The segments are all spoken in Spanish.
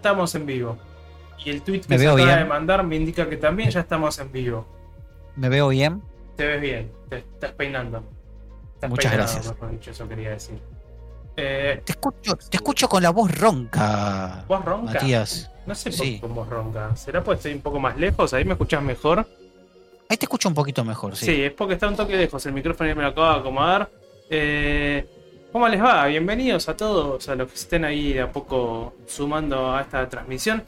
estamos en vivo. Y el tweet que Me se acaba bien. de mandar me indica que también ya estamos en vivo. ¿Me veo bien? Te ves bien, te estás peinando. Estás Muchas peinado, gracias. mejor dicho, eso quería decir. Eh, Te escucho, te escucho con la voz ronca. ¿Vos ronca? Matías. no sé por Sí. qué con voz ronca. ¿Será porque estoy un poco más lejos? ¿Ahí me escuchás mejor? Ahí te escucho un poquito mejor, Sí, sí. es porque está un toque lejos. El micrófono ya me lo acabo de acomodar. Eh, ¿Cómo les va? Bienvenidos a todos, a los que estén ahí de a poco sumando a esta transmisión.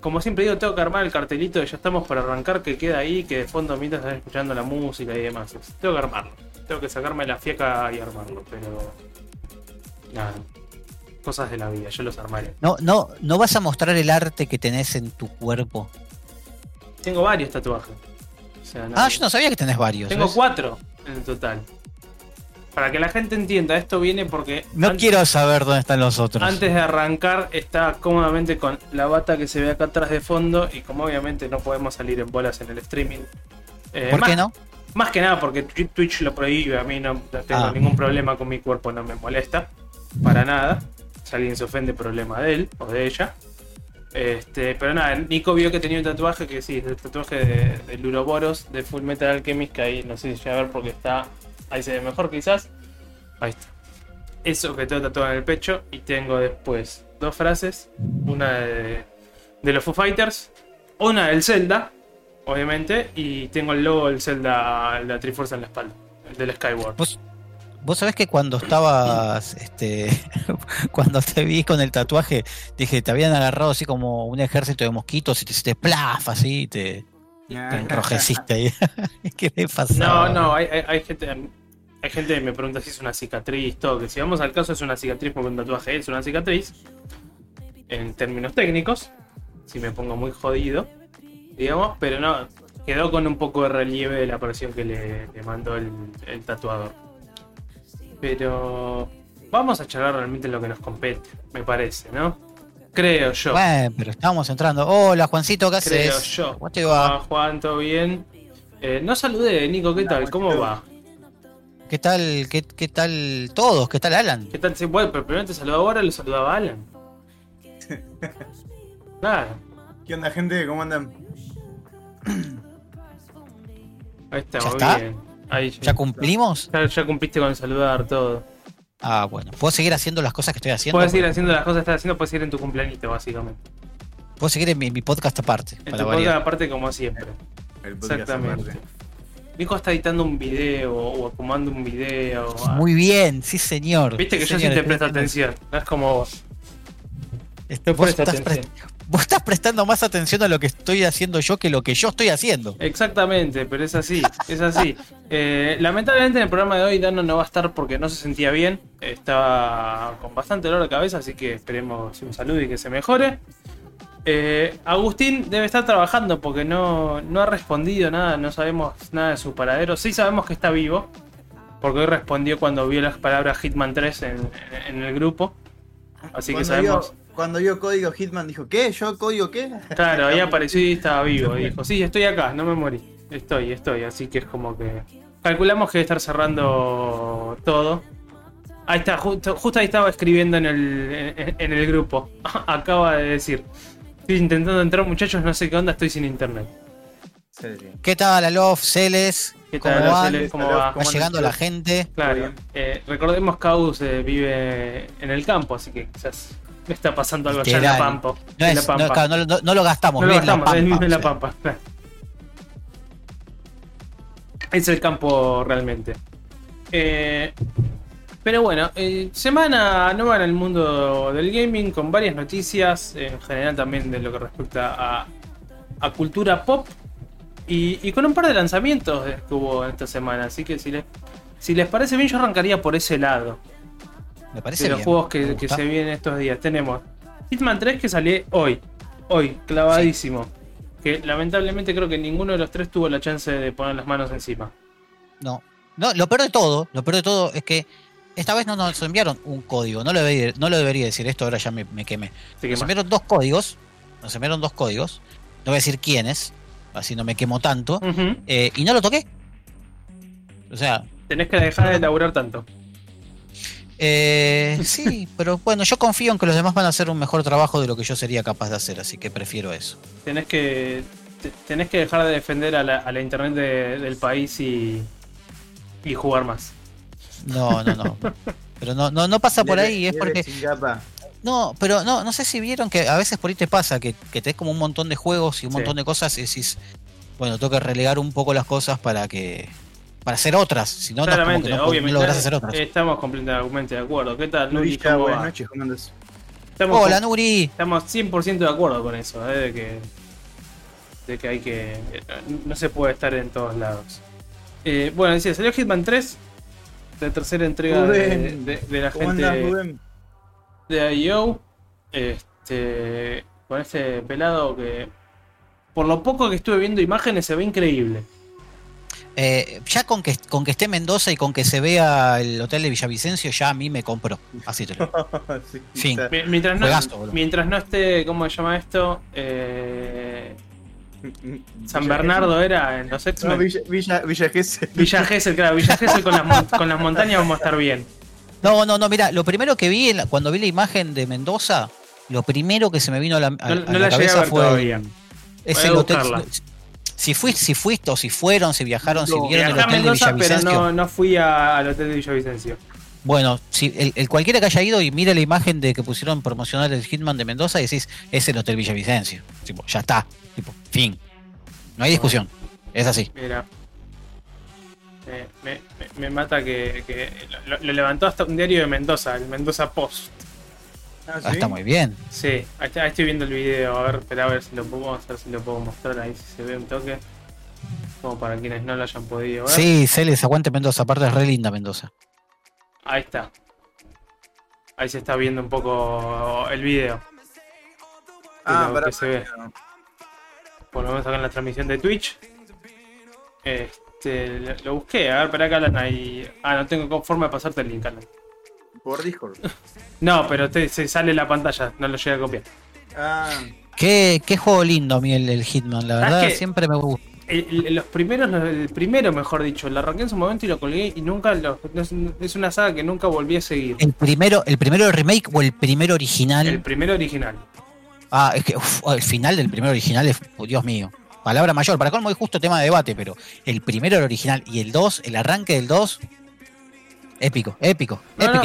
Como siempre digo, tengo que armar el cartelito de ya estamos para arrancar que queda ahí, que de fondo mientras están escuchando la música y demás. Tengo que armarlo. Tengo que sacarme la fiaca y armarlo, pero. Nada. Cosas de la vida, yo los armaré. No, no, no vas a mostrar el arte que tenés en tu cuerpo. Tengo varios tatuajes. O sea, no- Ah, yo no sabía que tenés varios. Tengo ¿ves? cuatro en total. Para que la gente entienda, esto viene porque. No antes- quiero saber dónde están los otros. Antes de arrancar está cómodamente con la bata que se ve acá atrás de fondo y como obviamente no podemos salir en bolas en el streaming. eh, ¿Por más, qué no? Más que nada porque Twi- Twitch lo prohíbe, a mí no tengo Ah. ningún problema con mi cuerpo, no me molesta para nada. Si alguien se ofende, problema de él o de ella. Este, pero nada, Nico vio que tenía un tatuaje que sí, es el tatuaje de, del Uroboros de Full Metal Alchemist, que ahí no sé si a ver porque está. Ahí se ve mejor quizás. Ahí está. Eso que tengo tatuado en el pecho. Y tengo después dos frases. Una de, de los Foo Fighters. Una del Zelda, obviamente. Y tengo el logo del Zelda, la Trifuerza en la espalda. El del Skyward. Vos, vos sabés que cuando estabas, este, cuando te vi con el tatuaje, dije, te habían agarrado así como un ejército de mosquitos y te hiciste plaf así, y te, te enrojeciste ahí. ¿Qué me pasó? No, no, hay, hay- hay gente. Hay gente que me pregunta si es una cicatriz, todo. Que si vamos al caso es una cicatriz porque un tatuaje es una cicatriz. En términos técnicos. Si me pongo muy jodido. Digamos, pero no. Quedó con un poco de relieve de la operación que le, le mandó el, el tatuador. Pero. Vamos a charlar realmente en lo que nos compete, me parece, ¿no? Creo yo. Bueno, pero estábamos entrando. Hola, Juancito, ¿qué creo haces? yo. ¿Cómo te va? Ah, Juan, ¿todo bien? Eh, no saludé, Nico, ¿qué tal? ¿Cómo va? ¿Qué tal, qué, qué tal todos? ¿Qué tal Alan? ¿Qué tal? Sí, bueno, pero primero te saludaba ahora, lo saludaba Alan. Claro, ¿Qué onda, gente? ¿Cómo andan? ahí está, ¿Ya muy está? bien. Ahí ¿Ya cumplimos? ya, ya cumpliste con saludar todo. Ah, bueno. ¿Puedo seguir haciendo las cosas que estoy haciendo? Puedes ir haciendo las cosas que estás haciendo, puedes ir en tu cumpleañito, básicamente. Puedo seguir en mi, mi podcast aparte. En para tu variar. podcast aparte, como siempre. El podcast Exactamente. aparte. Nico está editando un video o acomodando un video. Muy bien, sí, señor. Viste que Sí, yo sí señor, te estoy presto atención. No es como vos. Este, Te vos, presto estás pre- vos estás prestando más atención a lo que estoy haciendo yo que lo que yo estoy haciendo. Exactamente, pero es así, es así. Eh, lamentablemente en el programa de hoy Dano no va a estar porque no se sentía bien, estaba con bastante dolor de cabeza, así que esperemos un saludo y que se mejore. Eh, Agustín debe estar trabajando porque no, no ha respondido nada, no sabemos nada de su paradero. Sí sabemos que está vivo, porque hoy respondió cuando vio las palabras Hitman 3 en, en- en el grupo. Así que sabemos. vio- cuando vio código Hitman dijo, ¿qué? ¿Yo código qué? Claro, ahí apareció y estaba vivo. Y dijo, sí, estoy acá, no me morí. Estoy, estoy. Así que es como que. Calculamos que debe estar cerrando todo. Ahí está, justo, justo ahí estaba escribiendo en el, en, en el grupo. Acaba de decir. Estoy intentando entrar, muchachos, no sé qué onda, estoy sin internet. Sí, sí. ¿Qué tal, Alof, Celes? ¿Qué ¿Cómo tal, van? Araceli? ¿Cómo va? Va ¿Cómo llegando la gente. Claro, eh, recordemos que Agus eh, vive en el campo, así que quizás me está pasando algo allá en la. Pampa. No, en la es- Pampa. no, claro, no, lo gastamos, No lo vive en la Pampa, es en la o sea. pampa. claro. Es el campo realmente. Eh, pero bueno, eh, semana nueva en el mundo del gaming con varias noticias, en general también de lo que respecta a, a cultura pop y, y con un par de lanzamientos que hubo esta semana. Así que si les, si les parece bien, yo arrancaría por ese lado Me parece de los bien, juegos que, se vienen estos días. Tenemos Hitman 3 que salió hoy. Hoy, clavadísimo. Que lamentablemente creo que ninguno de los tres tuvo la chance de poner las manos encima. No. no, lo peor de todo, lo peor de todo es que esta vez no nos enviaron un código. No lo debería, no lo debería decir esto, ahora ya me, me quemé. Que Nos enviaron dos códigos. Nos enviaron dos códigos. No voy a decir quiénes, así no me quemo tanto. Eh, y no lo toqué. O sea, Tenés que dejar de laburar tanto. Eh, sí, pero bueno, yo confío en que los demás van a hacer un mejor trabajo de lo que yo sería capaz de hacer, así que prefiero eso. Tenés que, te- tenés que dejar de defender a la, a la internet de- del país y, y jugar más. No, no, no. Pero no, no, no pasa por ahí, es porque. No, pero no, no sé si vieron que a veces por ahí te pasa que, que tenés como un montón de juegos y un Sí. montón de cosas y decís, bueno, tengo que relegar un poco las cosas para que para hacer otras, si no, Claramente, no, no obviamente. lográs hacer otras. Estamos completamente de acuerdo. ¿Qué tal, Nuri? Nurilla, ¿Cómo buenas va? noches, ¿cómo andas? Estamos, Hola, Nuri. estamos 100% de acuerdo con eso, ¿eh? de que de que hay que no se puede estar en todos lados. Eh, bueno, decía, salió Hitman 3, la tercera entrega de, Rubén, de- de la ¿Cómo gente andas, de IO. Este, con este pelado que por lo poco que estuve viendo imágenes se ve increíble. Eh, ya con que, con que esté Mendoza y con que se vea el hotel de Villavicencio, ya a mí me compró. Así te lo digo. Sí, Fin. Mientras no, mientras no esté, ¿cómo se llama esto? Eh, San Villa Bernardo era en los Gesell. No. Villa, Villa, Villa Gesell. Villa Gesell, claro, Villa Gesell con las, con las montañas vamos a estar bien. No, no, no, mira, lo primero que vi cuando vi la imagen de Mendoza, lo primero que se me vino a la, a- No, a la la llegué a cabeza fue todavía. es Voy el hotel. Si fuiste, si fuiste o si fueron, si viajaron, si No, vieron el hotel de Mendoza, pero Villavicencio. no, no fui a- al hotel de Villavicencio. Bueno, si el, el cualquiera que haya ido y mire la imagen de que pusieron promocional el Hitman de Mendoza, decís, es el Hotel Villavicencio. Tipo, ya está. Tipo, fin. No hay discusión. Es así. Mira. Eh, me, me- me mata que, que lo, lo levantó hasta un diario de Mendoza, el Mendoza Post. Ah, Ah, ¿sí? está muy bien. Sí, ahí, está- ahí estoy viendo el video, a ver, espera a ver si lo puedo hacer, si lo puedo mostrar ahí, si se ve un toque. Como para quienes no lo hayan podido ver. Sí, Celes, aguante Mendoza. Aparte es re linda Mendoza. Ahí está. Ahí se está viendo un poco el video. Ah, lo para, que se ve. Por lo menos acá en la transmisión de Twitch. Este, lo, lo busqué, a ver, para acá Alan ahí. Ah, no tengo forma de pasarte el link, Alan. Por Discord. No, pero te, se sale la pantalla, no lo llega a copiar. Ah, Qué, qué juego lindo a mí el, el Hitman, la ¿Sabes verdad, siempre me gusta. El, el- los primeros, el primero mejor dicho, lo arranqué en su momento y lo colgué y nunca lo. Es, es una saga que nunca volví a seguir. El primero, el primero remake o el primero original. El primero original. Ah, es que uf, el final del primero original es, oh, Dios mío. Palabra mayor, para colmo es justo tema de debate, pero el primero el original y el 2, el arranque del 2, épico, épico, No.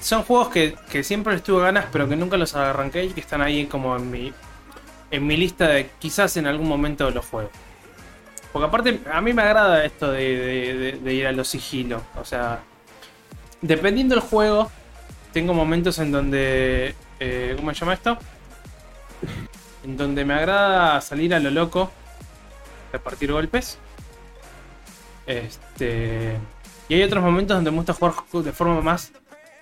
Son juegos que, que siempre les tuve ganas, pero que nunca los arranqué y que están ahí como en mi, en mi lista de quizás en algún momento los juegos. Porque aparte, a mí me agrada esto de, de- de- de ir a los sigilos. O sea, dependiendo del juego, tengo momentos en donde. eh, ¿Cómo se llama esto? En donde me agrada salir a lo loco, repartir golpes. Este. Y hay otros momentos donde me gusta jugar de forma más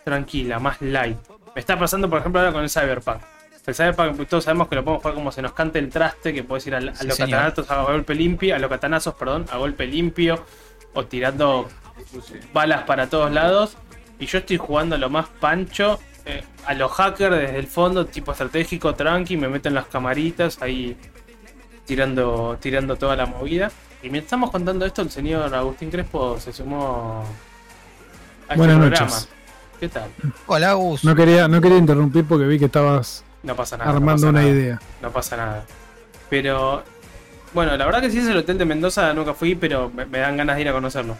tranquila, más light. Me está pasando, por ejemplo, ahora con el Cyberpunk. El Cyberpunk todos sabemos que lo podemos jugar como se nos cante el traste, que puedes ir a, Sí, los señor. catanazos a golpe limpio, a los catanazos, perdón, a golpe limpio, o tirando balas para todos lados. Y yo estoy jugando a lo más pancho, eh, a los hackers desde el fondo, tipo estratégico, tranqui, me meto en las camaritas ahí tirando, tirando toda la movida. Y mientras estamos contando esto, el señor Agustín Crespo se sumó a este Buenas programa. noches. ¿Qué tal? Hola, Gus. No quería, no quería interrumpir porque vi que estabas No pasa nada. no armando pasa una nada, idea. No pasa nada. Pero, bueno, la verdad que sí es el hotel de Mendoza, nunca fui, pero me, me dan ganas de ir a conocerlo.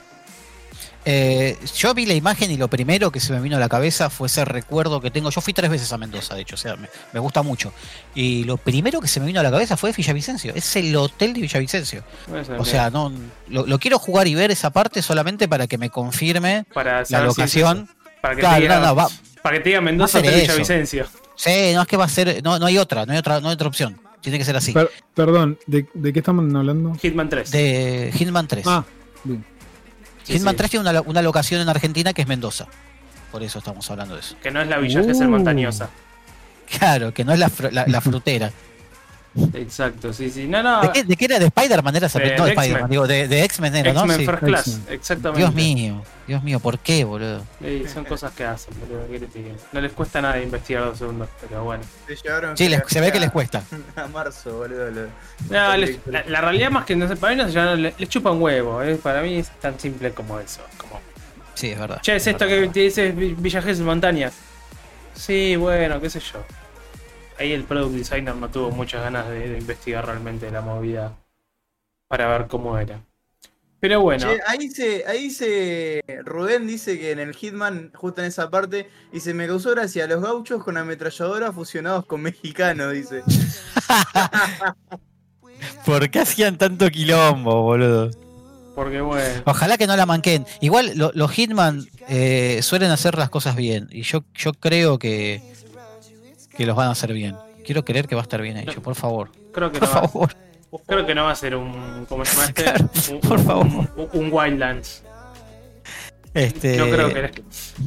Eh, yo vi la imagen y lo primero que se me vino a la cabeza fue ese recuerdo que tengo. Yo fui tres veces a Mendoza, de hecho, o sea, me, me gusta mucho. Y lo primero que se me vino a la cabeza fue Villavicencio. Es el hotel de Villavicencio. O sea, no lo, lo quiero jugar y ver esa parte solamente para que me confirme para la saber si es locación. para que Claro, te diga, no, no, va- para que te diga Mendoza, Hotel. Villavicencio. Sí, no es que va a ser. No, no hay otra, no hay otra, no hay otra opción. Tiene que ser así. Per- perdón, ¿de, de qué estamos hablando? Hitman 3. De Hitman 3. Ah, bien. Sí, Hitman sí. 3 tiene una, una locación en Argentina que es Mendoza. Por eso estamos hablando de eso. Que no es la Villa Uh. montañosa. Claro, que no es la, fr- la, la frutera. Exacto, sí, sí. No, no. ¿De qué, de qué era? ¿De Spider-Man era esa? De- no, de de Spider-Man, digo, de, de X-Men era, ¿no? X-Men Sí. First Class, exactamente. Dios mío, Dios mío, ¿por qué, boludo? Sí, son cosas que hacen, boludo. ¿qué te digo? No les cuesta nada investigar dos segundos, pero bueno. se Sí, les- se ve que les cuesta. A marzo, boludo. lo- No, les- la, la realidad más que no sé, para mí no se llama- les, les chupa un huevo, ¿eh? para mí es tan simple como eso. Como Sí, es verdad. Che, es esto que te dice Vi- Villa Gesell Montañas. Sí, bueno, qué sé yo. Ahí el product designer no tuvo muchas ganas de, de investigar realmente la movida para ver cómo era. Pero bueno, Che, ahí se, ahí se. Rubén dice que en el Hitman, justo en esa parte, dice: Me causó gracia los gauchos con ametralladora fusionados con mexicanos, dice. ¿Por qué hacían tanto quilombo, boludo? porque bueno. Ojalá que no la manquen. Igual lo- los Hitman eh, suelen hacer las cosas bien. Y yo, yo creo que, que los van a hacer bien. Quiero creer que va a estar bien hecho, por favor. Creo que Por no va, favor. creo que no va a ser un. ¿Cómo se llama este? Claro, Un- por un- favor. Un, un Wildlands. Este, No creo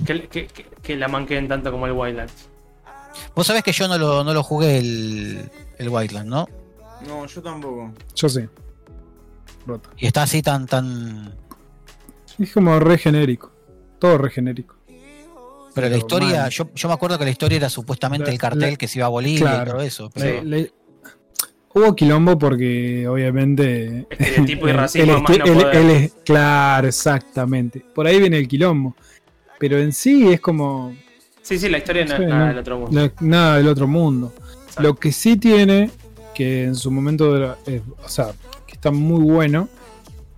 que, que, que- la manquen tanto como el Wildlands. Vos sabés que yo no lo, no lo jugué el, el Wildland, ¿no? No, yo tampoco. Yo sí. Rota. Y está así tan, tan. Es como re genérico. Todo re genérico. Pero la historia, yo, yo me acuerdo que la historia era supuestamente La- el cartel la- que se iba a Bolivia y claro. todo eso. Pero, le- hubo quilombo porque obviamente. Estereotipo y el- racismo el más no el- poder. el es- claro, exactamente. Por ahí viene el quilombo. Pero en sí es como. Sí, sí, la historia no es nada no. del otro mundo. Nada del otro mundo. Exacto. Lo que sí tiene, que en su momento, era- eh, o sea, que está muy bueno,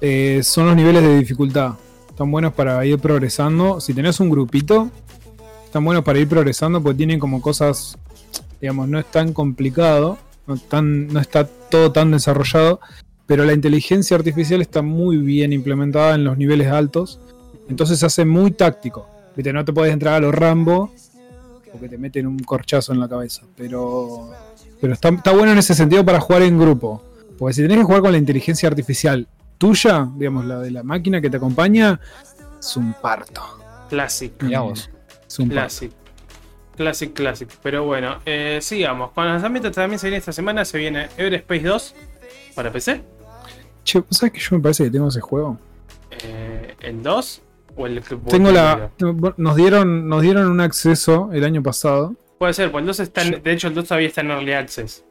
eh, son los niveles de dificultad. Están buenos para ir progresando. Si tenés un grupito, están buenos para ir progresando porque tienen como cosas, digamos, no es tan complicado, no, tan, no está todo tan desarrollado, pero la inteligencia artificial está muy bien implementada en los niveles altos. Entonces se hace muy táctico. Viste, no te puedes entrar a los Rambo porque te meten un corchazo en la cabeza. Pero, pero está, está bueno en ese sentido para jugar en grupo. Porque si tenés que jugar con la inteligencia artificial tuya, digamos, la de la máquina que te acompaña, es un parto. Classic. mirá vos. Es un. Classic. Classic, classic. Pero bueno, eh, sigamos. Con lanzamientos también se viene esta semana. Se viene Everspace 2 para PC. Che, ¿vos ¿sabes que yo me parece que tengo ese juego? Eh, ¿El 2 o el que Tengo la. Nos dieron, nos dieron un acceso el año pasado. Puede ser, pues el 2 está en- De hecho, el 2 todavía está en Early Access.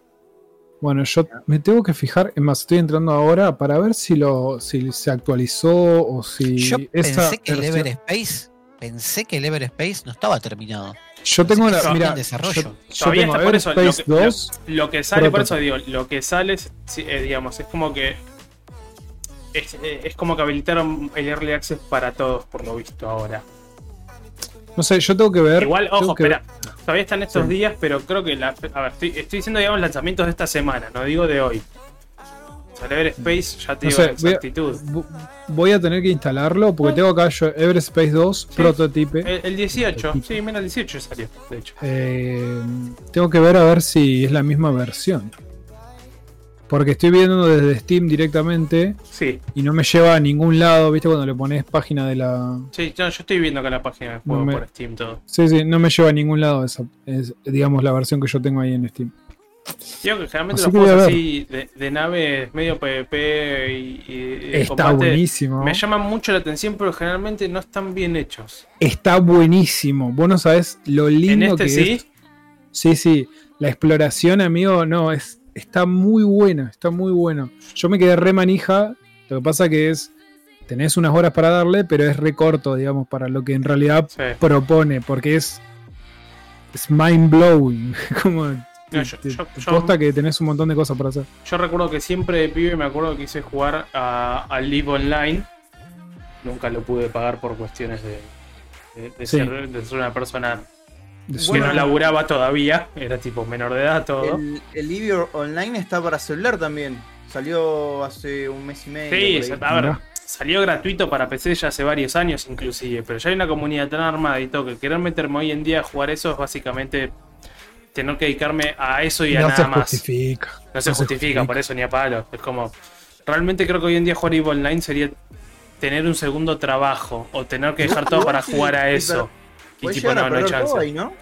Bueno, yo me tengo que fijar, es más, estoy entrando ahora para ver si lo si se actualizó o si Yo esa pensé que el Everspace. Pensé que el Everspace no estaba terminado. Yo tengo la, mira, en desarrollo. yo, yo Todavía tengo está por eso, lo Everspace que- 2. Lo que sale, por eso digo, lo que sale es, eh, digamos, es como que. Es, eh, es como que habilitaron el Early Access para todos, por lo visto ahora. No sé, yo tengo que ver. Igual, ojo, espera. Todavía están estos Sí. días, pero creo que la. A ver, estoy, estoy diciendo, digamos, lanzamientos de esta semana, no digo de hoy. Sea, el Everspace, ya te No digo sé, la voy a- exactitud. vo- Voy a tener que instalarlo porque tengo acá yo Everspace 2 Sí. prototype. El, el 18, sí, menos el 18 salió, de hecho. Eh, tengo que ver a ver si es la misma versión. Porque estoy viendo desde Steam directamente Sí, y no me lleva a ningún lado, ¿viste? Cuando le pones página de la. sí, no, yo estoy viendo acá la página del juego No me- por Steam todo. Sí, sí, no me lleva a ningún lado esa. Es, digamos, la versión que yo tengo ahí en Steam. Digo que generalmente Así los juegos así de, de naves medio PvP y, Está combate buenísimo. me llaman mucho la atención, pero generalmente no están bien hechos. Está buenísimo. Vos no sabés lo lindo En este que sí, es. Sí, sí. La exploración, amigo, no, es, está muy buena, está muy bueno. Yo me quedé re manija. Lo que pasa que es. Tenés unas horas para darle, pero es re corto, digamos, para lo que en realidad sí. propone, porque es. Es mind blowing. Como. No, yo- te- yo- te yo- posta que tenés un montón de cosas para hacer. Yo recuerdo que siempre de pibe me acuerdo que quise jugar a, a Live Online. Nunca lo pude pagar por cuestiones de, de- de Sí. ser, de ser una persona De que Bueno, no laburaba todavía. Era tipo menor de edad todo. El, el Livio Online está para celular también. Salió hace un mes y medio. Sí, a ver, salió gratuito para PC ya hace varios años inclusive, pero ya hay una comunidad tan armada y todo que querer meterme hoy en día a jugar eso es básicamente tener que dedicarme a eso y a no se nada más. justifica. No se justifica, por eso ni a palo. Es como. Realmente creo que hoy en día jugar EVE Online sería tener un segundo trabajo o tener que dejar todo para jugar a eso. Y tipo, no, no hay chance. ahí, ¿no?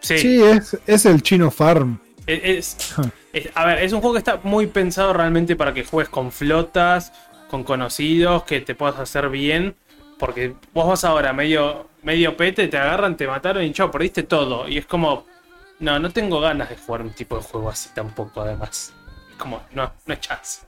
Sí, Sí, es, es el chino farm. es, es- es- a ver, es un juego que está muy pensado realmente para que juegues con flotas, con conocidos, que te puedas hacer bien. Porque vos vas ahora medio, medio pete, te agarran, te mataron y chao, perdiste todo. Y es como. No, no tengo ganas de jugar un tipo de juego así tampoco, además. Es como, no, no hay chance.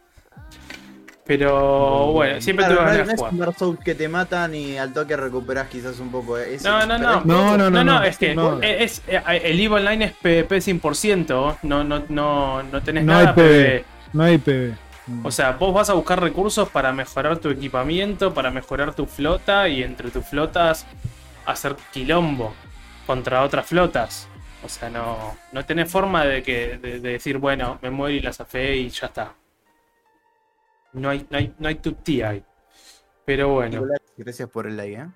Pero bueno, siempre Claro, no, es- a no es jugar. un Dark Souls que te matan y al toque recuperás quizás un poco. eh, ese- No, no, no. es- No, no, no, no. es que no. es, es- el EVE Online es PvP 100%. No, no, no, no tenés No nada hay PvP. PvE. No hay PV. O sea, vos vas a buscar recursos para mejorar tu equipamiento, para mejorar tu flota y entre tus flotas hacer quilombo contra otras flotas. O sea, no, no tenés forma de, que, de, de decir, bueno, me muero y la zafé y ya está. No hay, no hay, no hay tutí ahí. Pero bueno. Gracias por el like, ¿eh?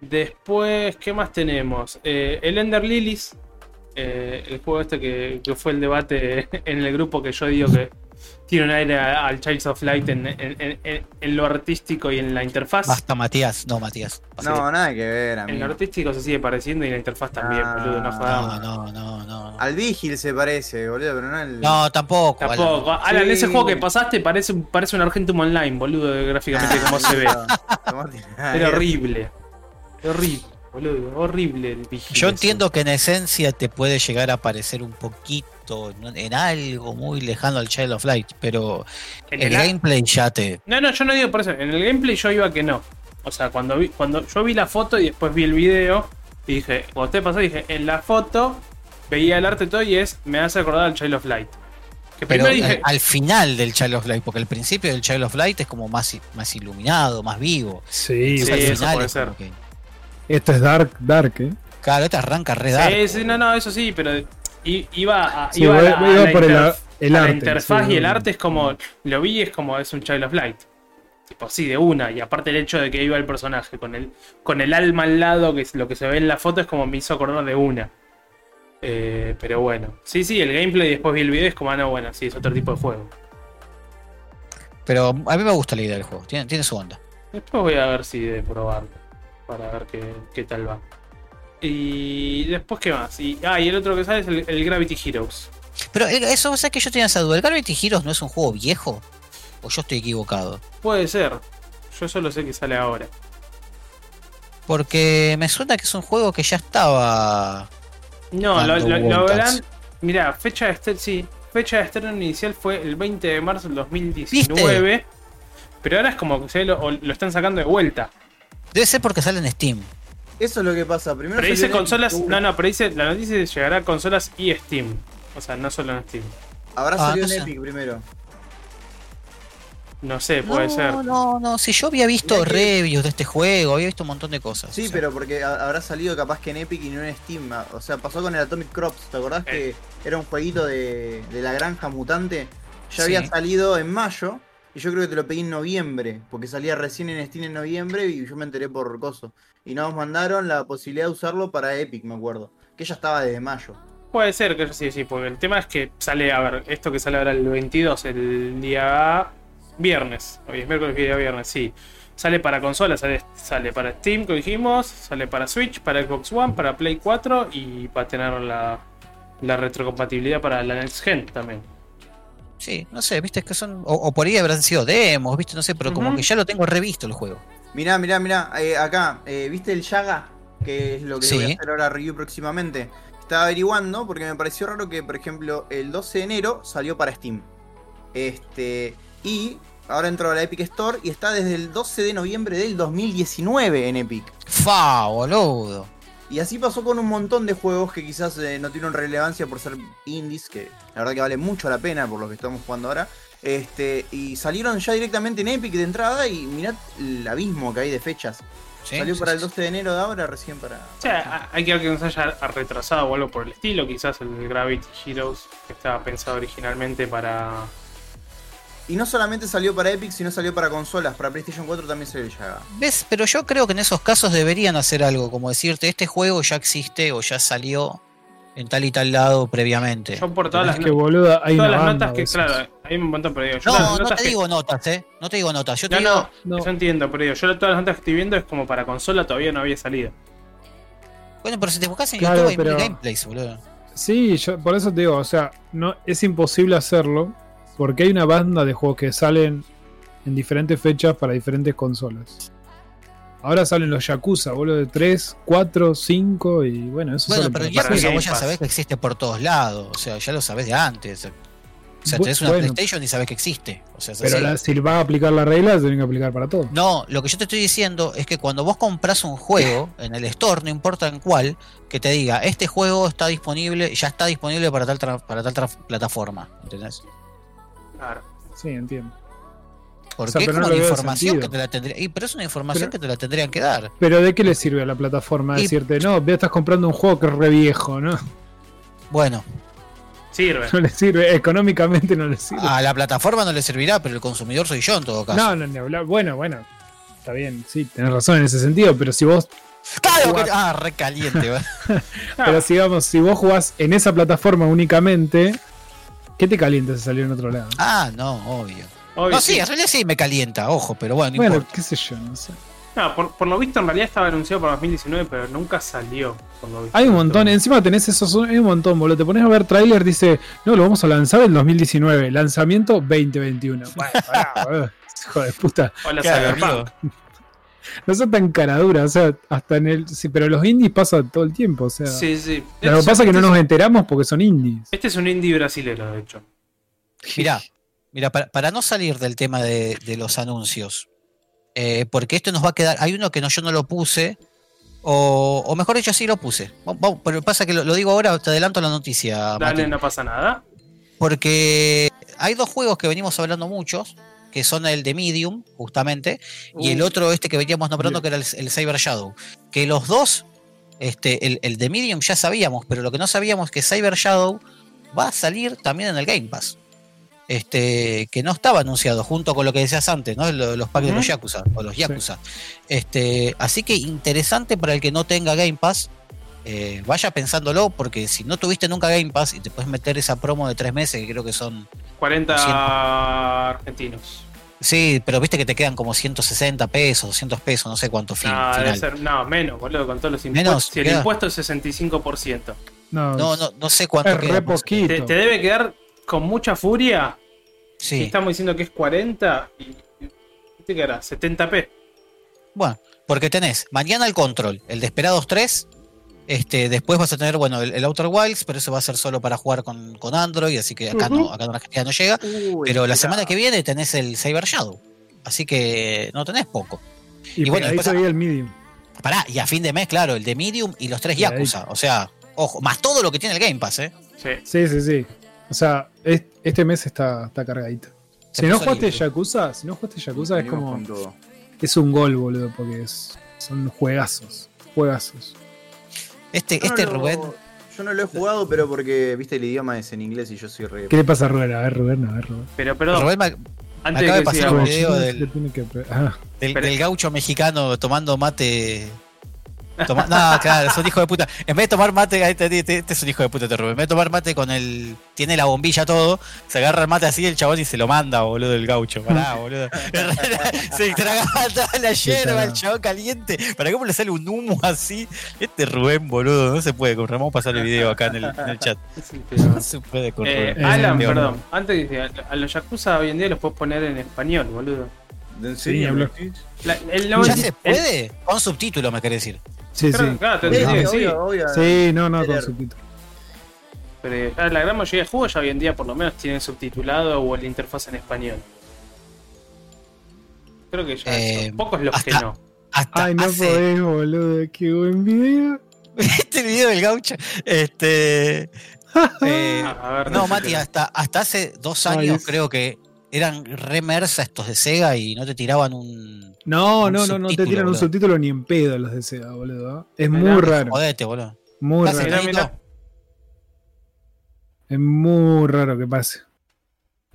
Después, ¿qué más tenemos? Eh, el Ender Lilies. eh, el juego este que, que fue el debate en el grupo que yo digo que tiene un aire al Childs of Light en, en- en- en- en lo artístico y en la interfaz. Basta, Matías. No, Matías. No, nada que ver, En lo amigo. artístico se sigue pareciendo y la interfaz también, Ah, boludo, no no, jodamos. no, no, no. no. Al Vigil se parece, boludo, pero no al. No, tampoco. Tampoco. Alan. Alan, Sí. ese juego que pasaste parece, un- parece un Argentum Online, boludo, gráficamente como se ve. Era horrible. Horrible, boludo, horrible el Vigil Yo entiendo que en esencia te puede llegar a parecer un poquito en algo muy lejano al Child of Light, pero En el el- gameplay ya te. No, no, yo no digo por eso. En el gameplay yo iba que no. O sea, cuando vi, cuando yo vi la foto y después vi el video, y dije, cuando usted pasó, dije, en la foto veía el arte todo y es, me hace acordar al Child of Light. Que Pero primero dije, al, al final del Child of Light, porque el principio del Child of Light es como más, más iluminado, más vivo. Sí, Sí, al eso puede es ser. como que- esto es Dark, Dark, ¿eh? Claro, este arranca re dark. sí, sí, no, no, eso sí, pero i- iba a, Sí, iba a iba- la, a iba la por el interf- ar- el a la arte, interfaz sí, y el arte es como, lo vi es como es un Child of Light. Tipo, sí, de una. Y aparte el hecho de que iba el personaje con el, con el alma al lado, que es lo que se ve en la foto, es como me hizo acordar de una. Eh, pero bueno. Sí, sí, el gameplay después vi el video y es como, ah, no, bueno, sí, es otro tipo de juego. Pero a mí me gusta la idea del juego, tiene, tiene su onda. Después voy a ver si de probarlo. Para ver qué, qué tal va. Y después, ¿qué más? Y, ah, y el otro que sale es el, el Gravity Heroes. Pero eh, eso, o sea que yo tenía esa duda. ¿El Gravity Heroes no es un juego viejo? ¿O yo estoy equivocado? Puede ser. Yo solo sé que sale ahora. Porque me suena que es un juego que ya estaba. No, lo, lo- verán. Mirá, fecha de estreno, sí, fecha de estreno inicial fue el 20 de marzo del 2019. Pero ahora es como que se lo, lo están sacando de vuelta. Debe ser porque sale en Steam. Eso es lo que pasa. Primero Pero dice consolas. No, no, pero dice. La noticia dice llegará a consolas y Steam. O sea, no solo en Steam. Habrá Ah, salido no en sé. Epic primero. No sé, puede no, ser. no, no. Si yo había visto que- reviews de este juego, había visto un montón de cosas. Sí, o sea, pero porque ha- habrá salido capaz que en Epic y no en Steam. ah, O sea, pasó con el Atomic Crops. ¿Te acordás que era un jueguito de, de la granja mutante? Ya Sí. había salido en mayo. Y yo creo que te lo pedí en noviembre. Porque salía recién en Steam en noviembre y yo me enteré por coso. Y nos mandaron la posibilidad de usarlo para Epic, me acuerdo. Que ya estaba desde mayo. Puede ser que sí, sí, porque el tema es que sale, a ver, esto que sale ahora el 22, el día viernes, hoy es miércoles, día viernes, sí. Sale para consolas, sale, sale para Steam, como dijimos, sale para Switch, para Xbox One, para Play 4 y va a tener la, la retrocompatibilidad para la Next Gen también. Sí, no sé, viste, es que son. O, o por ahí habrán sido demos, viste, no sé, pero como que ya lo tengo revisto el juego. Mirá, mirá, mirá. eh, acá, eh, ¿viste el Yaga? Que es lo que Sí. voy a hacer ahora review próximamente. Estaba averiguando porque me pareció raro que, por ejemplo, el 12 de enero salió para Steam. Este. Y ahora entró a la Epic Store y está desde el 12 de noviembre del 2019 en Epic. Fa, boludo. Y así pasó con un montón de juegos que quizás eh, no tienen relevancia por ser indies, que la verdad que vale mucho la pena por lo que estamos jugando ahora. Este, y salieron ya directamente en Epic de entrada y mirad el abismo que hay de fechas. Sí, Salió sí, para el 12 de enero de ahora, recién para. O sea, hay que ver que nos haya retrasado o algo por el estilo, quizás el Gravity Heroes, que estaba pensado originalmente para... Y no solamente salió para Epic, sino salió para consolas. Para PlayStation 4 también salió Yaga. ¿Ves? Pero yo creo que en esos casos deberían hacer algo, como decirte, este juego ya existe o ya salió en tal y tal lado previamente. Yo por todas las, que boludo, hay todas las banda notas que, claro, hay un montón, pero digo, yo No, no te que- digo notas, ¿eh? No te digo notas. Yo te No, digo. no, No. Yo entiendo, pero digo, yo todas las notas que estoy viendo es como para consola todavía no había salido. Bueno, pero si te buscas en Claro, YouTube hay pero- gameplays, boludo. Sí, yo, por eso te digo, o sea, no es imposible hacerlo porque hay una banda de juegos que salen en diferentes fechas para diferentes consolas. Ahora salen los Yakuza, boludo, de 3, 4, 5 y bueno, eso Bueno, sale pero para- ya para vos ya sabés que existe por todos lados. O sea, ya lo sabés de antes. O sea, tenés una bueno. PlayStation y sabes que existe. O sea, Pero la- si va a aplicar la regla, se tiene que aplicar para todo. No, lo que yo te estoy diciendo es que cuando vos compras un juego en el store, no importa en cuál, que te diga, este juego está disponible, ya está disponible para tal, para tal plataforma. ¿Entendés? Claro. Sí, entiendo. Porque O sea, es como no información que te la tendría. y, pero es una información Pero- que te la tendrían que dar. Pero ¿de qué le sirve a la plataforma Y- decirte, no, ve, estás comprando un juego que es re viejo, ¿no? Bueno, Sirve. No le sirve, económicamente no le sirve. a la plataforma no le servirá, pero el consumidor soy yo en todo caso. no, no, ni hablar. Bueno, bueno. Está bien, sí, tenés razón en ese sentido, pero si vos, Claro, Jugás- que- ah, re caliente. va. pero si digamos, si vos jugás en esa plataforma únicamente, ¿qué te calienta si salió en otro lado? ah, no, obvio. Obvio, No, sí, sí. en realidad sí me calienta, ojo, pero bueno, no bueno, importa. qué sé yo, no sé. No, por, por lo visto en realidad estaba anunciado para 2019, pero nunca salió. por lo visto. Hay un montón, encima tenés esos, hay un montón, boludo. Te pones a ver trailer, dice, no, lo vamos a lanzar en 2019, lanzamiento 2021. Bueno, pará, boludo. Hijo de puta. Hola, Cyberpunk. No son tan caradura, o sea, hasta en el. Sí, pero los indies pasan todo el tiempo, o sea. Sí, sí. Lo que pasa es que no nos enteramos porque son indies. Este es un indie brasilero, de hecho. Mirá, mira, para, para no salir del tema de, de los anuncios, eh, porque esto nos va a quedar. Hay uno que no, yo no lo puse, o, o mejor dicho, sí lo puse. Pero pasa que lo, lo digo ahora, te adelanto la noticia, Dale, Mati. no pasa nada. porque hay dos juegos que venimos hablando muchos, que son el de Medium, justamente, y el Uh. otro este que veníamos nombrando, que era el, el Cyber Shadow. Que los dos, este, el, el de Medium ya sabíamos, pero lo que no sabíamos es que Cyber Shadow va a salir también en el Game Pass. Este, que no estaba anunciado, junto con lo que decías antes, ¿no? Lo- Los packs de los. Yakuza, o los Yakuza. Este, así que interesante para el que no tenga Game Pass. eh, vaya pensándolo, porque si no tuviste nunca Game Pass y te puedes meter esa promo de tres meses, que creo que son 40 argentinos. Sí, pero viste que te quedan como 160 pesos, 200 pesos, no sé cuánto fin, No, debe final. ser, no, menos, boludo, con todos los impuestos. Menos, si el queda. impuesto es 65%. No, No, no, no sé cuánto es queda, re no sé. poquito. Te, te debe quedar con mucha furia. Si Sí. estamos diciendo que es 40 y. ¿Qué quedará? 70p. Bueno, porque tenés mañana el Control, el Desperados 3. Este, después vas a tener, bueno, el, el Outer Wilds, pero eso va a ser solo para jugar con, con Android, así que acá no, acá en Argentina no llega. Pero la semana que viene tenés el Cyber Shadow. Así que no tenés poco. y, y bueno, ahí después- todavía el medium. Pará, y a fin de mes, claro, el de Medium y los tres Y ahí- Yakuza. O sea, ojo, más todo lo que tiene el Game Pass, ¿eh? Sí. Sí, sí, sí. O sea, es- este mes está, está cargadito. Si no jugaste lindo. Yakuza, si no jugaste Yakuza es como. Es un gol, boludo, porque es, son juegazos. Juegazos. Este, no este Rubén. Yo no lo he jugado, pero porque, viste, el idioma es en inglés y yo soy re. ¿Qué le pasa a Rubén? A ver, Rubén, a ver, Rubén. Pero, perdón, Rubén me- antes acaba de pasar un video del- que- ah, del gaucho mexicano tomando mate. Toma- no, claro, es un hijo de puta. En vez de tomar mate, este, este- este es un hijo de puta, te Rubén. En vez de tomar mate con el. Tiene la bombilla todo, se agarra el mate así el chabón y se lo manda, boludo, el gaucho. Pará, boludo. se traga toda la yerba, el chabón caliente. ¿Para cómo le sale un humo así? Este Rubén, boludo, no se puede. Con Ramón pasar el video acá en el, en el chat. No se puede con Eh. Alan, Eh, perdón. Antes que a, a los Yakuza hoy en día los puedes poner en español, boludo. ¿En Sí, serio? el ¿Ya 90 se el- puede? Con subtítulos, me querés decir. Sí, Claro, sí. claro, te Sí, entendí, sí. obvio. Sí, no, no, con subtítulos. Pero ya la gran mayoría de juegos ya hoy en día por lo menos tienen subtitulado o la interfaz en español. Creo que ya Eh, son pocos los que no. Hasta Ay, no hace- podés, boludo. Qué buen video. este video del gaucho. Este. eh, A ver, no, sé Mati, hasta, hasta hace dos Ay, años es- creo que eran remersa estos de Sega y no te tiraban un. No, Un no, no, no te tiran un subtítulo ni en pedo los de Sega, boludo. Es Mirá, muy raro. Jodete, boludo. Muy raro. Mirá, Tanito. mirá. Es muy raro que pase.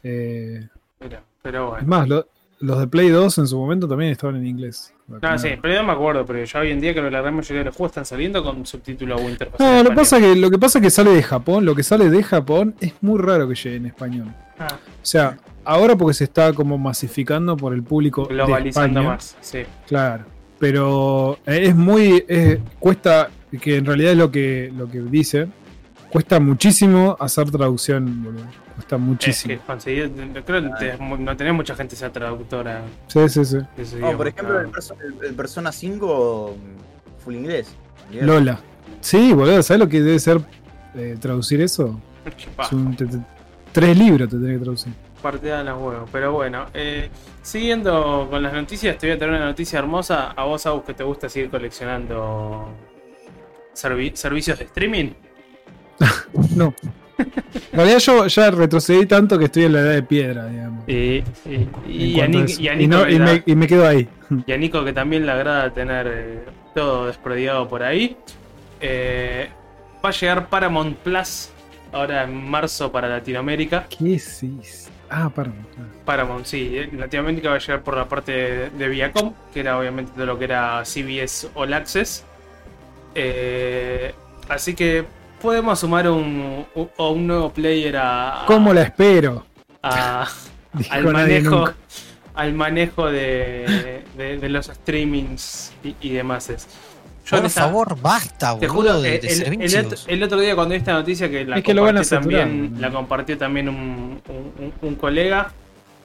Eh, Mira, pero es bueno. más, lo- los de Play 2 en su momento también estaban en inglés. No, sí, pero yo me acuerdo, pero ya hoy en día creo que la gran mayoría de los juegos están saliendo con subtítulo en No, lo, español. pasa que, lo que pasa es que sale de Japón. Lo que sale de Japón es muy raro que llegue en español. Ah, O sea, ahora porque se está como masificando por el público de globalizando España. más, sí. Claro. Pero es muy. es- cuesta. Que en realidad es lo que, lo que dice. Cuesta muchísimo hacer traducción, boludo. Cuesta Es muchísimo. que conseguir, creo que te- no tenés mucha gente que sea traductora. Sí, sí, sí. No, por ejemplo, el, Perso- el- el Persona 5 mm, full inglés. Lola. Sí, boludo. ¿Sabes lo que debe ser eh, traducir eso? Es un, te- te- Tres libros te tenés que traducir. Partida de los huevos. Pero bueno, eh, siguiendo con las noticias, te voy a traer una noticia hermosa. A vos, Agus, que te gusta seguir coleccionando servi- servicios de streaming. No. En realidad yo ya retrocedí tanto que estoy en la edad de piedra, digamos. Y, a cuanto a Nick- eso. y a Y Nico no- y me, y me quedo ahí. y a Nico que también le agrada tener eh, todo desprodigado por ahí. Eh, va a llegar Paramount Plus ahora en marzo para Latinoamérica. ¿Qué es eso? Ah, perdón. Paramount, sí, en Latinoamérica va a llegar por la parte de, de Viacom, que era obviamente todo lo que era CBS All Access. Eh, así que podemos sumar un, un, un nuevo player a, ¿Cómo la espero? a- al manejo al manejo de, de- de los streamings y, y demás. Yo Por esta- favor, basta, te boludo, juro, de, el, de el- otro, el otro día cuando vi esta noticia que la Es que lo van a también, la compartió también un, un- un- un colega,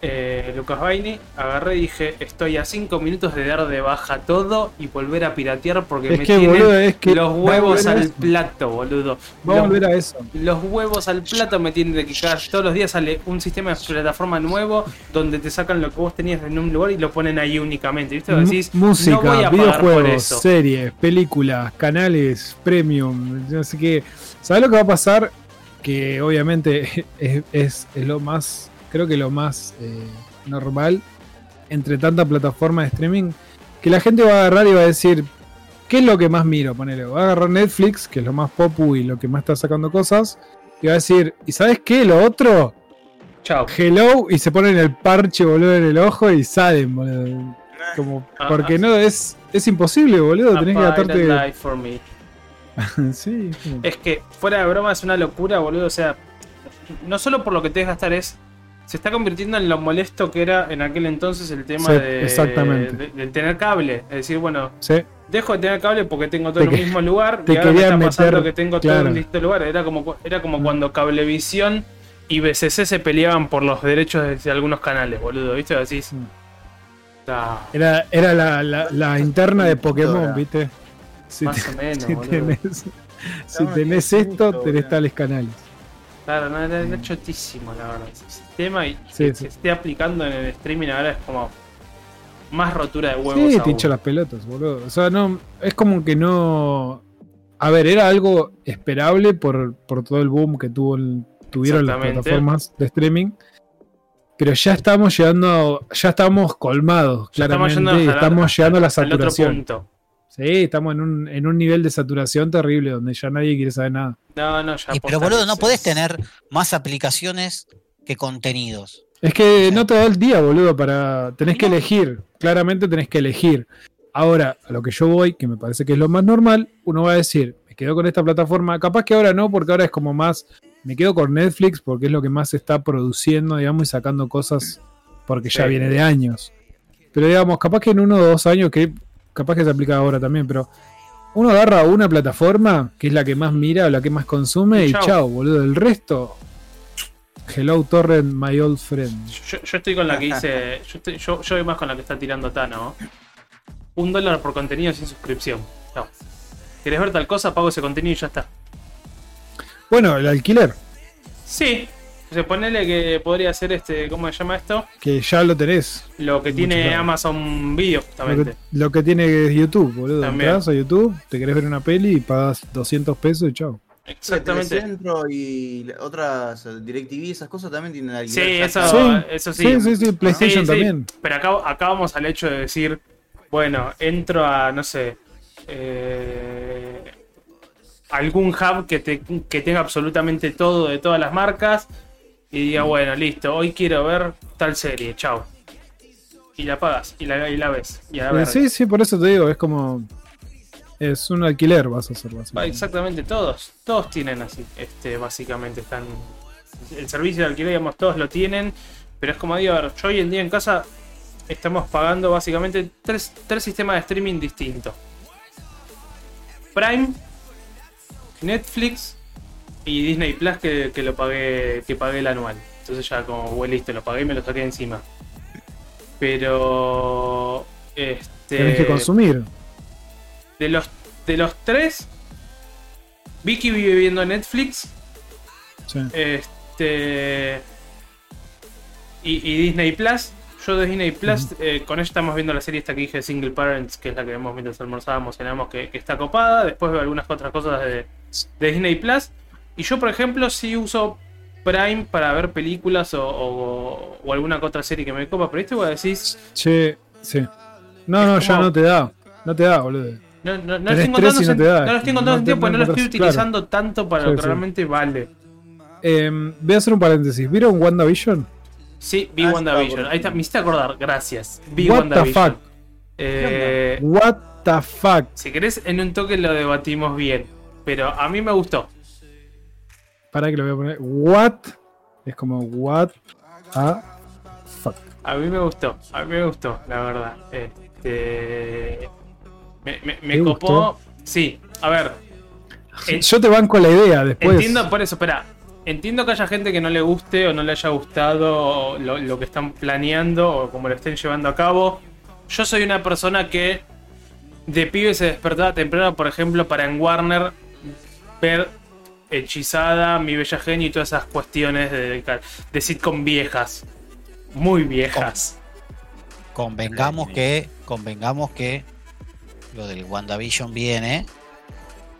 eh, Lucas Baini, agarré y dije, estoy a 5 minutos de dar de baja todo y volver a piratear porque Es me que, tienen boludo, es que los huevos al plato, boludo. Va a volver a eso. los huevos al plato me tienen de que cada- todos los días sale un sistema de plataforma nuevo donde te sacan lo que vos tenías en un lugar y lo ponen ahí únicamente, ¿viste? Decís, Música, no voy a videojuegos, series, películas, canales, premium, no sé qué. ¿Sabes lo que va a pasar? Que obviamente es, es- es lo más, creo que lo más eh, normal entre tanta plataforma de streaming, que la gente va a agarrar y va a decir, ¿qué es lo que más miro? Ponele, va a agarrar Netflix, que es lo más popu y lo que más está sacando cosas, y va a decir, ¿y sabes qué? Lo otro, Chao. hello, y se ponen el parche, boludo, en el ojo y salen, boludo. Como, Ah, porque ah. no, es, es imposible, boludo. Tenés que A pilot gastarte. life for me. sí, Es que, fuera de broma, es una locura, boludo. O sea, no solo por lo que te que gastar es. Se está convirtiendo en lo molesto que era en aquel entonces el tema Sí, de, exactamente. de- del tener cable. Es decir, bueno, sí. dejo de tener cable porque tengo todo Te en un que- mismo lugar te y ahora me está pasando que tengo todo en distintos lugares. Era como, era como cuando Cablevisión y BCC se peleaban por los derechos de, de algunos canales, boludo. ¿Viste? Decís. Mm. "Ah, Era, era la, la, la interna de Pokémon. ¿viste? Si, más te- o menos, si boludo. tenés, si tenés en el esto, tenés tales canales. Claro, no, era, era chotísimo, la verdad. Ese sistema y Sí, que sí. se esté aplicando en el streaming ahora es como más rotura de huevos. Sí, te hincha las pelotas, boludo. O sea, no. Es como que no. A ver, era algo esperable por, por todo el boom que tuvo el- tuvieron las plataformas de streaming. Pero ya estamos llegando. Ya estamos colmados, Ya estamos claramente. yendo y a estamos llegando a la Al otro saturación. punto. Sí, estamos en un, en un nivel de saturación terrible donde ya nadie quiere saber nada. No, no, ya. Y, pero boludo, no podés tener más aplicaciones que contenidos. Es que no te da el día, boludo, para. Tenés que elegir. Claramente tenés que elegir. Ahora, a lo que yo voy, que me parece que es lo más normal, uno va a decir, me quedo con esta plataforma. Capaz que ahora no, porque ahora es como más. Me quedo con Netflix porque es lo que más se está produciendo, digamos, y sacando cosas porque ya Sí. viene de años. Pero digamos, capaz que en uno o dos años, que capaz que se aplica ahora también, pero uno agarra una plataforma que es la que más mira o la que más consume Y y chao, boludo. El resto. Hello Torrent, my old friend. Yo, yo estoy con la que hice. Yo, estoy- yo, yo voy más con la que está tirando Tano. Un dólar por contenido sin suscripción. Chao. ¿Querés ver tal cosa? Pago ese contenido y ya está. Bueno, el alquiler, Sí. O sea, ponele que podría ser este. ¿Cómo se llama esto? que ya lo tenés. Lo que tiene. Amazon Video, Lo justamente. que, lo que tiene YouTube, boludo. También. Entras a YouTube, te querés ver una peli y pagas 200 pesos y chao. Exactamente. Centro y otras eh, DirecTV, esas cosas también tienen alquiler. Sí, eso, está. eso sí. Sí, sí, sí, PlayStation Sí, sí, también. Pero acá, acá vamos al hecho de decir, bueno, entro a, no sé, eh, algún hub que, te- que tenga absolutamente todo de todas las marcas y diga, bueno, listo, hoy quiero ver tal serie, chao. Y la pagas, y la, y la ves. Y a Eh, sí, sí, por eso te digo, es como. Es un alquiler, vas a hacer básicamente. Exactamente, todos, todos tienen así, este, básicamente están. El servicio de alquiler, digamos, todos lo tienen, pero es como digo, a ver, yo hoy en día en casa estamos pagando básicamente tres, tres sistemas de streaming distintos. Prime, Netflix y Disney Plus que, que lo pagué, que pagué el anual. Entonces ya como, bueno, listo, lo pagué y me lo saqué encima. Pero este Tenés que consumir. de los de los tres, Vicky vive viendo Netflix. Sí. este. Y, y Disney Plus. Yo de Disney Plus, eh, con ella estamos viendo la serie esta que dije Single Parents, que es la que vemos mientras almorzábamos, cenamos, que, que está copada. Después veo algunas otras cosas de, de Disney Plus. Y yo, por ejemplo, sí uso Prime para ver películas o, o- o alguna otra serie que me copa. Pero este vos decís, Che, sí. No, no, ya no te da. No te da, boludo. no, no, no estoy encontrando, no te da. no lo estoy encontrando sentido porque no lo estoy claro. utilizando tanto para Sí, lo que sí. realmente vale. Eh, voy a hacer un paréntesis. ¿Vieron WandaVision? Sí, vi Ah, WandaVision. está Ahí está, me hiciste acordar, gracias. Vi What the WandaVision. fuck? Eh, What the fuck? si querés, en un toque lo debatimos bien. Pero a mí me gustó. Para que lo voy a poner. What? Es como what a fuck. A mí me gustó. A mí me gustó, la verdad. Este. Me, me- me ¿Te copó. gustó? Sí, a ver. En- Yo te banco la idea después. Entiendo, por eso, espera. Entiendo que haya gente que no le guste o no le haya gustado lo, lo que están planeando o como lo estén llevando a cabo. Yo soy una persona que de pibe se despertaba temprano, por ejemplo, para en Warner ver Hechizada, Mi Bella Genio y todas esas cuestiones de, de sitcom viejas. Muy viejas. Convengamos que, convengamos que lo del WandaVision viene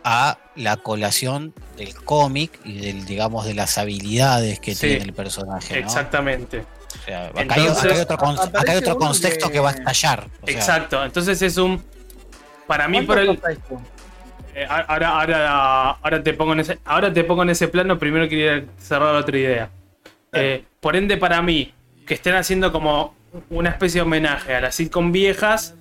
a la colación del cómic y del, digamos, de las habilidades que Sí, tiene el personaje. ¿no? Exacamente. O sea, acá, hay, Entonces, acá hay otro, acá hay aparece otro uno contexto que- que... va a estallar. o sea, Exacto. Entonces es un. Para mí, por ¿Cuánto el. esto? Eh, ahora, ahora, ahora te pongo en ese, ahora te pongo en ese plano. Primero quería cerrar otra idea. Eh, por ende, para mí, que estén haciendo como una especie de homenaje a las sitcom viejas,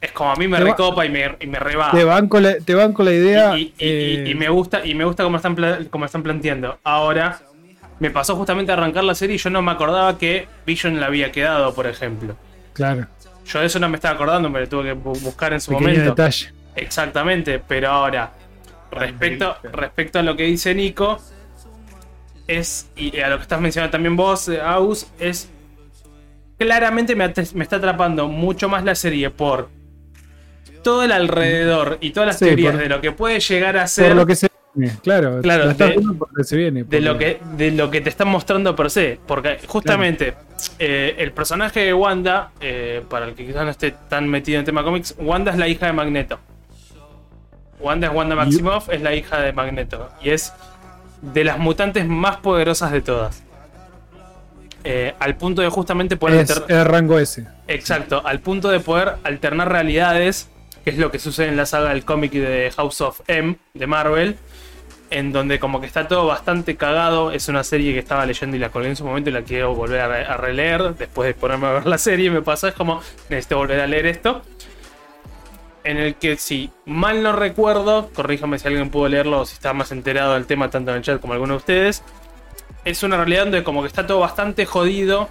es como a mí me Te recopa y me, y me reba. Te banco la, te banco la idea. Y, eh, y me gusta, y me gusta cómo están, cómo están planteando. Ahora, me pasó justamente a arrancar la serie y yo no me acordaba que Vision la había quedado, por ejemplo. Claro. Yo de eso no me estaba acordando, me lo tuve que bu- buscar en su Pequeño momento. detalle. Exactamente, pero ahora, respecto, respecto a lo que dice Nico, es, y a lo que estás mencionando también vos, eh, Aus, es claramente me, me está atrapando mucho más la serie por todo el alrededor y todas las Sí, teorías por- de lo que puede llegar a ser, Por lo que se viene. Claro, Claro, de- lo que se viene. de lo porque- que de lo que te están mostrando per se, porque justamente eh, el personaje de Wanda, eh, para el que quizás no esté tan metido en tema cómics, Wanda es la hija de Magneto. Wanda es Wanda Maximoff, es la hija de Magneto. Y es de las mutantes más poderosas de todas. Eh, al punto de justamente poder Es el rango ese. Exacto, al punto de poder alternar realidades, que es lo que sucede en la saga del cómic de House of M de Marvel, en donde como que está todo bastante cagado. Es una serie que estaba leyendo y la colgué en su momento y la quiero volver a, re- a releer después de ponerme a ver la serie. Me pasa, es como necesito volver a leer esto. En el que, si mal no recuerdo, corríjame si alguien pudo leerlo o si está más enterado del tema, tanto en el chat como alguno de ustedes. Es una realidad donde como que está todo bastante jodido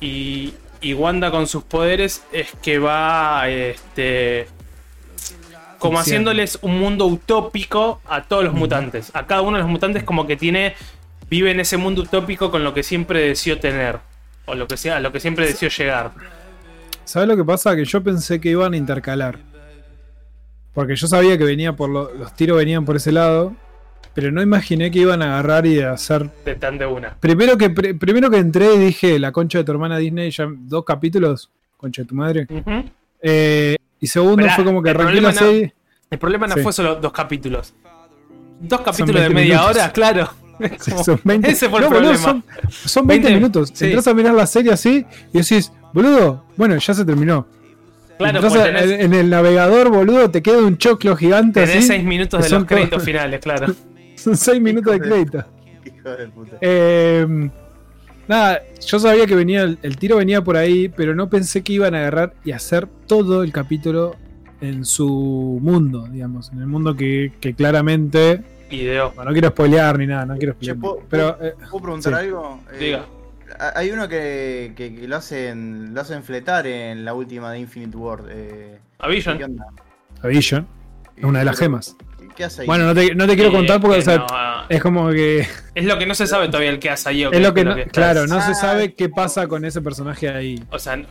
y, y Wanda con sus poderes es que va este como haciéndoles un mundo utópico a todos los mutantes. A cada uno de los mutantes como que tiene vive en ese mundo utópico con lo que siempre deseó tener o lo que sea, lo que siempre deseó llegar. ¿Sabes lo que pasa? Que yo pensé que iban a intercalar. Porque yo sabía que venía por lo- los tiros venían por ese lado. Pero no imaginé que iban a agarrar y a hacer. De tan de una. Primero que, pri- primero que entré y dije, la concha de tu hermana Disney, ya dos capítulos, concha de tu madre. Eh, y segundo fue como que arranqué la no- serie. El problema no Sí. fue solo dos capítulos. Dos capítulos de 20 media minutos. hora, claro. Como- son 20, Ese fue el No, boludo, son, son 20, 20, minutos. sí. Entras a mirar la serie así y decís, boludo, bueno, ya se terminó. Claro, tenés, en el navegador, boludo, te queda un choclo gigante tenés así. seis minutos de son los créditos todos- finales, claro. Son 6 minutos de crédito. Hijo de puta. Eh, nada, yo sabía que venía el, el tiro venía por ahí, pero no pensé que iban a agarrar y hacer todo el capítulo en su mundo, digamos, en el mundo que, que claramente. Video. bueno, no quiero spoilear ni nada, no quiero Che, spoilear. ¿puedo- pero eh, ¿Puedo preguntar Sí. algo? Eh, Diga. Ha- Hay uno que, que- que lo hacen lo hacen fletar en la última de Infinite World. Eh, A Vision. ¿Qué onda? a Vision es una de las gemas. ¿Qué hace ahí? Bueno, no te, no te quiero Eh, contar porque eh, o sea, no, ah, es como que. es lo que no se sabe todavía el que hace ahí. o Es lo que no, que claro, no se Ah. sabe qué pasa con ese personaje ahí. O sea,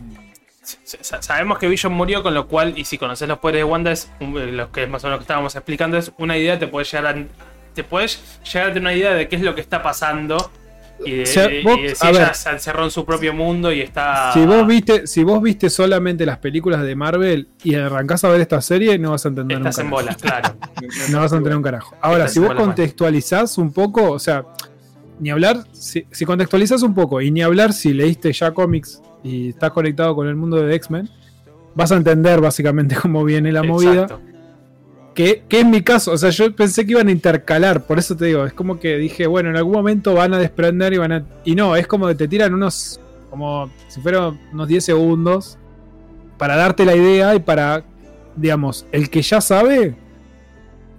sa- sa- sabemos que Vision murió, con lo cual, y si conoces los poderes de Wanda, es un- eh, lo que es más o menos lo que estábamos explicando, es una idea, te puedes llegar a. Te puedes llegar a tener una idea de qué es lo que está pasando Y, de- O sea, vos- y de- a si ella ver. se encerró en su propio mundo y está. Si vos viste, si vos viste solamente las películas de Marvel y arrancás a ver esta serie, no vas a entender un Estás en carajo. bola, claro. No vas a entender un carajo. Ahora, Estás si vos mal. contextualizás un poco, o sea, ni hablar, si, si contextualizás un poco y ni hablar si leíste ya cómics y estás conectado con el mundo de X-Men, vas a entender básicamente cómo viene la movida. Que, que en mi caso, o sea, yo pensé que iban a intercalar, por eso te digo, es como que dije, bueno, en algún momento van a desprender y van a. Y no, es como que te tiran unos. como si fueran unos 10 segundos para darte la idea y para, digamos, el que ya sabe,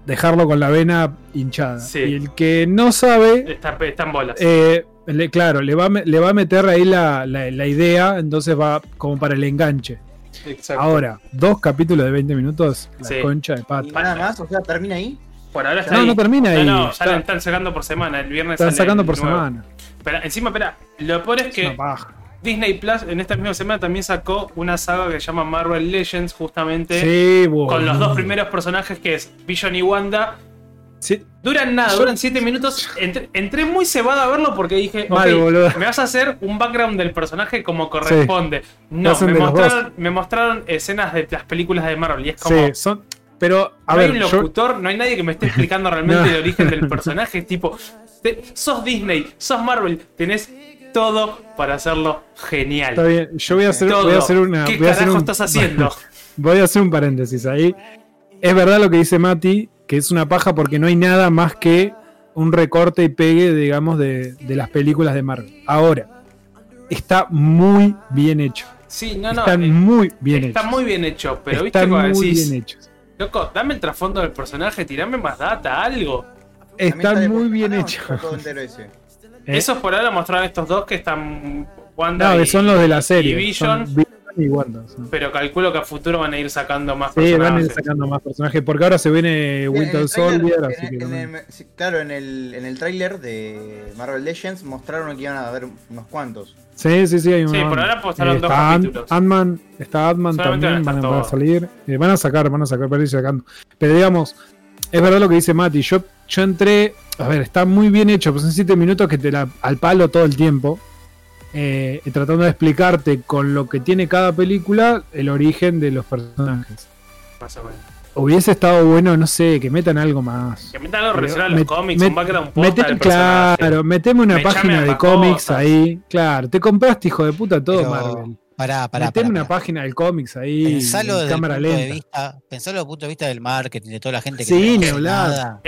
dejarlo con la vena hinchada. Sí. Y el que no sabe, Está, está en bolas. eh, le- claro, le va, le va a meter ahí la, la- la idea, entonces va como para el enganche. Exacto. Ahora, dos capítulos de 20 minutos, la Sí. concha de pata. Nada más, o sea, termina ahí. Por ahora está No, ahí. no termina ahí. No, no, Está- salen- están sacando por semana. El viernes Están sale sacando el por nuevo. semana. Pero encima, espera, lo peor es Es que. Disney Plus en esta misma semana también sacó una saga que se llama Marvel Legends, justamente Sí, con los dos primeros personajes que es Vision y Wanda. Sí, Duran nada, duran 7 minutos. Entré, entré muy cebado a verlo porque dije, Mal, ok, boludo. me vas a hacer un background del personaje como corresponde. No, me mostraron, me mostraron escenas de las películas de Marvel y es como... sí, son. Pero, a no ver, hay un yo- locutor, no hay nadie que me esté explicando realmente No. el origen del personaje. Es tipo, te- sos Disney, sos Marvel, tenés todo para hacerlo genial. está bien. Yo voy a hacer, voy a hacer una. ¿Qué voy a hacer carajo un- estás haciendo? Voy a hacer un paréntesis ahí. Es verdad lo que dice Mati, que es una paja porque no hay nada más que un recorte y pegue, digamos, de, de las películas de Marvel. Ahora, está muy bien hecho. Sí, no, no. Están eh, muy bien está hechos. muy bien hecho, pero Están viste cuando muy decís, bien hechos. loco, dame el trasfondo del personaje, tirame más data, algo. ¿También Están sale muy bien hechos. está? ¿eh? Esos por ahora mostraron estos dos que están Wanda No, y, que son los de la serie. y Vision, son Vision y Wanda. son. pero calculo que a futuro van a ir sacando más Sí, van a ir personajes. sacando más personajes. Porque ahora se viene En Winter Soldier, así que. en el- claro, en el, en el tráiler de Marvel Legends mostraron que iban a haber unos cuantos. Sí, sí, sí, hay Sí, por ahora postaron dos está Ant- capítulos. Ant-Man, está Ant-Man también, van a van a, van a salir. Eh, van a sacar, van a sacar, para ir sacando. Pero digamos, es verdad lo que dice Mati. Yo, yo entré, a ver, está muy bien hecho, pues en 7 minutos que te la al palo todo el tiempo. Eh, tratando de explicarte con lo que tiene cada película el origen de los personajes. Más o menos. Hubiese estado bueno, no sé, que metan algo más. Que metan algo relacionado a los met- cómics, met- un background posta Mete- del personaje. claro, meteme una Me página de cómics cosas. ahí. Claro, te compraste, hijo de puta, todo Pero- Marvel. Pará, pará, Meteme pará, una pará. página de cómics ahí. Pensalo en desde el cámara punto de vista, pensalo desde el punto de vista del marketing, de toda la gente que Sí, ni hablar.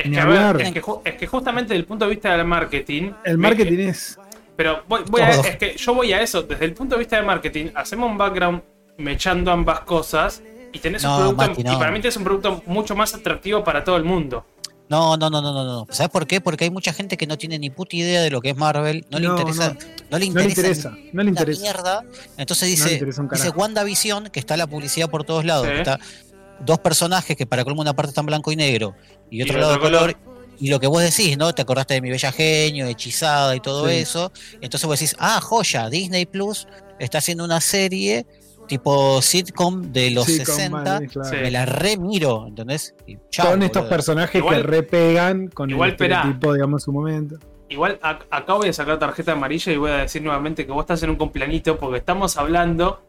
Es que, es, justamente desde el punto de vista del marketing. El me- marketing es. Pero voy, voy a- es que yo voy a eso. Desde el punto de vista de marketing, hacemos un background mechando ambas cosas y tenés No, un producto. Mati, Y para mí tenés un producto mucho más atractivo para todo el mundo. No, no, no, no, no, no. ¿Sabes por qué? Porque hay mucha gente que no tiene ni puta idea de lo que es Marvel, no le interesa, no. no, le No le interesa, interesa. le interesa. mierda. Entonces No le dice, interesa dice. WandaVision, que está la publicidad por todos lados, Sí. que está dos personajes que para colmo una parte están blanco y negro y otro Y lado de otro color. Y lo que vos decís, ¿no? Te acordaste de mi bella genio, hechizada y todo Sí. eso. Entonces vos decís, ah, joya, Disney Plus está haciendo una serie tipo sitcom de los Sí, con 60. Marvel, claro. Sí. Me la remiro, ¿entendés? Y chau, Son estos boludo. personajes Igual- que repegan con igual, el tipo, digamos, en su momento. Igual ac- acá voy a sacar tarjeta amarilla y voy a decir nuevamente que vos estás en un complanito porque estamos hablando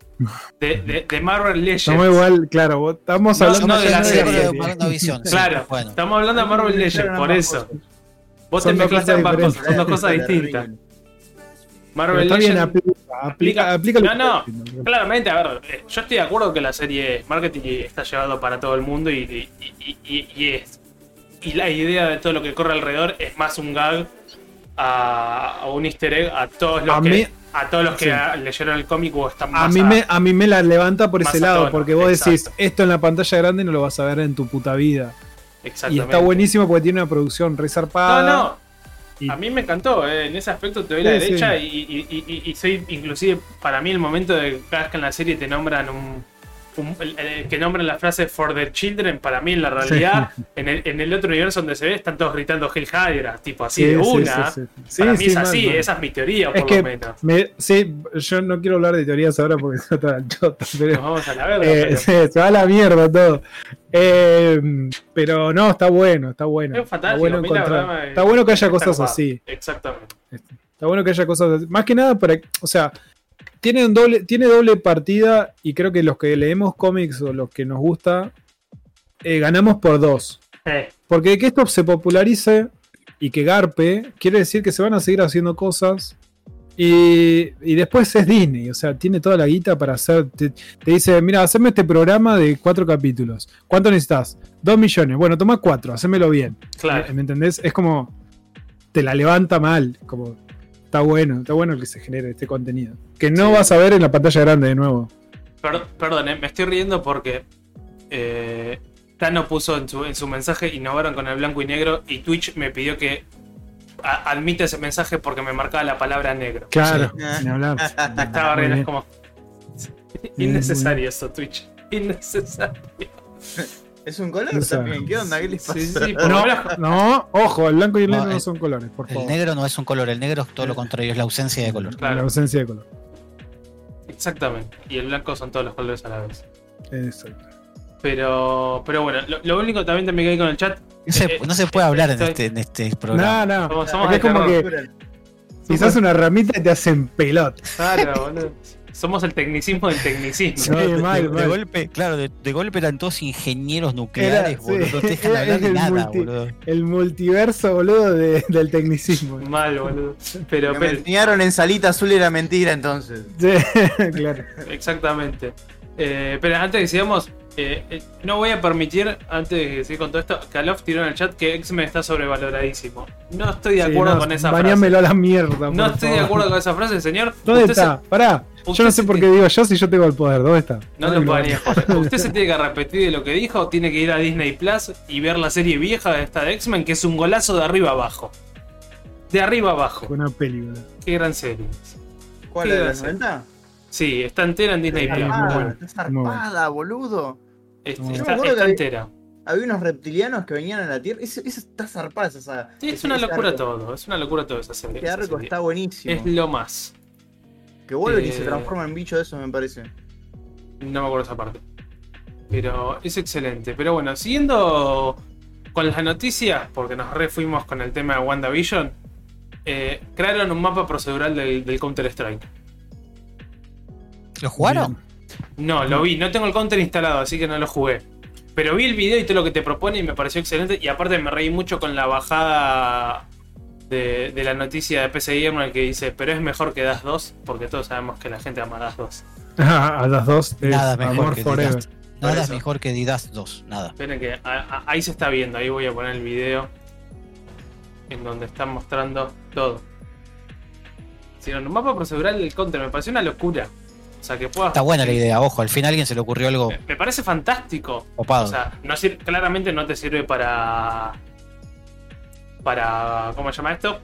de, de- de Marvel Legends. Estamos igual, claro, vos- estamos No, hablando no de la serie. que WandaVision, sí, Claro, bueno. estamos hablando de Marvel Legends, por eso. Vos te Son mezclaste ambas cosas, son dos cosas distintas. Marvel está bien, Legends. aplica, aplica, aplica No, que no, claramente, a ver, eh, yo estoy de acuerdo que la serie es marketing y está llevado para todo el mundo y, y- y- y- y es. Y la idea de todo lo que corre alrededor es más un gag a, a un easter egg a todos los A que, mí- a todos los que sí. leyeron el cómic o están A más mí, a- me, a mí me la levanta por ese lado, tono, porque vos decís, esto en la pantalla grande no lo vas a ver en tu puta vida. Y está buenísimo porque tiene una producción No, resarpada. no. Y- A mí me encantó, eh, en ese aspecto te doy Sí, la derecha y, y- y- y- y soy inclusive para mí el momento de cada vez que en la serie te nombran un, que nombran la frase for the children, para mí en la realidad, en, el, en el otro universo donde se ve, están todos gritando Hill Hydra, tipo así Sí, de una. sí, sí. Sí, Para mí es así, esa es mi teoría, Es por que lo menos. me- sí, yo no quiero hablar de teorías ahora porque se trata chota, Nos vamos a la verga, eh, pero- se, se va a la mierda todo. Eh, pero no, está bueno, está bueno. es Está bueno, encontrar- está bueno que haya cosas así. Exactamente. Está bueno que haya cosas. así. Más que nada para. O sea, tiene, un doble, tiene doble partida y creo que los que leemos cómics o los que nos gusta, eh, ganamos por dos. Eh, Porque que esto se popularice y que garpe, quiere decir que se van a seguir haciendo cosas. Y, y después es Disney, o sea, tiene toda la guita para hacer. Te, te dice, mira, haceme este programa de cuatro capítulos. ¿Cuánto necesitas? Dos millones. Bueno, toma cuatro, hacémelo bien. claro. ¿Me entendés? Es como. Te la levanta mal. Como. Está bueno, está bueno que se genere este contenido. Que no Sí. vas a ver en la pantalla grande de nuevo. Per- perdón, eh, me estoy riendo porque eh, Tano puso en su, en su mensaje innovaron con el blanco y negro y Twitch me pidió que a- admita ese mensaje porque me marcaba la palabra negro. Claro, Sí. sin hablar. Estaba es como. Innecesario eso, Twitch. Innecesario. ¿Es un color No también? ¿Qué onda? ¿Qué les pasa? Sí, sí, No, no, ojo, el blanco y el No, negro no el- son colores, por El favor. negro no es un color, el negro es todo lo contrario, es la ausencia de color. Claro. La ausencia de color. Exactamente. Y el blanco son todos los colores a la vez. Exacto. Pero, pero bueno, lo, lo único también también que hay con el chat. No se, Eh, no se puede hablar en estoy- este, en este programa. No, no. Somos, somos es como que quizás una ramita y te hacen pelota. Claro, boludo. Somos el tecnicismo del tecnicismo. Sí, No, de, mal, de- de golpe, claro, de, de golpe eran todos ingenieros nucleares, Era- sí, boludo. No te dejan hablar de el nada, multi- boludo. El multiverso, boludo, de- del tecnicismo. Mal, boludo. Pero, me pero- enseñaron en salita azul era mentira entonces. Sí, claro. exactamente. Eh, pero antes que sigamos, eh, eh, no voy a permitir, antes de seguir con todo esto, que Alof tiró en el chat que X-Men está sobrevaloradísimo. No estoy de Sí, acuerdo no, con esa frase. a la mierda. No estoy de acuerdo con esa frase, señor. ¿Dónde Usted se- está? Pará. Yo no sé por qué tiene- digo yo si yo tengo el poder. ¿Dónde está? No Ay, lo podría. Usted se tiene que repetir de lo que dijo, tiene que ir a Disney Plus y ver la serie vieja de esta de X-Men, que es un golazo de arriba abajo. De arriba abajo. Una película. Qué gran serie. ¿Cuál era la gracias. 90? Sí, está entera en Disney Plus. Ah, está zarpada, boludo. Este, Muy está, entera. Había unos reptilianos que venían a la Tierra. Eso, eso está zarpada esa saga. Sí, es una locura arco- todo. Es una locura todo esa serie. Ese esa arco serie. está buenísimo. Es lo más. Que vuelve y Eh, se transforma en bicho de eso, me parece. No me acuerdo esa parte. Pero es excelente. Pero bueno, siguiendo con las noticias, porque nos refuimos con el tema de WandaVision, eh, crearon un mapa procedural del, del Counter-Strike. ¿Lo jugaron? No, lo vi, no tengo el Counter instalado, así que no lo jugué. Pero vi el video y todo lo que te propone y me pareció excelente. Y aparte me reí mucho con la bajada de, de la noticia de PC Gamer que dice, pero es mejor que Das 2, porque todos sabemos que la gente ama Das 2. a las dos es Nada mejor Amor que Forever. Didast. Nada eso. mejor que Didas 2, nada. Esperen que a- a- ahí se está viendo, ahí voy a poner el video en donde están mostrando todo. Hicieron un mapa procedural del Counter, me pareció una locura. O sea, que puedas... Está buena la idea, ojo, al final a alguien se le ocurrió algo Me, me parece fantástico. copado. O sea, no sir- claramente no te sirve para. Para. ¿Cómo se llama esto?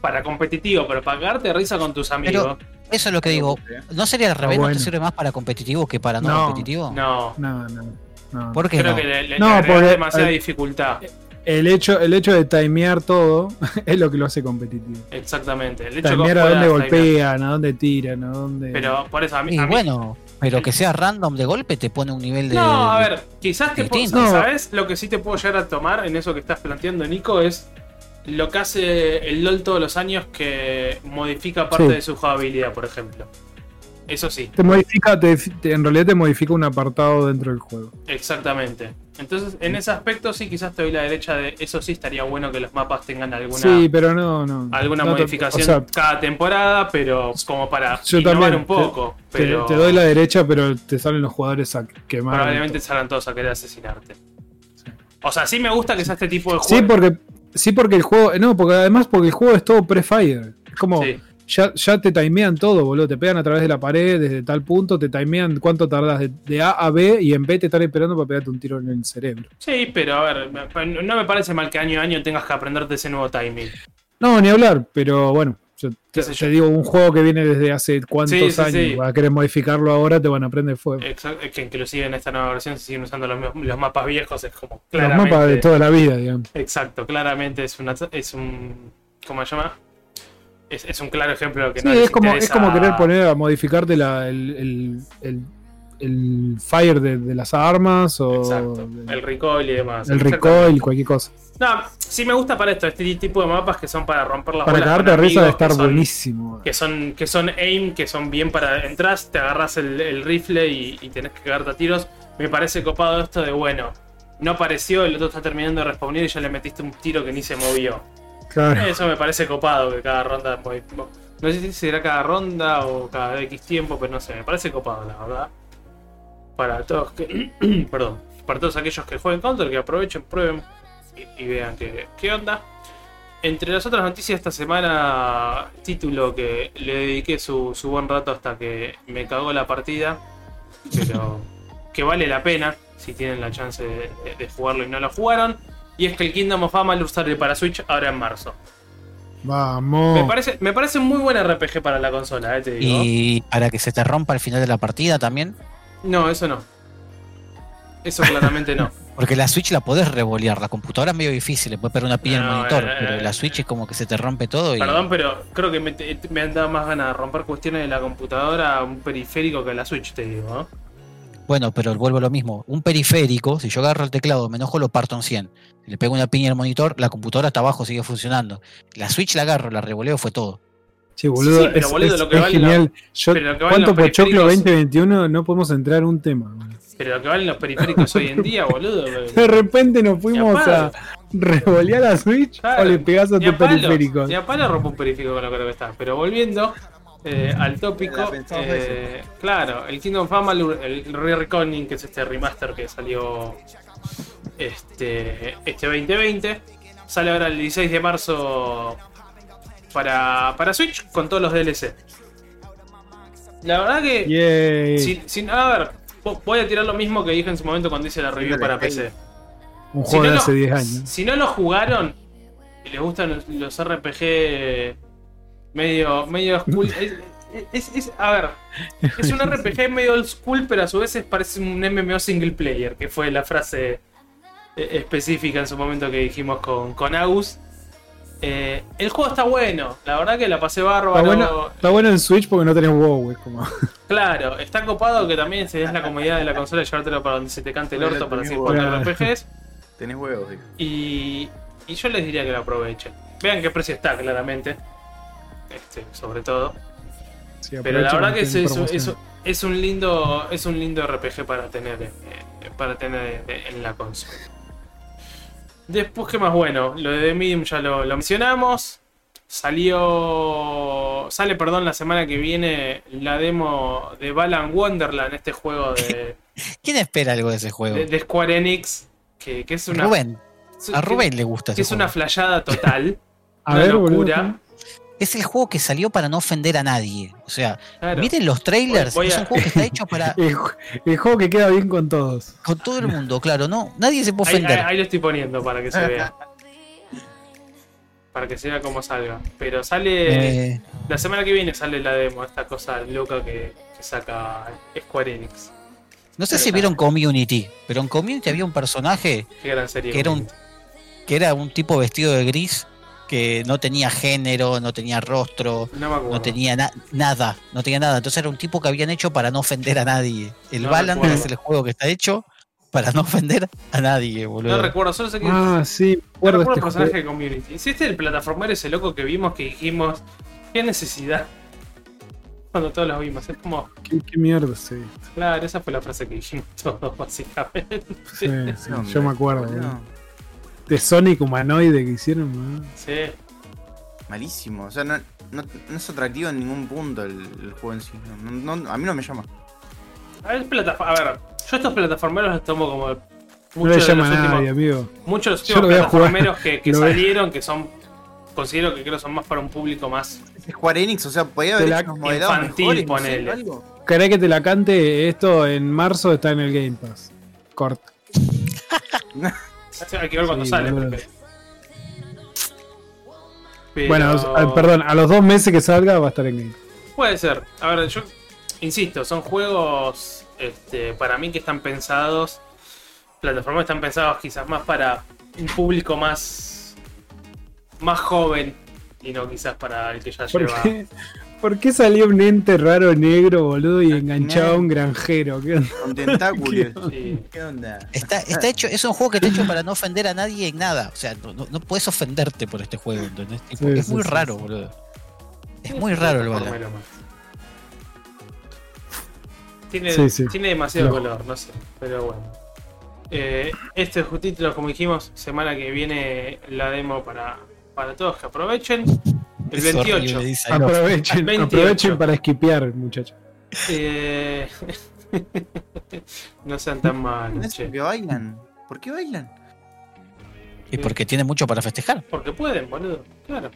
Para competitivo, pero para cagarte risa con tus amigos. Eso es lo que digo. ¿No sería al revés? ¿No bueno. te sirve más para competitivo que para no, No. competitivo? No, No, no, no. ¿Por qué creo no? que le, le- No, le demasiada eh, dificultad. El hecho, el hecho de timear todo es lo que lo hace competitivo. Exactamente. El hecho Timear a dónde golpean, a dónde tiran, a dónde. Pero por eso a mí. Y a mí- bueno, pero que sea random de golpe te pone un nivel de. No, a ver, quizás te puedo. ¿Sabes? Lo que sí te puedo llegar a tomar en eso que estás planteando, Nico, es lo que hace el LOL todos los años que modifica parte Sí. de su jugabilidad, por ejemplo. Eso sí. Te modifica, te- te- en realidad te modifica un apartado dentro del juego. Exactamente. Entonces, en ese aspecto sí, quizás te doy la derecha de eso sí estaría bueno que los mapas tengan alguna, Sí, pero no, no. alguna No modificación o sea, cada temporada, pero como para Yo innovar también, un poco. te, pero te doy la derecha, pero te salen los jugadores a quemar. probablemente salgan todos a querer asesinarte. O sea, sí me gusta que sea este tipo de Sí, juego. porque, sí, porque el juego. No, porque además porque el juego es todo pre-fire. Es como. Sí, Ya, ya te timean todo, boludo. Te pegan a través de la pared desde tal punto, te timean cuánto tardas de, de A a B y en B te están esperando para pegarte un tiro en el cerebro. sí, pero a ver, no me parece mal que año a año tengas que aprenderte ese nuevo timing. No, ni hablar, pero bueno. yo ¿Qué te, yo? digo, un juego que viene desde hace cuántos Sí, sí, años, sí. vas a querer modificarlo ahora, te van a prender fuego. Exacto, que inclusive en esta nueva versión se siguen usando los, los mapas viejos, es como Los claramente. mapas de toda la vida, digamos. Exacto, claramente es una es un ¿cómo se llama? Es, es un claro ejemplo de lo que Sí, no es como, es interesa- como querer poner a modificarte la, el, el- el- el fire de, de las armas o Exacto. El recoil y demás. el recoil, cualquier cosa. No, sí me gusta para esto, este tipo de mapas que son para romper las Para bolas cagarte con risa de que estar son- buenísimo. Que son, que son aim, que son bien para. Entras, te agarras el, el rifle y, y tenés que cagarte a tiros. Me parece copado esto de bueno. No apareció, el otro está terminando de respawnar y ya le metiste un tiro que ni se movió. Eso me parece copado que cada ronda. mo- No sé si será cada ronda o cada X tiempo, pero no sé, me parece copado, la verdad. Para todos que. perdón. Para todos aquellos que jueguen Counter, que aprovechen, prueben y, vean qué, qué onda. Entre las otras noticias esta semana, título que le dediqué su, su buen rato hasta que me cagó la partida, pero que vale la pena si tienen la chance de jugarlo y no lo jugaron. Y es que el Kingdom of Amalur sale para Switch ahora en marzo. Vamos. Me parece, me parece un muy buen RPG para la consola, eh, te digo. Y para que se te rompa al final de la partida también. No, eso no. Eso claramente no. Porque la Switch la podés revolear, la computadora es medio difícil, le puede perder una pilla en el No, monitor, eh, eh, pero la Switch es como que se te rompe todo y Perdón, pero creo que me, te- me han dado más ganas de romper cuestiones de la computadora a un periférico que la Switch, te digo. ¿no? Bueno, pero vuelvo a lo mismo. Un periférico, si yo agarro el teclado, me enojo, lo parto en 100. Le pego una piña al monitor, la computadora está abajo, sigue funcionando. La Switch la agarro, la revoleo, fue todo. Sí, boludo, Sí, pero es, boludo, es- lo que es vale genial. Yo, pero lo que ¿Cuánto Pochoclo periféricos- 2021? No podemos entrar en un tema. Pero lo que valen los periféricos hoy en día, boludo. De repente nos fuimos a revolear la Switch Claro, o le pegás a tu palo, periférico. ni a palo rompo un periférico con lo que está. Pero volviendo eh, al tópico, eh, claro, el Kingdom of Amalur, el Re-Reckoning, que es este remaster que salió este, este 2020, sale ahora el 16 de marzo para, para Switch con todos los DLC. La verdad que, sin, sin- a ver, vo- voy a tirar lo mismo que dije en su momento cuando hice la review para PC. un Si juego no de lo- hace 10 años. Si no lo jugaron y les gustan los, los RPG medio, medio school, es, es- es- a ver, es un RPG medio old school, pero a su vez es- parece un MMO single player, que fue la frase eh, específica en su momento que dijimos con, con Agus. Eh, el juego está bueno, la verdad que la pasé bárbaro. Está bueno, está bueno en Switch porque no tenés WoW, es como. Claro, está copado que también se des la comodidad de la consola y llevártelo para donde se te cante el Bueno, orto para seguir jugando RPGs. Tenés huevos, digo. Y, y yo les diría que lo aprovechen. Vean qué precio está, claramente. Este, sobre todo. Sí, Pero la verdad que es, un lindo. Es un lindo RPG para tener eh, para tener en la consola. Después, ¿qué más bueno? Lo de The Medium ya lo, lo mencionamos. Salió. Sale, perdón, la semana que viene la demo de Balan Wonderland, este juego de, ¿Quién espera algo de ese juego? de, de Square Enix. Que, que es una. Rubén. A Rubén le gusta Que ese es una flayada total. A una ver, boludo. Es el juego que salió para no ofender a nadie. O sea, Claro. miren los trailers. Voy- voy es a- un juego que está hecho para El, ju- el juego que queda bien con todos. con todo el mundo, claro, no, nadie se puede ofender. ahí- ahí lo estoy poniendo para que se vea. Para que se vea cómo salga. Pero sale. Eh, La semana que viene sale la demo, esta cosa loca que, que saca Square Enix. no sé pero si vieron Community, pero en Community había un personaje Qué gran serie. Que era un- que era un tipo vestido de gris que no tenía género, no tenía rostro, No no tenía na- nada, no tenía nada. Entonces era un tipo que habían hecho para no ofender a nadie. El No Balan recuerdo. es el juego que está hecho para no ofender a nadie, boludo. No recuerdo, solo sé que. Ah, sí, no recuerdo este el personaje juego. de Community. Es el plataformero ese loco que vimos que dijimos. ¿Qué necesidad? Cuando todos lo vimos. Es como. ¿Qué, qué mierda, sí. Claro, esa fue la frase que dijimos todos, básicamente. Sí, sí, yo me acuerdo. Boludo. De Sonic humanoide que hicieron, boludo. Sí. Malísimo. O sea, no, no, no es atractivo en ningún punto el, el juego en sí. No, no- no- a mí no me llama. A ver, plataforma- a ver, yo estos plataformeros los tomo como. No Muchos le de los a nadie, últimos, amigo. muchos de los Yo últimos plataformeros que, que salieron, que son. Considero que creo son más para un público más. Square Enix, o sea, podía haber hecho modelados infantil, mejores, no algo. ¿Querés que te la cante? Esto en marzo está en el Game Pass. Corta. Hay que ver cuándo Sí, sale. porque- Pero- Bueno, perdón, a los dos meses que salga va a estar en Game. Puede ser. A ver, yo insisto, son juegos este, para mí que están pensados. Plataformas están pensados quizás más para un público más. más joven. Y no quizás para el que ya ¿Por lleva. qué, ¿Por qué salió un ente raro negro, boludo, y Al enganchaba a un granjero? ¿Qué onda? Con tentáculos. Sí. ¿Qué onda? Está, está hecho, es un juego que está hecho para no ofender a nadie en nada. O sea, no, no- no puedes ofenderte por este juego, ¿entendés? Sí, es sí, muy sí, raro, sí. boludo. Es muy raro el más. Tiene, Sí, sí. tiene demasiado No. color, no sé, pero bueno. Eh, este título, como dijimos, semana que viene la demo para, para todos que aprovechen. El Es 28. horrible, dice ahí. Aprovechen, 28. aprovechen para esquipear, muchachos. Eh, no sean tan malos, ¿No es che. porque bailan? ¿Por qué bailan? Y porque tiene mucho para festejar. Porque pueden, boludo. Claro.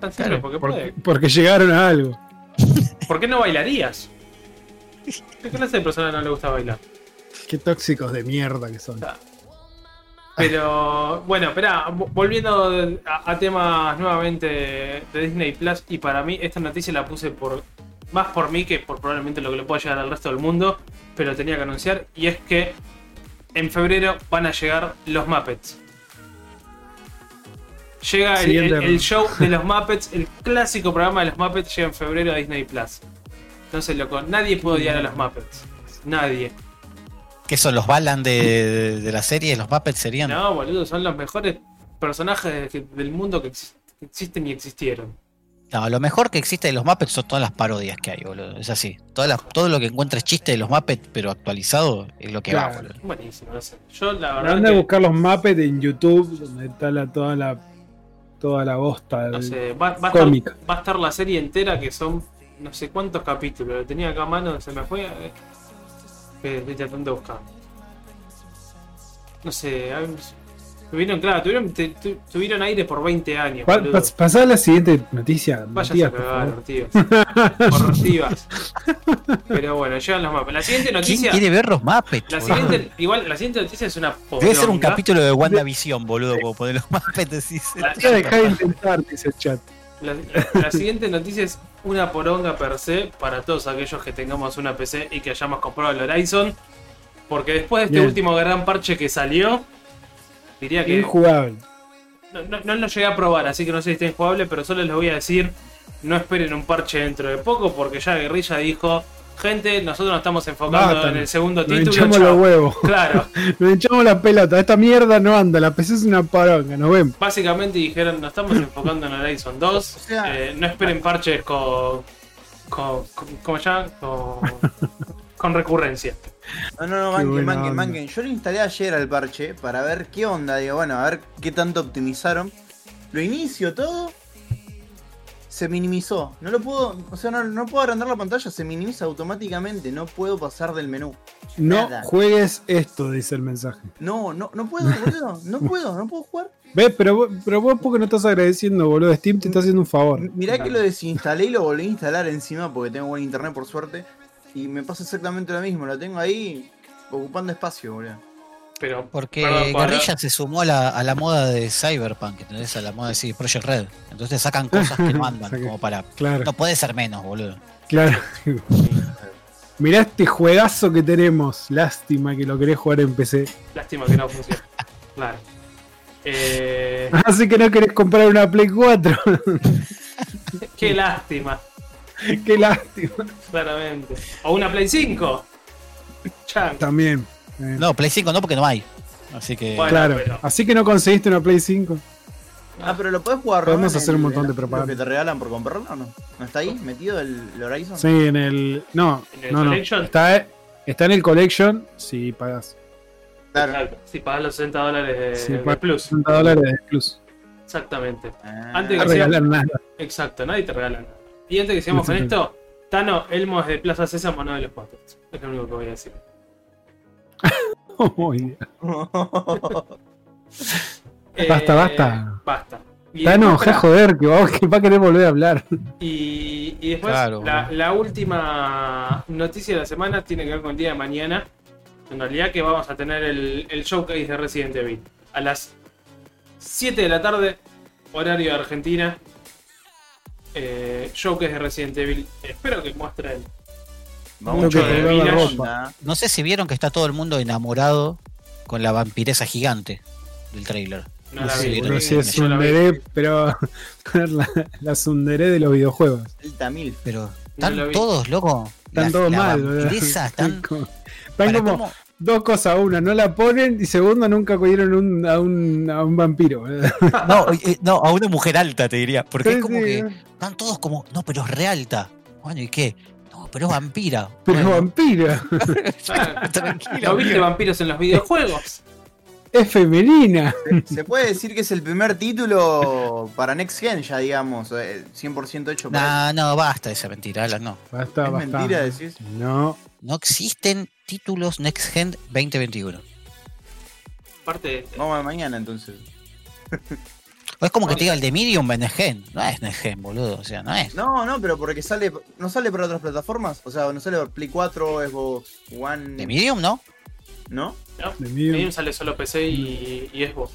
Tan simple, Claro, porque Porque, pueden. porque llegaron a algo. ¿Por qué no bailarías? ¿Qué clase de persona no le gusta bailar? Qué tóxicos de mierda que son. Pero bueno, espera, vo- volviendo a, a temas nuevamente de Disney Plus, y para mí esta noticia la puse por más por mí que por probablemente lo que le pueda llegar al resto del mundo, pero tenía que anunciar, y es que en febrero van a llegar los Muppets. Llega el, show de los Muppets, el clásico programa de los Muppets llega en febrero a Disney Plus. Entonces, loco, nadie puede odiar a los Muppets. Nadie. ¿Qué son los Balan de, de, la serie? ¿Los Muppets serían? No, boludo, son los mejores personajes del mundo que exis- que existen y existieron. No, lo mejor que existe de los Muppets son todas las parodias que hay, boludo. Es así. Todas las- todo lo que encuentres chiste de los Muppets, pero actualizado, es lo que va, Claro. boludo. Buenísimo, no sé. Yo la verdad Anda a buscar los Muppets en YouTube, donde está la, toda la toda la bosta. no sé, va, va a cómica. estar, va a estar la serie entera que son no sé cuántos capítulos. Lo tenía acá a mano, se me fue. Que Estoy tratando de buscar. No sé, tuvieron, claro, tuvieron, te- tu- tuvieron aire por 20 años. Pas- pasá a la siguiente noticia, Matías, a por cagar, ortivas. Correctivas. Pero bueno, llegan los mapas. La siguiente ¿Quién noticia. quiere ver los Muppets? La siguiente, igual, la siguiente noticia es una Debe ser un capítulo de WandaVision, boludo, como poner los Muppets. decís. La- Ya dejá de intentar, dice el chat. La, siguiente noticia es una poronga per se para todos aquellos que tengamos una PC y que hayamos comprado el Horizon. Porque después de este Bien. último gran parche que salió, diría que Injugable. no, no- no lo llegué a probar, así que no sé si está injugable, pero solo les voy a decir, no esperen un parche dentro de poco, porque ya Guerrilla dijo, gente, nosotros nos estamos enfocando Basta, en el segundo Nos título. hinchamos chao". los huevos. Claro, Nos hinchamos la pelota. Esta mierda no anda. La PC es una paronga. Nos vemos. básicamente dijeron, nos estamos enfocando en Horizon 2, O sea- eh, no esperen parches con... con, con ¿Cómo se llama? Con, con recurrencia. No, no, no, banquen, onda. banquen. Yo lo instalé ayer al parche para ver qué onda. Digo, bueno, a ver qué tanto optimizaron. Lo inicio todo. Se minimizó. No lo puedo. O sea, no, no puedo agrandar la pantalla. Se minimiza automáticamente. No puedo pasar del menú. No Nada. juegues esto, dice el mensaje. No, no, no puedo, boludo. No puedo, no puedo jugar. ¿Ves? Pero, vos- pero vos porque no estás agradeciendo, boludo. Steam te está haciendo un favor. Mirá que lo desinstalé y lo volví a instalar encima porque tengo buen internet por suerte. Y me pasa exactamente lo mismo. Lo tengo ahí ocupando espacio, boludo. Pero, Porque perdón, Guerrilla se sumó a la, a la moda de Cyberpunk, ¿entendés? A la moda de sí, Project Red. Entonces sacan cosas que no andan, Saqué. como para. Claro, No puede ser menos, boludo. claro. Mirá este juegazo que tenemos. Lástima que lo querés jugar en PC. Lástima que no funciona. Claro. Eh, Así que no querés comprar una Play 4. qué lástima, Qué lástima. claramente. O una Play 5. Chan. También. Eh, No, Play 5 no, porque no hay. Así que. Bueno. claro. pero- Así que no conseguiste una Play 5. Ah, pero lo podés jugar. Podemos hacer un montón de lo propaganda. que te regalan por comprarlo o no? ¿No está ahí metido el, el Horizon? Sí, en el. No, ¿En el no, no. Collection? Está, está en el Collection si pagas. Claro. Si pagas los 60 dólares de, Si de pagas Plus. 60 dólares de Plus. Exactamente. Ah, Antes No que sea- regalar nada. Exacto, nadie te regala nada. Y antes que sigamos con esto, Tano, Elmo es de Plaza Sésamo, no de los Muppets. Es lo único que voy a decir. Eh, Basta, basta. Basta. Y Tano, ja, joder, que va, que va a querer volver a hablar. Y, y después, Claro, la, última noticia de la semana tiene que ver con el día de mañana. En realidad que vamos a tener el, el showcase de Resident Evil. A las 7 de la tarde, horario de Argentina. Eh, showcase de Resident Evil. Espero que muestren mucho de ropa. No sé si vieron que está todo el mundo enamorado con la vampiresa gigante del trailer. No la Sí, vi. no sé es pero la, la Sundere de los videojuegos. Delta Mil. Pero están lo todos, loco. Están La- todos la mal, vampiresa, están. como, para como cómo- dos cosas. Una, no la ponen. Y segundo, nunca cogieron un, a, un, a un vampiro. No, eh, no, a una mujer alta te diría. Porque es como sí, que están todos como, no, pero es re alta. Bueno, ¿y qué? No, pero es vampira. Pero Bueno, vampira. Ah, tranquilo. ¿No viste vampiros en los videojuegos? Es femenina. Se, se puede decir que es el primer título para Next Gen, ya digamos, eh, 100% hecho para No, no, basta esa mentira, Alan, no. Basta, ¿Es basta. mentira, decís? No. No existen títulos Next Gen 2021. Aparte, Vamos a mañana entonces. O es como que te diga el de Medium es Next Gen. No es Next Gen, boludo. O sea, no es. No, no, pero porque sale. ¿No sale para otras plataformas? O sea, no sale para Play 4, Xbox One. De Medium, ¿no? ¿No? ¿no? De Medium. Medium sale solo PC y, y Xbox.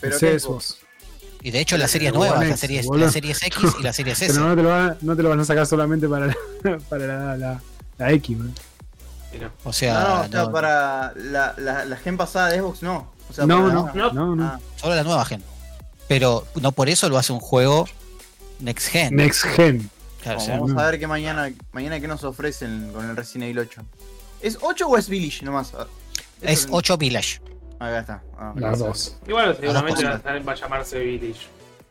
Pero ¿qué Xbox? Y de hecho One nuevas, X, las series, boludo. las series X y las series S. Pero no te, lo van, a- no te lo van a sacar solamente para la, para la, la, la X, no. O No, sea, no, o sea, no, para la, la, la gen pasada de Xbox no. O sea, No, no, no. no, no. Ah, solo la nueva gen. Pero no por eso lo hace un juego Next Gen. Next Gen. Claro, o vamos, sea, vamos no. a ver qué mañana, mañana qué nos ofrecen con el Resident Evil 8. ¿Es 8 o es Village nomás? Ah, es eso- 8 Village. Acá está. Ah, Las dos. Igual seguramente cosas. va a, va a llamarse Village.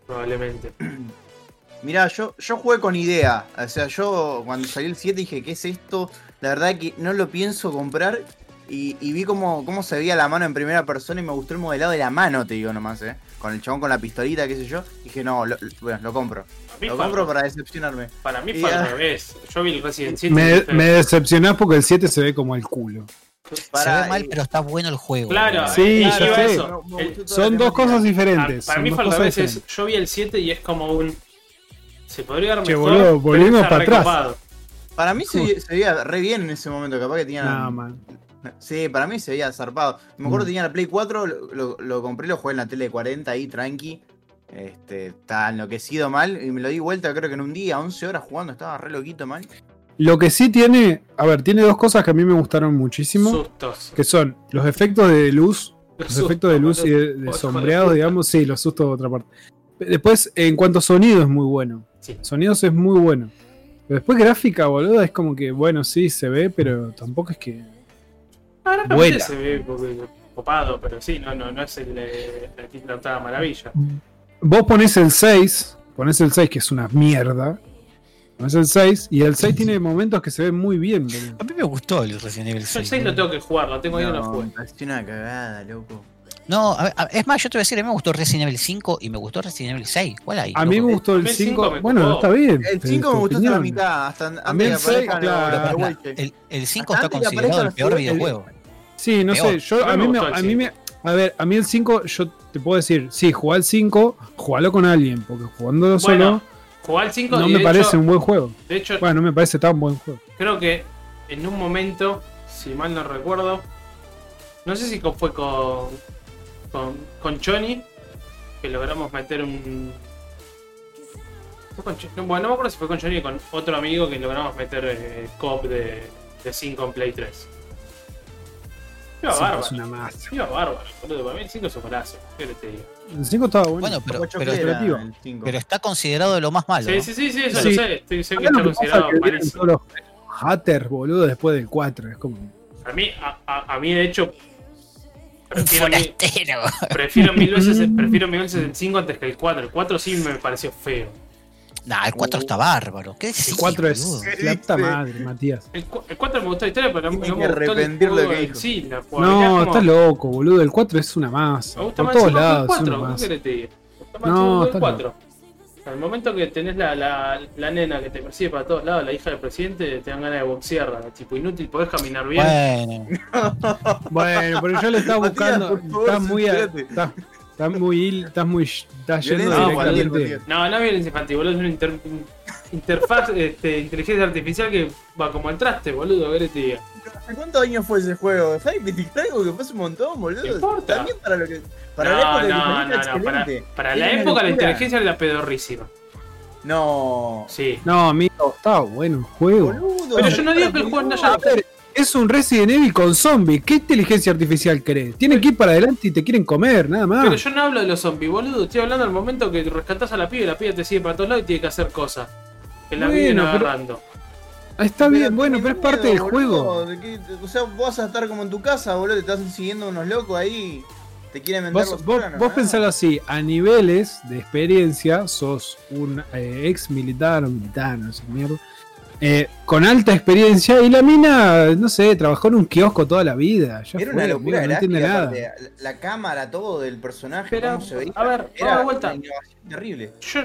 Probablemente. Mirá, yo, yo jugué con idea. O sea, yo cuando salió el 7 dije, ¿qué es esto? La verdad que no lo pienso comprar. Y, y vi cómo, cómo se veía la mano en primera persona y me gustó el modelado de la mano, te digo nomás, ¿eh? Con el chabón con la pistolita, qué sé yo. Dije, no, lo- lo- bueno, lo compro. Mí Lo fue- compro para decepcionarme. Para mí Y fue al ya. revés. Yo vi el Resident 7 y Me, me decepcionás porque el 7 se ve como el culo. Se ve mal, pero está bueno el juego. Claro, boludo. Sí, eh, ya iba a sé. eso. No, me El- gustó toda Son la dos temática. cosas Ah, diferentes. para son mí dos fue al cosas revés. diferentes. es- yo vi el 7 y es como un. Se podría dar Che, mejor. boludo, pero volvimos está para atrás. recopado. Para mí se, veía- se veía re bien en ese momento, capaz que tenían. No, man. Sí, para mí se veía zarpado. Me acuerdo Mm. que tenía la Play 4, lo, lo- lo compré, lo jugué en la tele de 40 ahí, tranqui. Este, estaba enloquecido mal y me lo di vuelta creo que en un día, 11 horas jugando, estaba re loquito mal. Lo que sí tiene, a ver, tiene dos cosas que a mí me gustaron muchísimo, Sustos. que son los efectos de luz, los Sustos, efectos de luz y de, sombreados, digamos, sí, los sustos de otra parte. Después, en cuanto a sonido, es muy bueno. Sí. Sonidos es muy bueno. Pero después gráfica, boludo, es como que, bueno, sí, se ve, pero tampoco es que... Ahora Vuela. se ve porque- copado, pero sí, no, no, no es el de la octava maravilla. Vos pones el 6, pones el 6, que es una mierda. Pones el 6, y el 6 tiene momentos que se ven muy bien, boludo. A mí me gustó el Resident Evil Yo 6. el 6 lo tengo que jugar, lo tengo ahí no lo No, me pareció una cagada, loco. No, a a- es más, yo te voy a decir, a mí me gustó Resident Evil 5 y me gustó Resident Evil 6. ¿Cuál hay? A mí me gustó el mí el cinco 5. me Bueno, copó. está bien. El es 5 tu me gustó hasta la mitad, hasta A mí el de que seis, aparezcan claro. el, el 5 Hasta está considerado el peor videojuego. Sí, no Peor. sé, yo A mí me a mí me a ver, a mí el 5 yo te puedo decir, sí, jugar al 5, jugalo con alguien, porque jugándolo Bueno, solo Jugar al 5 no me parece hecho, un buen juego. de hecho Bueno, no me parece tan buen juego. creo que en un momento, si mal no recuerdo, no sé si fue con con, con Johnny que logramos meter un con bueno, no me acuerdo si fue con Johnny o con otro amigo que logramos meter eh, cop de, de 5 en Play 3. Iba Sí, bárbaro. es una masa. Iba bárbaro, boludo. Para mí el 5 es un golazo. ¿Qué te digo? El 5 estaba bueno. Bueno, pero, pero, era pero está considerado de lo más malo. Sí, ¿no? sí, sí, sí, eso Sí. lo sé. Estoy, sé que está considerado malísimo. todos los hatters, boludo, después del 4. Es como. A mí, a, a, a mí de hecho, prefiero, mil, Forastero. prefiero, mil veces, prefiero mil veces el 5 antes que el 4. El 4 sí me pareció feo. Nah, el 4 está bárbaro. ¿Qué decís, El 4 es la puta madre, Matías. El, cu- el 4 me gustó la historia, pero no, me gustó el arrepentir lo juego que en dijo. sí. La No, como- estás loco, boludo. El 4 es una masa. Me gusta Por más todos el 5 que el lados es 4. una ¿Qué querés te diga? No, el 5 que el estás 4. Al momento que tenés la, la, la nena que te persigue para todos lados, la hija del presidente, te dan ganas de boxearla. Tipo, inútil, podés caminar bien. Bueno, Bueno, pero yo le estaba Matías, buscando. por favor, Estás muy. a- censurate. Estás estás muy. Estás muy. Estás yendo infantil, directamente. No, no es violencia infantil, boludo. Es una inter- interfaz, este, inteligencia artificial que va como al traste, boludo. ¿Qué te diga? ¿Hace cuántos años fue ese juego? ¿Sabes criticar algo que fue hace un montón, boludo? ¿Qué importa? También para lo que. Para no, la época no, que no, no, Para, para la época la inteligencia era la pedorrísima. No. Sí. No, amigo, estaba bueno el juego. Boludo. Pero yo no digo que el juego no haya- Es un Resident Evil con zombies. ¿Qué inteligencia artificial crees? Tienen que ir para adelante y te quieren comer, nada más. Pero yo no hablo de los zombies, boludo. Estoy hablando del momento que rescatás a la piba y la piba te sigue para todos lados y tiene que hacer cosas. Que la Bueno, vienen pero- agarrando. Ah, Está bien, bueno, pero es parte miedo, del juego. de O sea, vos vas a estar como en tu casa, boludo, te estás siguiendo unos locos ahí. Te quieren vender Vos, los vos, vos pensalo así, a niveles de experiencia, sos un eh, ex militar militar, no sé, mierda, eh, con alta experiencia y la mina, no sé, trabajó en un kiosco toda la vida. Ya Era fue, una locura amigo, no nada. la, la cámara, todo del personaje, Pero, cómo se veía. a ver, era de vuelta. una innovación terrible. Yo.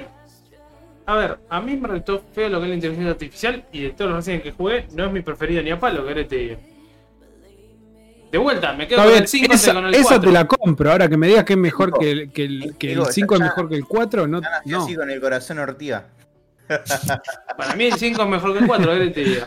A ver, a mí me resultó feo lo que es la inteligencia artificial y de todos los Resident que jugué, no es mi preferido ni a palo, que te digo. De vuelta, me quedo con el 5 antes esa, con el esa 4. te la compro. Ahora que me digas que es mejor que el, que el, que el digo, 5 es mejor que el 4, no. No. así con el corazón ortiga. Para mí el 5 es mejor que el 4, que te digo.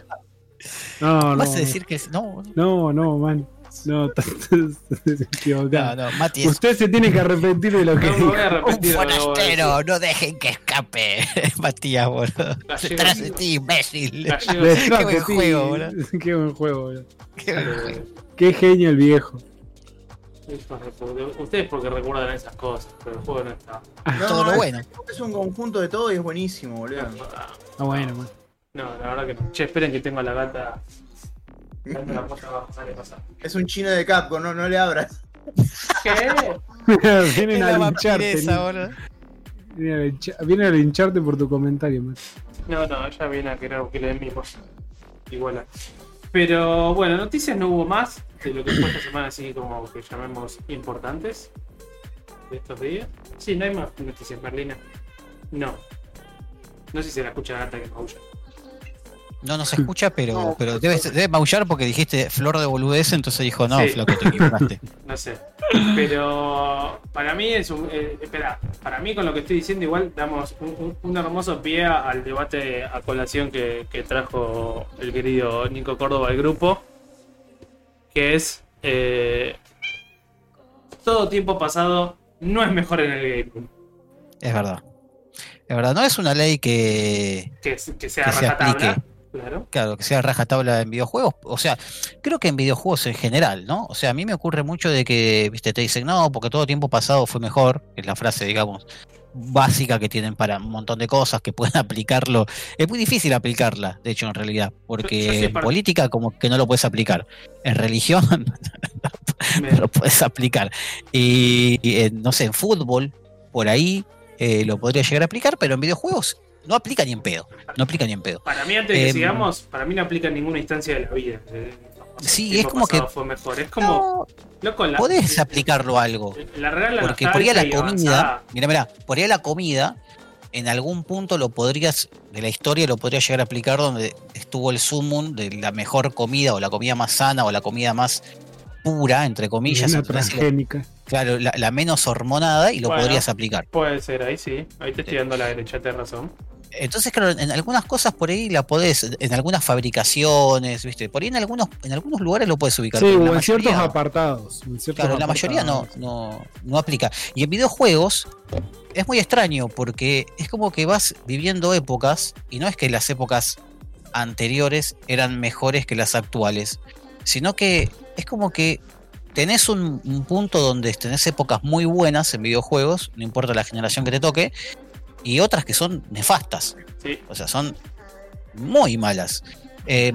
No, no. Vas a decir que es- no, No, no, man. No, no, no, Mati es Usted se tiene que arrepentir de lo que No dijo. un forastero, no dejen que escape. Matías, boludo. Detrás de ti, imbécil. Qué buen juego, boludo. Qué buen juego, boludo. Qué buen juego. decir. Qué genio el viejo. Ustedes porque recuerdan esas cosas, pero el juego no está. Todo lo es- bueno. Es un conjunto de todo y es buenísimo, boludo. Ah, bueno, man. No, la verdad que no. Che, esperen que tengo a la gata. la abajo, sale. Es un chino de Capcom, no, no le abras. ¿Qué? Vienen a la lincharte. ¿no? Vienen a Vienen a lincharte por tu comentario, man. No, no, ella viene a querer que le den mimos. Igual. Pero bueno, noticias no hubo más de lo que fue esta semana, así como que llamemos importantes de estos días. Sí, no hay más noticias, Merlina. No. No sé si se la escucha gata que maulla. No nos escucha, pero, No, pero debe, debe maullar porque dijiste flor de boludez, entonces dijo, no, Sí. flaco, te equivocaste. No sé. Pero para mí es un. eh, espera, para mí con lo que estoy diciendo, igual damos un, un- un hermoso pie al debate a colación que, que trajo el querido Nico Córdoba al grupo. Que es. eh, todo tiempo pasado no es mejor en el gaming. Es verdad. Es verdad, no es una ley que, Que, que sea Que rajatabla. aplique. Claro. claro, que sea rajatabla en videojuegos. O sea, creo que en videojuegos en general, ¿no? O sea, a mí me ocurre mucho de que, viste, te dicen, no, porque todo tiempo pasado fue mejor, es la frase, digamos, básica que tienen para un montón de cosas que pueden aplicarlo. Es muy difícil aplicarla, de hecho, en realidad, porque en política como que no lo puedes aplicar. En religión no lo puedes aplicar. Y, y en, no sé, en fútbol, por ahí eh, lo podría llegar a aplicar, pero en videojuegos no aplica ni en pedo. No aplica ni en pedo. para mí, antes de que Em, sigamos, para mí no aplica en ninguna instancia de la vida. Eh, Sí, es como que- pasado Fue mejor. Es como. No, Loco, la, podés aplicarlo a algo. La real la Porque por ahí la comida, mira, mira, por ahí la comida, en algún punto lo podrías, de la historia lo podrías llegar a aplicar donde estuvo el sumum de la mejor comida o la comida más sana o la comida más pura, entre comillas, lo- transgénica. claro, la, la menos hormonada y lo Bueno. podrías aplicar. Puede ser, ahí sí. Ahí te estoy dando la derecha, tenés razón. Entonces, claro, en algunas cosas por ahí la podés, en algunas fabricaciones, ¿viste? Por ahí en algunos, en algunos lugares lo puedes ubicar. Sí, o en ciertos apartados. en ciertos Claro, la mayoría no, no, no aplica. Y en videojuegos es muy extraño porque es como que vas viviendo épocas y no es que las épocas anteriores eran mejores que las actuales, sino que es como que tenés un, un punto donde tenés épocas muy buenas en videojuegos, no importa la generación que te toque, y otras que son nefastas. Sí. O sea, son muy malas. Eh,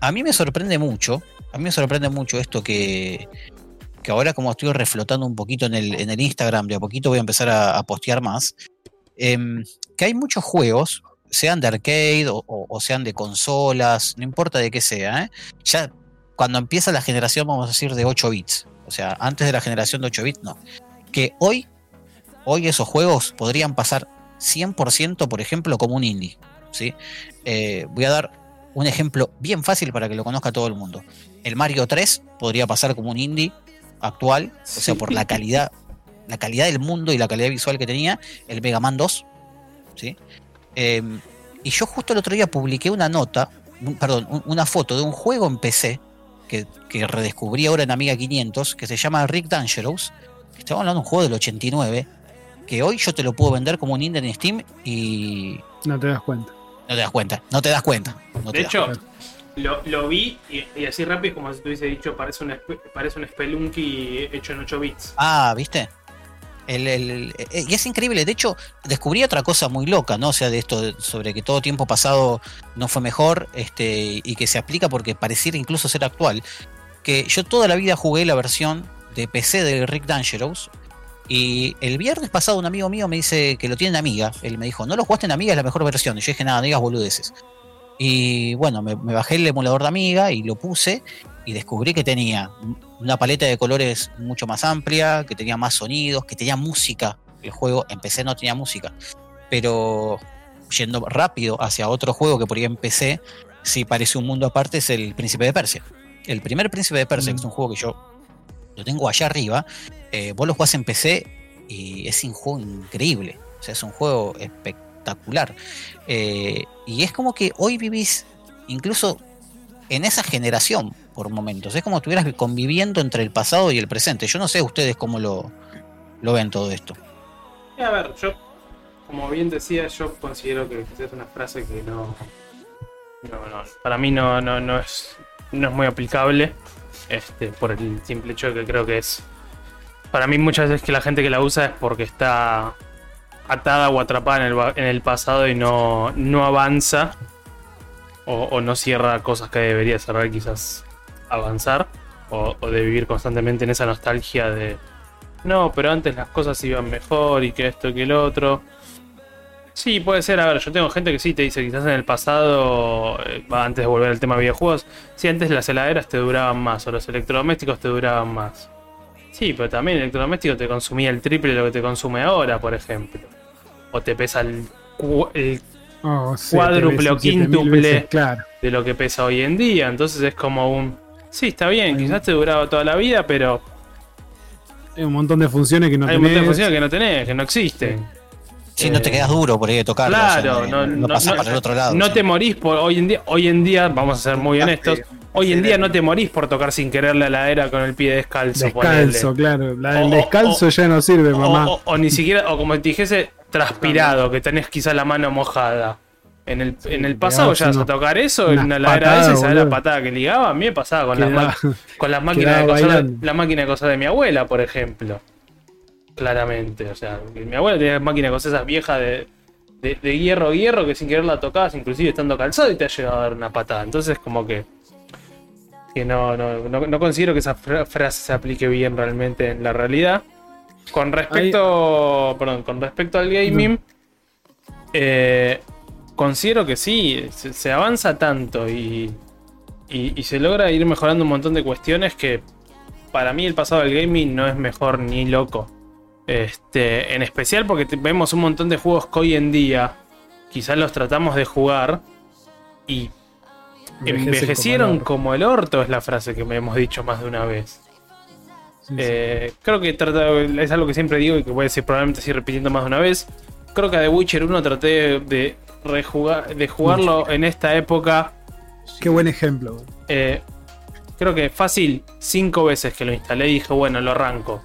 a mí me sorprende mucho, a mí me sorprende mucho esto que, que ahora como estoy reflotando un poquito en el, en el Instagram, de a poquito voy a empezar a, a postear más, em, que hay muchos juegos, sean de arcade o, o- o sean de consolas, no importa de qué sea, ¿eh? ya cuando empieza la generación, vamos a decir, de 8 bits, o sea, antes de la generación de 8 bits, no, que hoy, hoy esos juegos podrían pasar 100%, por ejemplo, como un indie. ¿sí? Eh, voy a dar un ejemplo bien fácil para que lo conozca todo el mundo. El Mario 3 podría pasar como un indie actual, o sea, por la calidad, la calidad del mundo y la calidad visual que tenía. El Mega Man 2, ¿sí? Eh, y yo justo el otro día publiqué una nota, un- perdón, un- una foto de un juego en PC que, que redescubrí ahora en Amiga 500, que se llama Rick Dangerous. Estamos hablando de un juego del 89, que hoy yo te lo puedo vender como un indie en Steam y No te das cuenta. no te das cuenta, no te das cuenta. no te De das hecho, Lo, lo vi y, y así rápido, como si te hubiese dicho, parece un, parece un Spelunky hecho en 8 bits. Ah, ¿viste? El- el- el- y es increíble, de hecho, descubrí otra cosa muy loca, ¿no? O sea, de esto, sobre que todo tiempo pasado no fue mejor, este, y que se aplica porque pareciera incluso ser actual. Que yo toda la vida jugué la versión de PC de Rick Dangerous. Y el viernes pasado un amigo mío me dice que lo tiene en Amiga. Él me dijo, no lo jugaste en Amiga, es la mejor versión. Y yo dije, nada, no digas boludeces. Y bueno, me, me bajé el emulador de Amiga y lo puse y descubrí que tenía una paleta de colores mucho más amplia, que tenía más sonidos, que tenía música. El juego en PC no tenía música. Pero yendo rápido hacia otro juego que por ahí en PC sí parece un mundo aparte, es el Príncipe de Persia. El primer Príncipe de Persia, Mm. que es un juego que yo lo tengo allá arriba, eh, vos lo jugás en PC y es un juego increíble. O sea, es un juego espectacular. Eh, y es como que hoy vivís incluso en esa generación por momentos. Es como estuvieras conviviendo entre el pasado y el presente. Yo no sé ustedes cómo lo, lo ven todo esto. Y a ver, yo, como bien decía, yo considero que es una frase que no. no, no para mí no, no, no, es, no es muy aplicable. Este, por el simple hecho de que creo que es. Para mí, muchas veces que la gente que la usa es porque está atada o atrapada en el, en el pasado y no, no avanza. O, no cierra cosas que debería cerrar, quizás avanzar. O, o de vivir constantemente en esa nostalgia de no, pero antes las cosas iban mejor y que esto que el otro. Sí, puede ser. A ver, yo tengo gente que sí te dice, quizás en el pasado, eh, antes de volver al tema de videojuegos, sí, antes las heladeras te duraban más o los electrodomésticos te duraban más. Sí, pero también el electrodoméstico te consumía el triple de lo que te consume ahora, por ejemplo. O te pesa el, cu- el Oh, siete Cuádruple o quíntuple. veces, Claro. de lo que pesa hoy en día. Entonces es como un... Sí, está bien, quizás te duraba toda la vida, pero Hay un montón de funciones que no hay un montón de tenés. funciones que no tenés, que no existen. Si no te quedas duro por ahí de tocarlo. Claro, o sea, no, no, pasás no- para el otro lado. no o sea. te morís por hoy en día, hoy en día, vamos a ser muy honestos, hoy en día no te morís por tocar sin querer la heladera con el pie descalzo. Descalzo, claro. La O- o- descalzo ya no sirve, O, mamá. o- o ni siquiera, o como te dijese, transpirado, que tenés quizá la mano mojada. En el, en el pasado ya vas a tocar eso, en heladera patadas, esa, y sabés la patada que ligaba. A mí me pasaba con, las con las máquinas de bailando. la máquina de coser de mi abuela, por ejemplo. Claramente, o sea, mi abuela tenía máquina de coser esas viejas de, de, de hierro hierro que sin querer la tocabas, inclusive estando calzado y te ha llegado a dar una patada. Entonces, como que. Que no, no, no, no considero que esa fra- frase se aplique bien realmente en la realidad. Con respecto. Perdón, con respecto al gaming. eh, considero que sí, se, se avanza tanto y, y, y se logra ir mejorando un montón de cuestiones que para mí el pasado del gaming no es mejor ni loco. Este, en especial porque vemos un montón de juegos que hoy en día quizás los tratamos de jugar y envejecieron como el orto, es la frase que me hemos dicho más de una vez. Sí, sí. Eh, creo que trata- es algo que siempre digo y que voy a decir probablemente así repitiendo más de una vez. Creo que a The Witcher 1 traté de, rejugar, de jugarlo en esta época. Qué buen ejemplo. eh, creo que fácil, cinco veces que lo instalé y dije, bueno, lo arranco.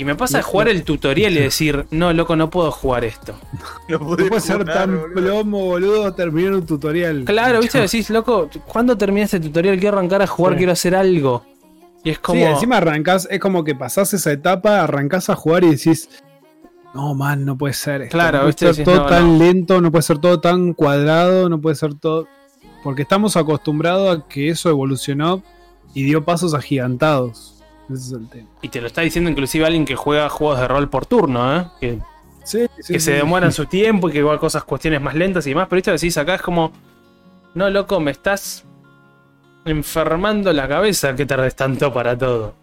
Y me pasa de jugar el tutorial y decir, no, loco, no puedo jugar esto. No No puede ser tan plomo, boludo, terminar un tutorial. Claro, viste, decís, loco, ¿cuándo terminé este tutorial? Quiero arrancar a jugar, Sí. quiero hacer algo. Y es como. Sí, encima arrancás, es como que pasás esa etapa, arrancás a jugar y decís, no, man, no puede ser. Esto, Claro, no puede viste, ser decís, todo no, tan no. lento, no puede ser todo tan cuadrado, no puede ser todo. Porque estamos acostumbrados a que eso evolucionó y dio pasos agigantados. Ese es el tema. Y te lo está diciendo inclusive alguien que juega juegos de rol por turno, ¿eh? Que, Sí, sí, que sí. se demoran su tiempo y que igual cosas, cuestiones más lentas y demás. Pero esto decís acá es como, no, loco, me estás enfermando la cabeza que tardes tanto para todo.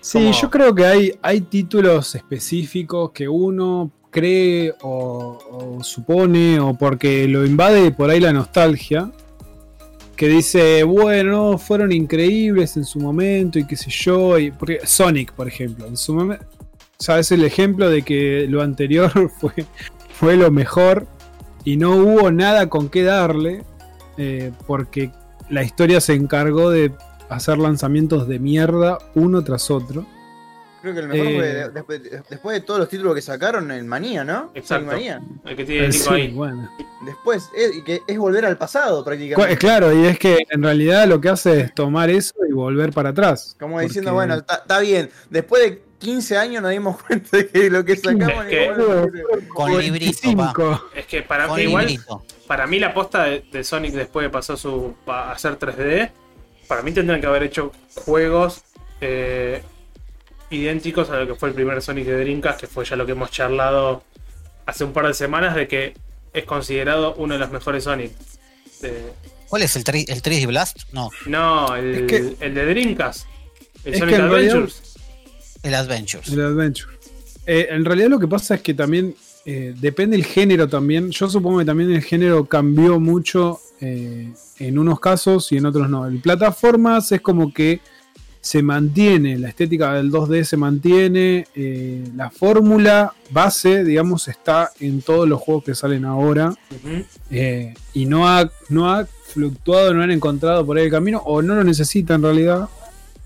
Sí, como- yo creo que hay, hay títulos específicos que uno cree o, o supone o porque lo invade por ahí la nostalgia, que dice, bueno, fueron increíbles en su momento y qué sé yo, porque Sonic, por ejemplo, en su momento, ya es el ejemplo de que lo anterior fue, fue lo mejor y no hubo nada con qué darle, eh, porque la historia se encargó de hacer lanzamientos de mierda uno tras otro. Creo que el mejor Eh. fue de- después, después de todos los títulos que sacaron en Manía, ¿no? Exacto. Manía. El que tiene Eh, Nico sí, ahí. bueno. Después, es, y que es volver al pasado prácticamente. Claro, y es que en realidad lo que hace es tomar eso y volver para atrás. Como diciendo, Porque- bueno, está bien. Después de 15 años nos dimos cuenta de que lo que sacamos Es que- igual- Con librito, pa. 25. Es que para Con mí, igual, para mí la posta de, de Sonic después de pasó su a hacer 3D, para mí tendrían que haber hecho juegos eh, idénticos a lo que fue el primer Sonic de Dreamcast, que fue ya lo que hemos charlado hace un par de semanas de que es considerado uno de los mejores Sonic. De- ¿Cuál es el, tri- el 3D Blast? No, no, el, Es que- el de Dreamcast. El es Sonic que en realidad- Adventures. el Adventures. El Adventure. Eh, en realidad lo que pasa es que también eh, depende el género también. Yo supongo que también el género cambió mucho eh, en unos casos y en otros no. El plataformas es como que se mantiene, la estética del 2D se mantiene, eh, la fórmula base, digamos, está en todos los juegos que salen ahora. Eh, y no ha, no ha fluctuado, no han encontrado por ahí el camino, o no lo necesita en realidad,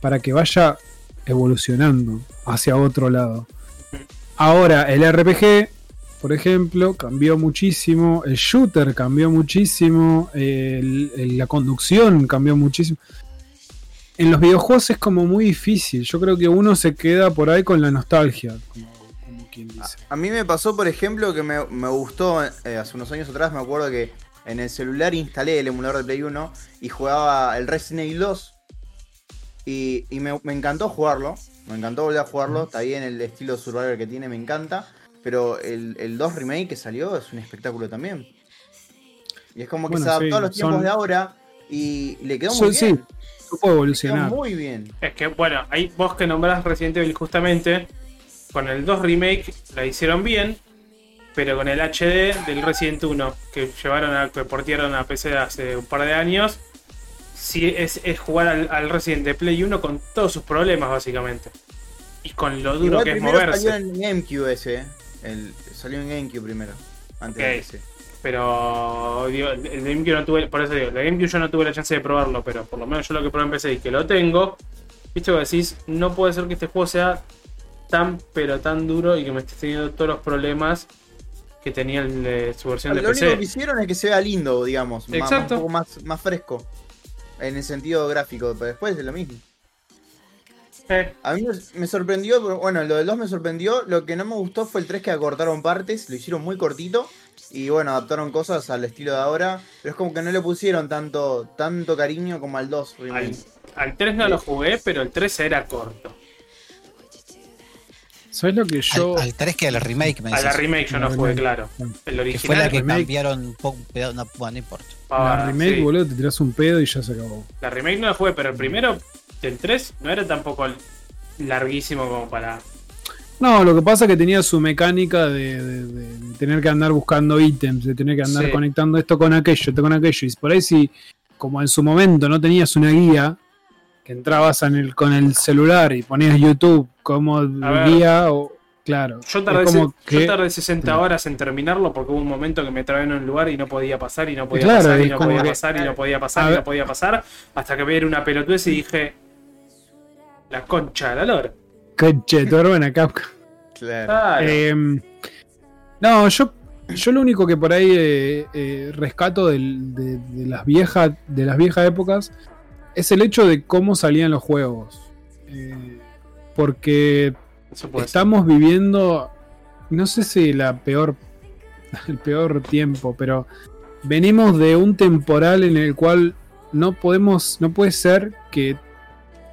para que vaya evolucionando hacia otro lado. Ahora, el RPG, por ejemplo, cambió muchísimo, el shooter cambió muchísimo, el- el- la conducción cambió muchísimo. En los videojuegos es como muy difícil, yo creo que uno se queda por ahí con la nostalgia, como, como quien dice. A mí me pasó, por ejemplo, que me, me gustó eh, hace unos años atrás, me acuerdo que en el celular instalé el emulador de Play 1 y jugaba el Resident Evil 2. Y, y me, me encantó jugarlo. Me encantó volver a jugarlo. Está bien el estilo survival que tiene, me encanta. Pero el, el 2 remake que salió es un espectáculo también. Y es como que Bueno, se adaptó sí, a los tiempos son- de ahora y le quedó muy sí, bien. Supo Quedó evolucionar. muy bien. Es que, bueno, ahí vos que nombrás Resident Evil justamente, con el 2 Remake la hicieron bien, pero con el HD del Resident 1, que llevaron a, que portearon a PC hace un par de años, sí es, es jugar al, al Resident de Play 1 con todos sus problemas, básicamente. Y con lo duro Igual que es moverse. salió en GameCube ese. eh. El, salió en GameCube primero. Antes de Ok. ese. Pero digo, el GameCube no tuve, por eso digo, el GameCube yo no tuve la chance de probarlo, pero por lo menos yo lo que probé en PC y que lo tengo, viste que decís, no puede ser que este juego sea tan pero tan duro y que me esté teniendo todos los problemas que tenía el de su versión de Lo único que PC. hicieron es que se vea lindo, digamos. Exacto. un poco más, más fresco. En el sentido gráfico, pero después es lo mismo. Eh, A mí me- sorprendió, bueno, lo del 2 me sorprendió. Lo que no me gustó fue el 3 que acortaron partes, lo hicieron muy cortito. Y bueno, adaptaron cosas al estilo de ahora. Pero es como que no le pusieron tanto, tanto cariño como al 2. al, al 3 no lo jugué, pero el 3 era corto. ¿Sabes lo que yo.? Al, al 3 que al remake me A la remake yo no jugué, claro. El que fue la original. que remake. cambiaron un poco, un pedazo- no, bueno, no importa. ah, la remake, sí. boludo, te tiras un pedo y ya se acabó. La remake no la jugué, pero el primero del 3 no era tampoco larguísimo como para. No, lo que pasa es que tenía su mecánica de, de- de- de tener que andar buscando ítems, de tener que andar Sí. conectando esto con aquello, esto con aquello. Y por ahí si, como en su momento no tenías una guía, que entrabas en el, con el celular y ponías YouTube como guía, o claro. Yo tardé, como yo tardé 60 horas en terminarlo porque hubo un momento que me trabé en un lugar y no podía pasar y no podía Claro, pasar y no podía que- pasar y no podía pasar y no podía pasar hasta que vi una pelotudez y dije la concha de la lora. Tu hermana Capcom. Claro. Eh, no, yo, yo lo único que por ahí eh, eh, rescato del- de, de las viejas de las viejas épocas es el hecho de cómo salían los juegos. Eh, porque ser. estamos viviendo, no sé si la peor, el peor tiempo, pero venimos de un temporal en el cual no podemos, no puede ser que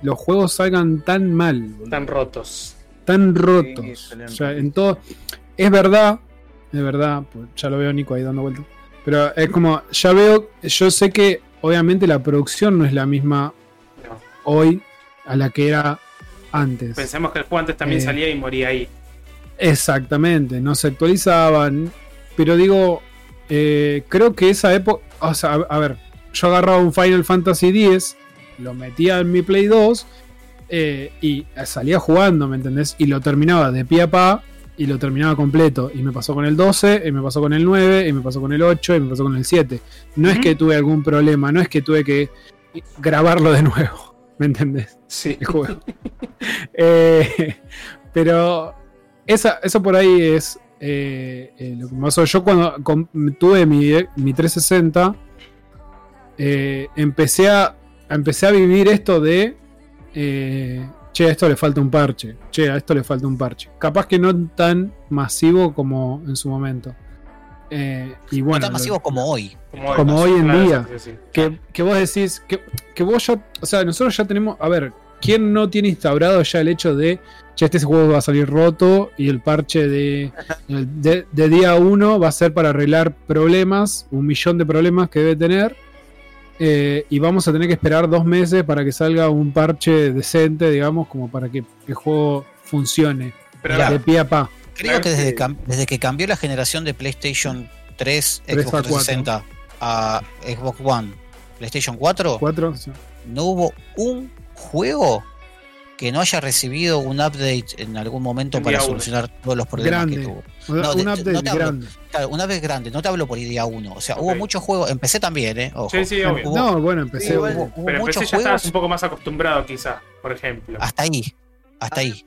los juegos salgan tan mal. Están rotos. tan rotos. o sea, en todo. Es verdad, es verdad, pues ya lo veo a Nico ahí dando vueltas. Pero es como, ya veo, yo sé que obviamente la producción no es la misma No. hoy a la que era antes. Pensemos que el juego antes también Eh. salía y moría ahí. Exactamente, no se actualizaban. Pero digo, eh, creo que esa época. O sea, a, a ver, yo agarraba un Final Fantasy X, lo metía en mi Play 2 eh, y salía jugando, ¿me entendés? Y lo terminaba de pie a pa y lo terminaba completo. Y me pasó con el 12, y me pasó con el 9, y me pasó con el 8, y me pasó con el 7. No es que tuve algún problema, no es que tuve que grabarlo de nuevo. ¿Me entendés? Sí. El juego. Eh, pero esa, eso por ahí es eh, eh, lo que me pasó. Yo cuando tuve mi, mi 360, eh, empecé, a, empecé a vivir esto de, eh, che, a esto le falta un parche, che, a esto le falta un parche. Capaz que no tan masivo como en su momento. Eh, y no bueno, tan lo- masivo como hoy. Como hoy en Claro, día. sí, sí, sí. que, que vos decís que, que vos ya, o sea, nosotros ya tenemos, a ver, ¿quién no tiene instaurado ya el hecho de, ya este juego va a salir roto y el parche de, de, de día 1 va a ser para arreglar problemas, un millón de problemas que debe tener, eh, y vamos a tener que esperar dos meses para que salga un parche decente, digamos, como para que el juego funcione Pero de pie a pa. Creo que desde, desde que cambió la generación de PlayStation 3, 3 a Xbox 360 a Xbox One, PlayStation 4, Cuatro, sí. no hubo un juego que no haya recibido un update en algún momento En para solucionar todos los problemas Grande. que tuvo. Un, de- update no te hablo. grande. Claro, una vez grande, no te hablo por día uno. O sea, hubo muchos juegos. Empecé también, ¿eh? Ojo. Sí, sí, obvio. Hubo- No, bueno, empecé. Sí, igual- hubo, hubo Pero empecé ya estabas juegos un poco más acostumbrado, quizás, por ejemplo. hasta ahí. Hasta ahí.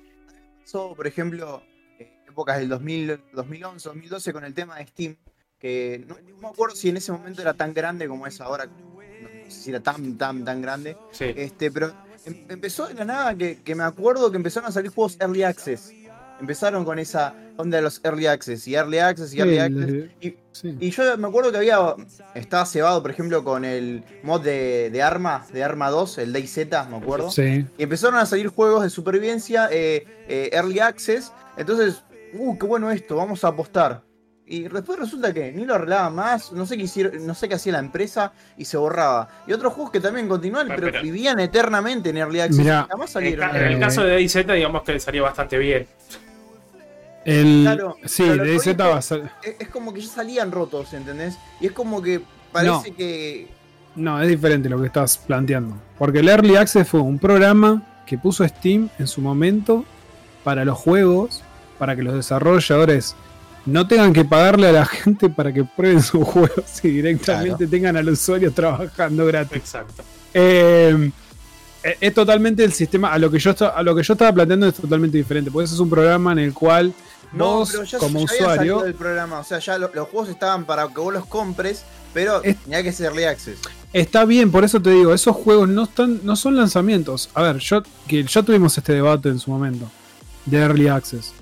pasó, por ejemplo, en épocas del 2000, 2011, 2012 con el tema de Steam, que no, no me acuerdo si en ese momento era tan grande como es ahora, no sé si era tan, tan, tan grande, Sí. este, pero em- empezó de la nada que, que me acuerdo que empezaron a salir juegos Early Access. Empezaron con esa onda de los Early Access y Early Access y Early Sí, Access. Y, sí. y yo me acuerdo que había. Estaba cebado, por ejemplo, con el mod de, de Arma, de Arma 2, el DayZ, me acuerdo. Sí. Y empezaron a salir juegos de supervivencia, eh, eh, Early Access. Entonces, uh, qué bueno esto, vamos a apostar. Y después resulta que ni lo arreglaban más, no sé qué hicieron, no sé qué hacía la empresa y se borraba. Y otros juegos que también continúan, Ah, pero, pero- vivían eternamente en Early Access. Mirá, En, el caso de DayZ, digamos que le salió bastante bien. El, Claro, sí, de que DZ digo- va a ser. Es, es como que ya salían rotos, ¿entendés? Y es como que parece No. que. No, es diferente lo que estás planteando. Porque el Early Access fue un programa que puso Steam en su momento para los juegos, para que los desarrolladores no tengan que pagarle a la gente para que prueben sus juegos y directamente tengan al usuario trabajando gratis. Exacto. Eh, eh, es totalmente el sistema, a lo que yo a lo que yo estaba planteando es totalmente diferente, porque ese es un programa en el cual No, vos pero ya, como ya usuario del programa. O sea, ya lo- los juegos estaban para que vos los compres, pero Es- tenía que ser Early Access. Está bien, por eso te digo, esos juegos no están, no son lanzamientos. A ver, yo que ya tuvimos este debate en su momento de Early Access.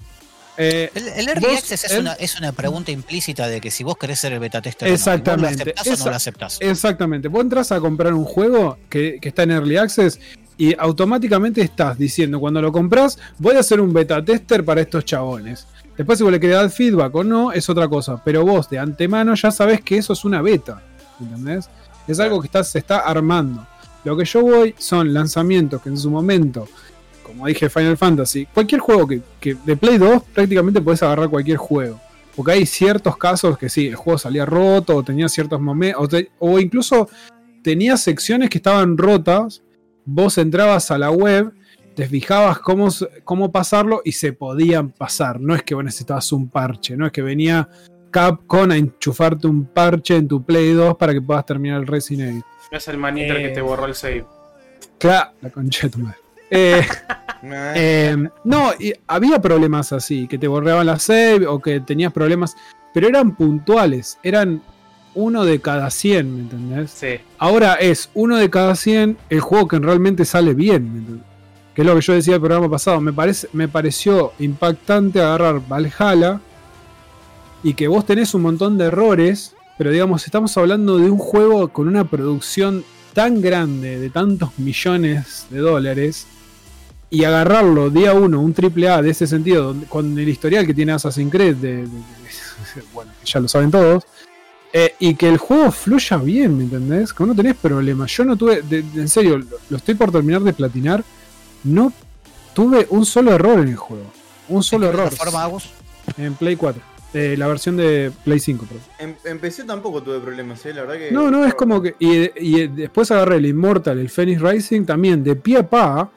Eh, El, el Early Vos, Access es, una, es una pregunta implícita de que si vos querés ser el beta tester o no. Exactamente. ¿Vos lo aceptás o Esa- no lo aceptás? exactamente, vos entras a comprar un juego que, que está en Early Access y automáticamente estás diciendo, cuando lo compras, voy a hacer un beta tester para estos chabones. Después si vos le querés dar feedback o no, es otra cosa. Pero vos de antemano ya sabés que eso es una beta. ¿Entendés? Es algo que está, se está armando. Lo que yo voy son lanzamientos que en su momento, como dije Final Fantasy, cualquier juego que, que de Play 2 prácticamente puedes agarrar cualquier juego. Porque hay ciertos casos que sí, el juego salía roto o tenía ciertos momentos, o incluso tenía secciones que estaban rotas, vos entrabas a la web, te fijabas cómo, cómo pasarlo y se podían pasar. No es que vos necesitabas un parche, no es que venía Capcom a enchufarte un parche en tu Play 2 para que puedas terminar el Resident Evil. Es el maniter Eh. que te borró el save. Claro, la concha de tu madre. Eh, Eh, no, y había problemas así, que te borraban la save o que tenías problemas, pero eran puntuales, eran uno de cada 100, ¿me entendés? Sí. Ahora es uno de cada 100 el juego que realmente sale bien, ¿me entendés? Es lo que yo decía el programa pasado, me, parece, me pareció impactante agarrar Valhalla y que vos tenés un montón de errores, pero digamos, estamos hablando de un juego con una producción tan grande, de tantos millones de dólares, y agarrarlo día uno, un triple A de ese sentido, con el historial que tiene Assassin's Creed, de, de- bueno, ya lo saben todos, eh, y que el juego fluya bien, ¿me entendés? Que no tenés problemas. Yo no tuve, en serio, lo estoy por terminar de platinar, no tuve un solo error en el juego. Un solo ¿De qué error. Agus? En Play 4. Eh, la versión de Play 5, perdón. Em- empecé tampoco tuve problemas, ¿eh? La verdad que. No, no, es como que. Y, y después agarré el Immortal, el Phoenix Rising, también de pie a pa.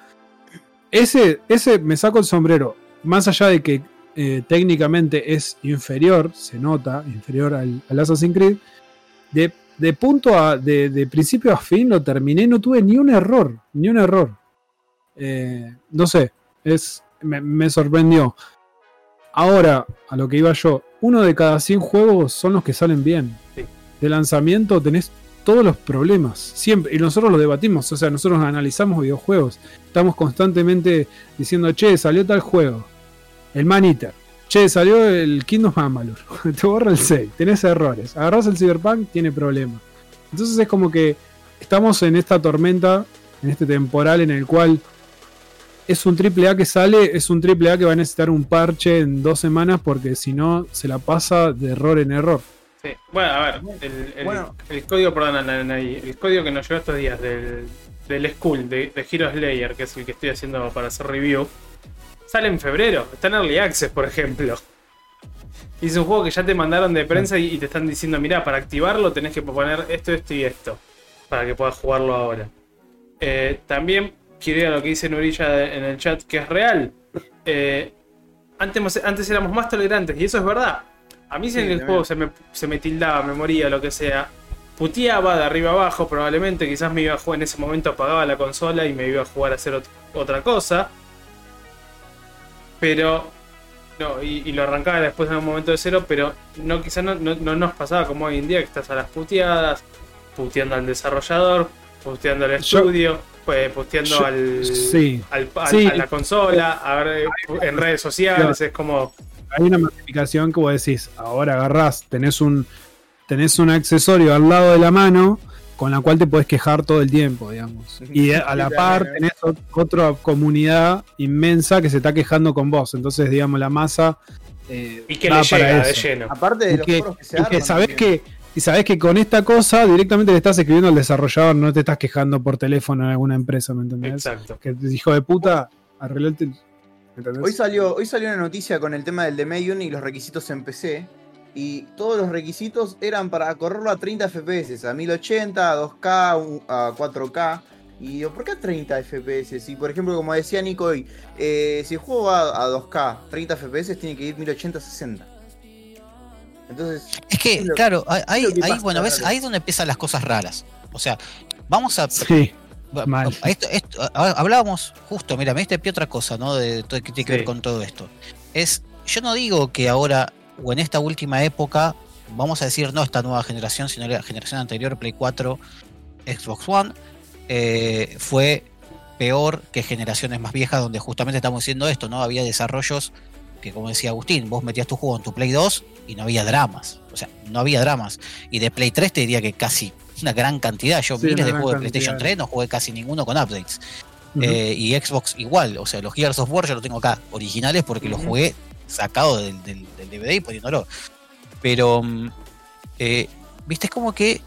Ese, ese me saco el sombrero. Más allá de que eh, técnicamente es inferior, se nota, inferior al, al Assassin's Creed. De, de punto a. De, de principio a fin lo terminé, no tuve ni un error. Ni un error. Eh, no sé, es, me, me sorprendió. Ahora, a lo que iba yo, uno de cada 100 juegos son los que salen bien. Sí. De lanzamiento tenés todos los problemas, siempre, y nosotros lo debatimos, o sea, nosotros analizamos videojuegos, estamos constantemente diciendo, che, salió tal juego, el Man Eater, che, salió el Kingdom Amalur, te borra el 6, tenés errores, agarrás el Cyberpunk, tiene problemas. Entonces es como que estamos en esta tormenta, en este temporal en el cual es un triple A que sale, es un triple A que va a necesitar un parche en dos semanas porque si no se la pasa de error en error. Sí. Bueno, a ver, el, el- Bueno. el código, perdón, el código que nos llegó estos días del, del School, de, de Hero Slayer, que es el que estoy haciendo para hacer review, sale en febrero. Está en Early Access, por ejemplo. Y es un juego que ya te mandaron de prensa y, y te están diciendo, mira, para activarlo tenés que poner esto, esto y esto, para que puedas jugarlo ahora. Eh, también quiero ir a lo que dice Nurilla en el chat, que es real. Eh, antes, antes éramos más tolerantes, y eso es verdad. A mí si Sí, en el también. juego se me, se me tildaba, me moría, lo que sea, puteaba de arriba abajo, probablemente, quizás me iba a jugar en ese momento, apagaba la consola y me iba a jugar a hacer ot- otra cosa. Pero, no, y, y lo arrancaba después en un momento de cero, pero no quizás no, no- no nos pasaba como hoy en día, que estás a las puteadas, puteando al desarrollador, puteando al Yo- estudio, pues, puteando yo- al, sí. al- al- Sí. a la consola, a ver, en redes sociales, es como... Hay una modificación que vos decís, ahora agarrás, tenés un, tenés un accesorio al lado de la mano con la cual te podés quejar todo el tiempo, digamos. Y a la par tenés ot- otra comunidad inmensa que se está quejando con vos. Entonces, digamos, la masa... eh, Y que va le para llega de lleno. Aparte de Y los que, que se y que arman sabés también. que y sabés que con esta cosa directamente le estás escribiendo al desarrollador, no te estás quejando por teléfono en alguna empresa, ¿me entendés? Exacto. Que hijo de puta, arreglate. ¿me entendés? Hoy salió, hoy salió una noticia con el tema del de Medium y los requisitos en PC. Y todos los requisitos eran para correrlo a 30 FPS, a 1080, a 2K, un- a 4K. Y digo, ¿por qué a 30 FPS? Si, por ejemplo, como decía Nico hoy, eh, si el juego va a 2K, 30 FPS, tiene que ir 1080, 60. Entonces, Es que, Es lo- claro, ahí, que ahí, pasa, bueno, ves, ahí es donde empiezan las cosas raras. O sea, vamos a. Sí, mal. esto- esto- hablábamos, justo, mira, me diste pie otra cosa, ¿no? De, todo que tiene que Sí. ver con todo esto. Es, yo no digo que ahora, o en esta última época, vamos a decir, no esta nueva generación, sino la generación anterior, Play 4, Xbox One, eh, fue peor que generaciones más viejas donde justamente estamos diciendo esto, ¿no? Había desarrollos que, como decía Agustín, vos metías tu juego en tu Play 2 y no había dramas. O sea, no había dramas. Y de Play 3 te diría que casi una gran cantidad. Yo Sí, miles de juegos de PlayStation cantidad. 3 no jugué casi ninguno con updates. Eh, y Xbox igual. O sea, los Gears of War yo los tengo acá, originales, porque los jugué sacado del, del- del DVD y poniéndolo. Pero, mm, eh, viste, es como que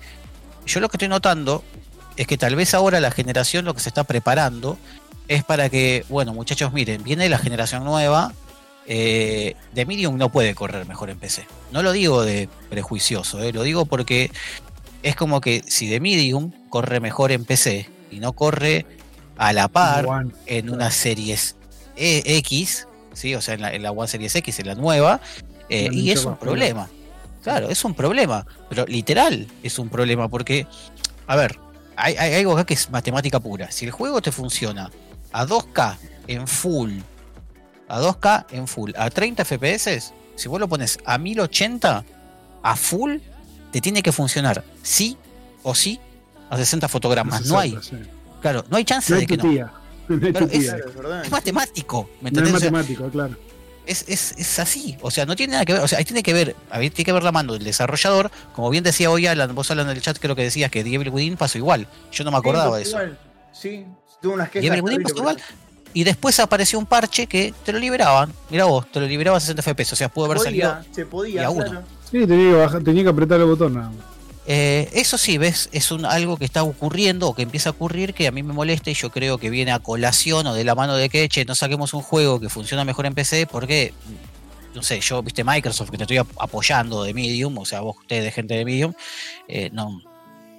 yo lo que estoy notando es que tal vez ahora la generación lo que se está preparando es para que, bueno, muchachos, miren, viene la generación nueva. Eh, de Medium no puede correr mejor en PC. No lo digo de prejuicioso, eh, lo digo porque es como que si de Medium corre mejor en PC y no corre a la par One. en una series E- X, ¿sí? o sea, en la, en la One Series X, en la nueva, eh, y es un problema. Claro, es un problema, pero literal es un problema porque, a ver, hay, hay algo acá que es matemática pura. Si el juego te funciona a 2K en full, a 2K en full, a 30 FPS, si vos lo pones a 1080 a full, te tiene que funcionar sí o sí a 60 fotogramas. No hay, Sí. claro, no hay chance No de que no. claro, es. Es matemático, ¿me No es matemático, claro. es, es, es así, o sea, no tiene nada que ver, o sea, ahí tiene que ver, ahí tiene que ver la mano del desarrollador, como bien decía hoy Alan, vos Alan en el chat creo que decías que Devil Within pasó igual, yo no me acordaba de Sí, eso. igual. Sí, tuvo unas quejas. Devil Within pasó igual, y después apareció un parche que te lo liberaban, mira vos, te lo liberaba a 60 FPS, o sea, pudo haber salido... Podía, se y podía, a uno. claro. Sí, tenía que, bajar- tenía que apretar el botón nada más. Eh, eso sí, ves, es un, algo que está ocurriendo o que empieza a ocurrir que a mí me molesta y yo creo que viene a colación o de la mano de que, che, no saquemos un juego que funciona mejor en PC porque, no sé, yo, viste, Microsoft que te estoy ap- apoyando de Medium, o sea, vos, ustedes de gente de Medium, eh, no,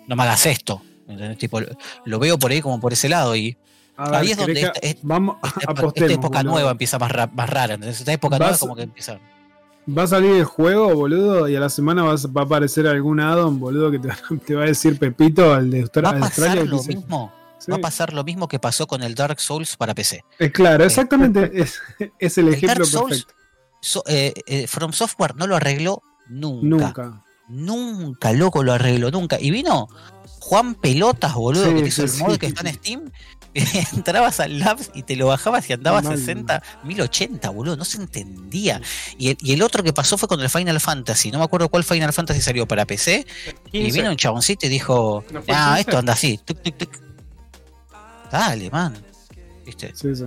no me hagas esto. ¿entendés? Tipo, lo, veo por ahí como por ese lado y A ver, Ahí es ¿querés donde esta- es- vamos, esta, época- apostemos. esta época boludo. nueva empieza más, ra- más rara. ¿entendés? Esta época nueva como que empieza... Va a salir el juego, boludo, y a la semana va a aparecer algún addon, boludo, que te, te va a decir Pepito al de, Austra- ¿Va a pasar Australia. lo dice, mismo? Sí. va a pasar lo mismo que pasó con el Dark Souls para PC. Eh, claro, exactamente. es, es el El ejemplo Dark Souls, perfecto. So- eh, eh, From Software no lo arregló nunca. Nunca. Nunca, loco, lo arregló, nunca. Y vino Juan Pelotas, boludo, Sí, que te hizo sí, el mod que está en Steam. entrabas al Labs y te lo bajabas y andaba a Mal. 60, 1080, boludo, no se entendía. Y el, y el otro que pasó fue con el Final Fantasy, no me acuerdo cuál Final Fantasy salió para PC. Y 15. vino un chaboncito y dijo: ¿No fue el Ah, 15? esto anda así, tuc, tuc, tuc. Dale, man. ¿Viste? Sí, sí.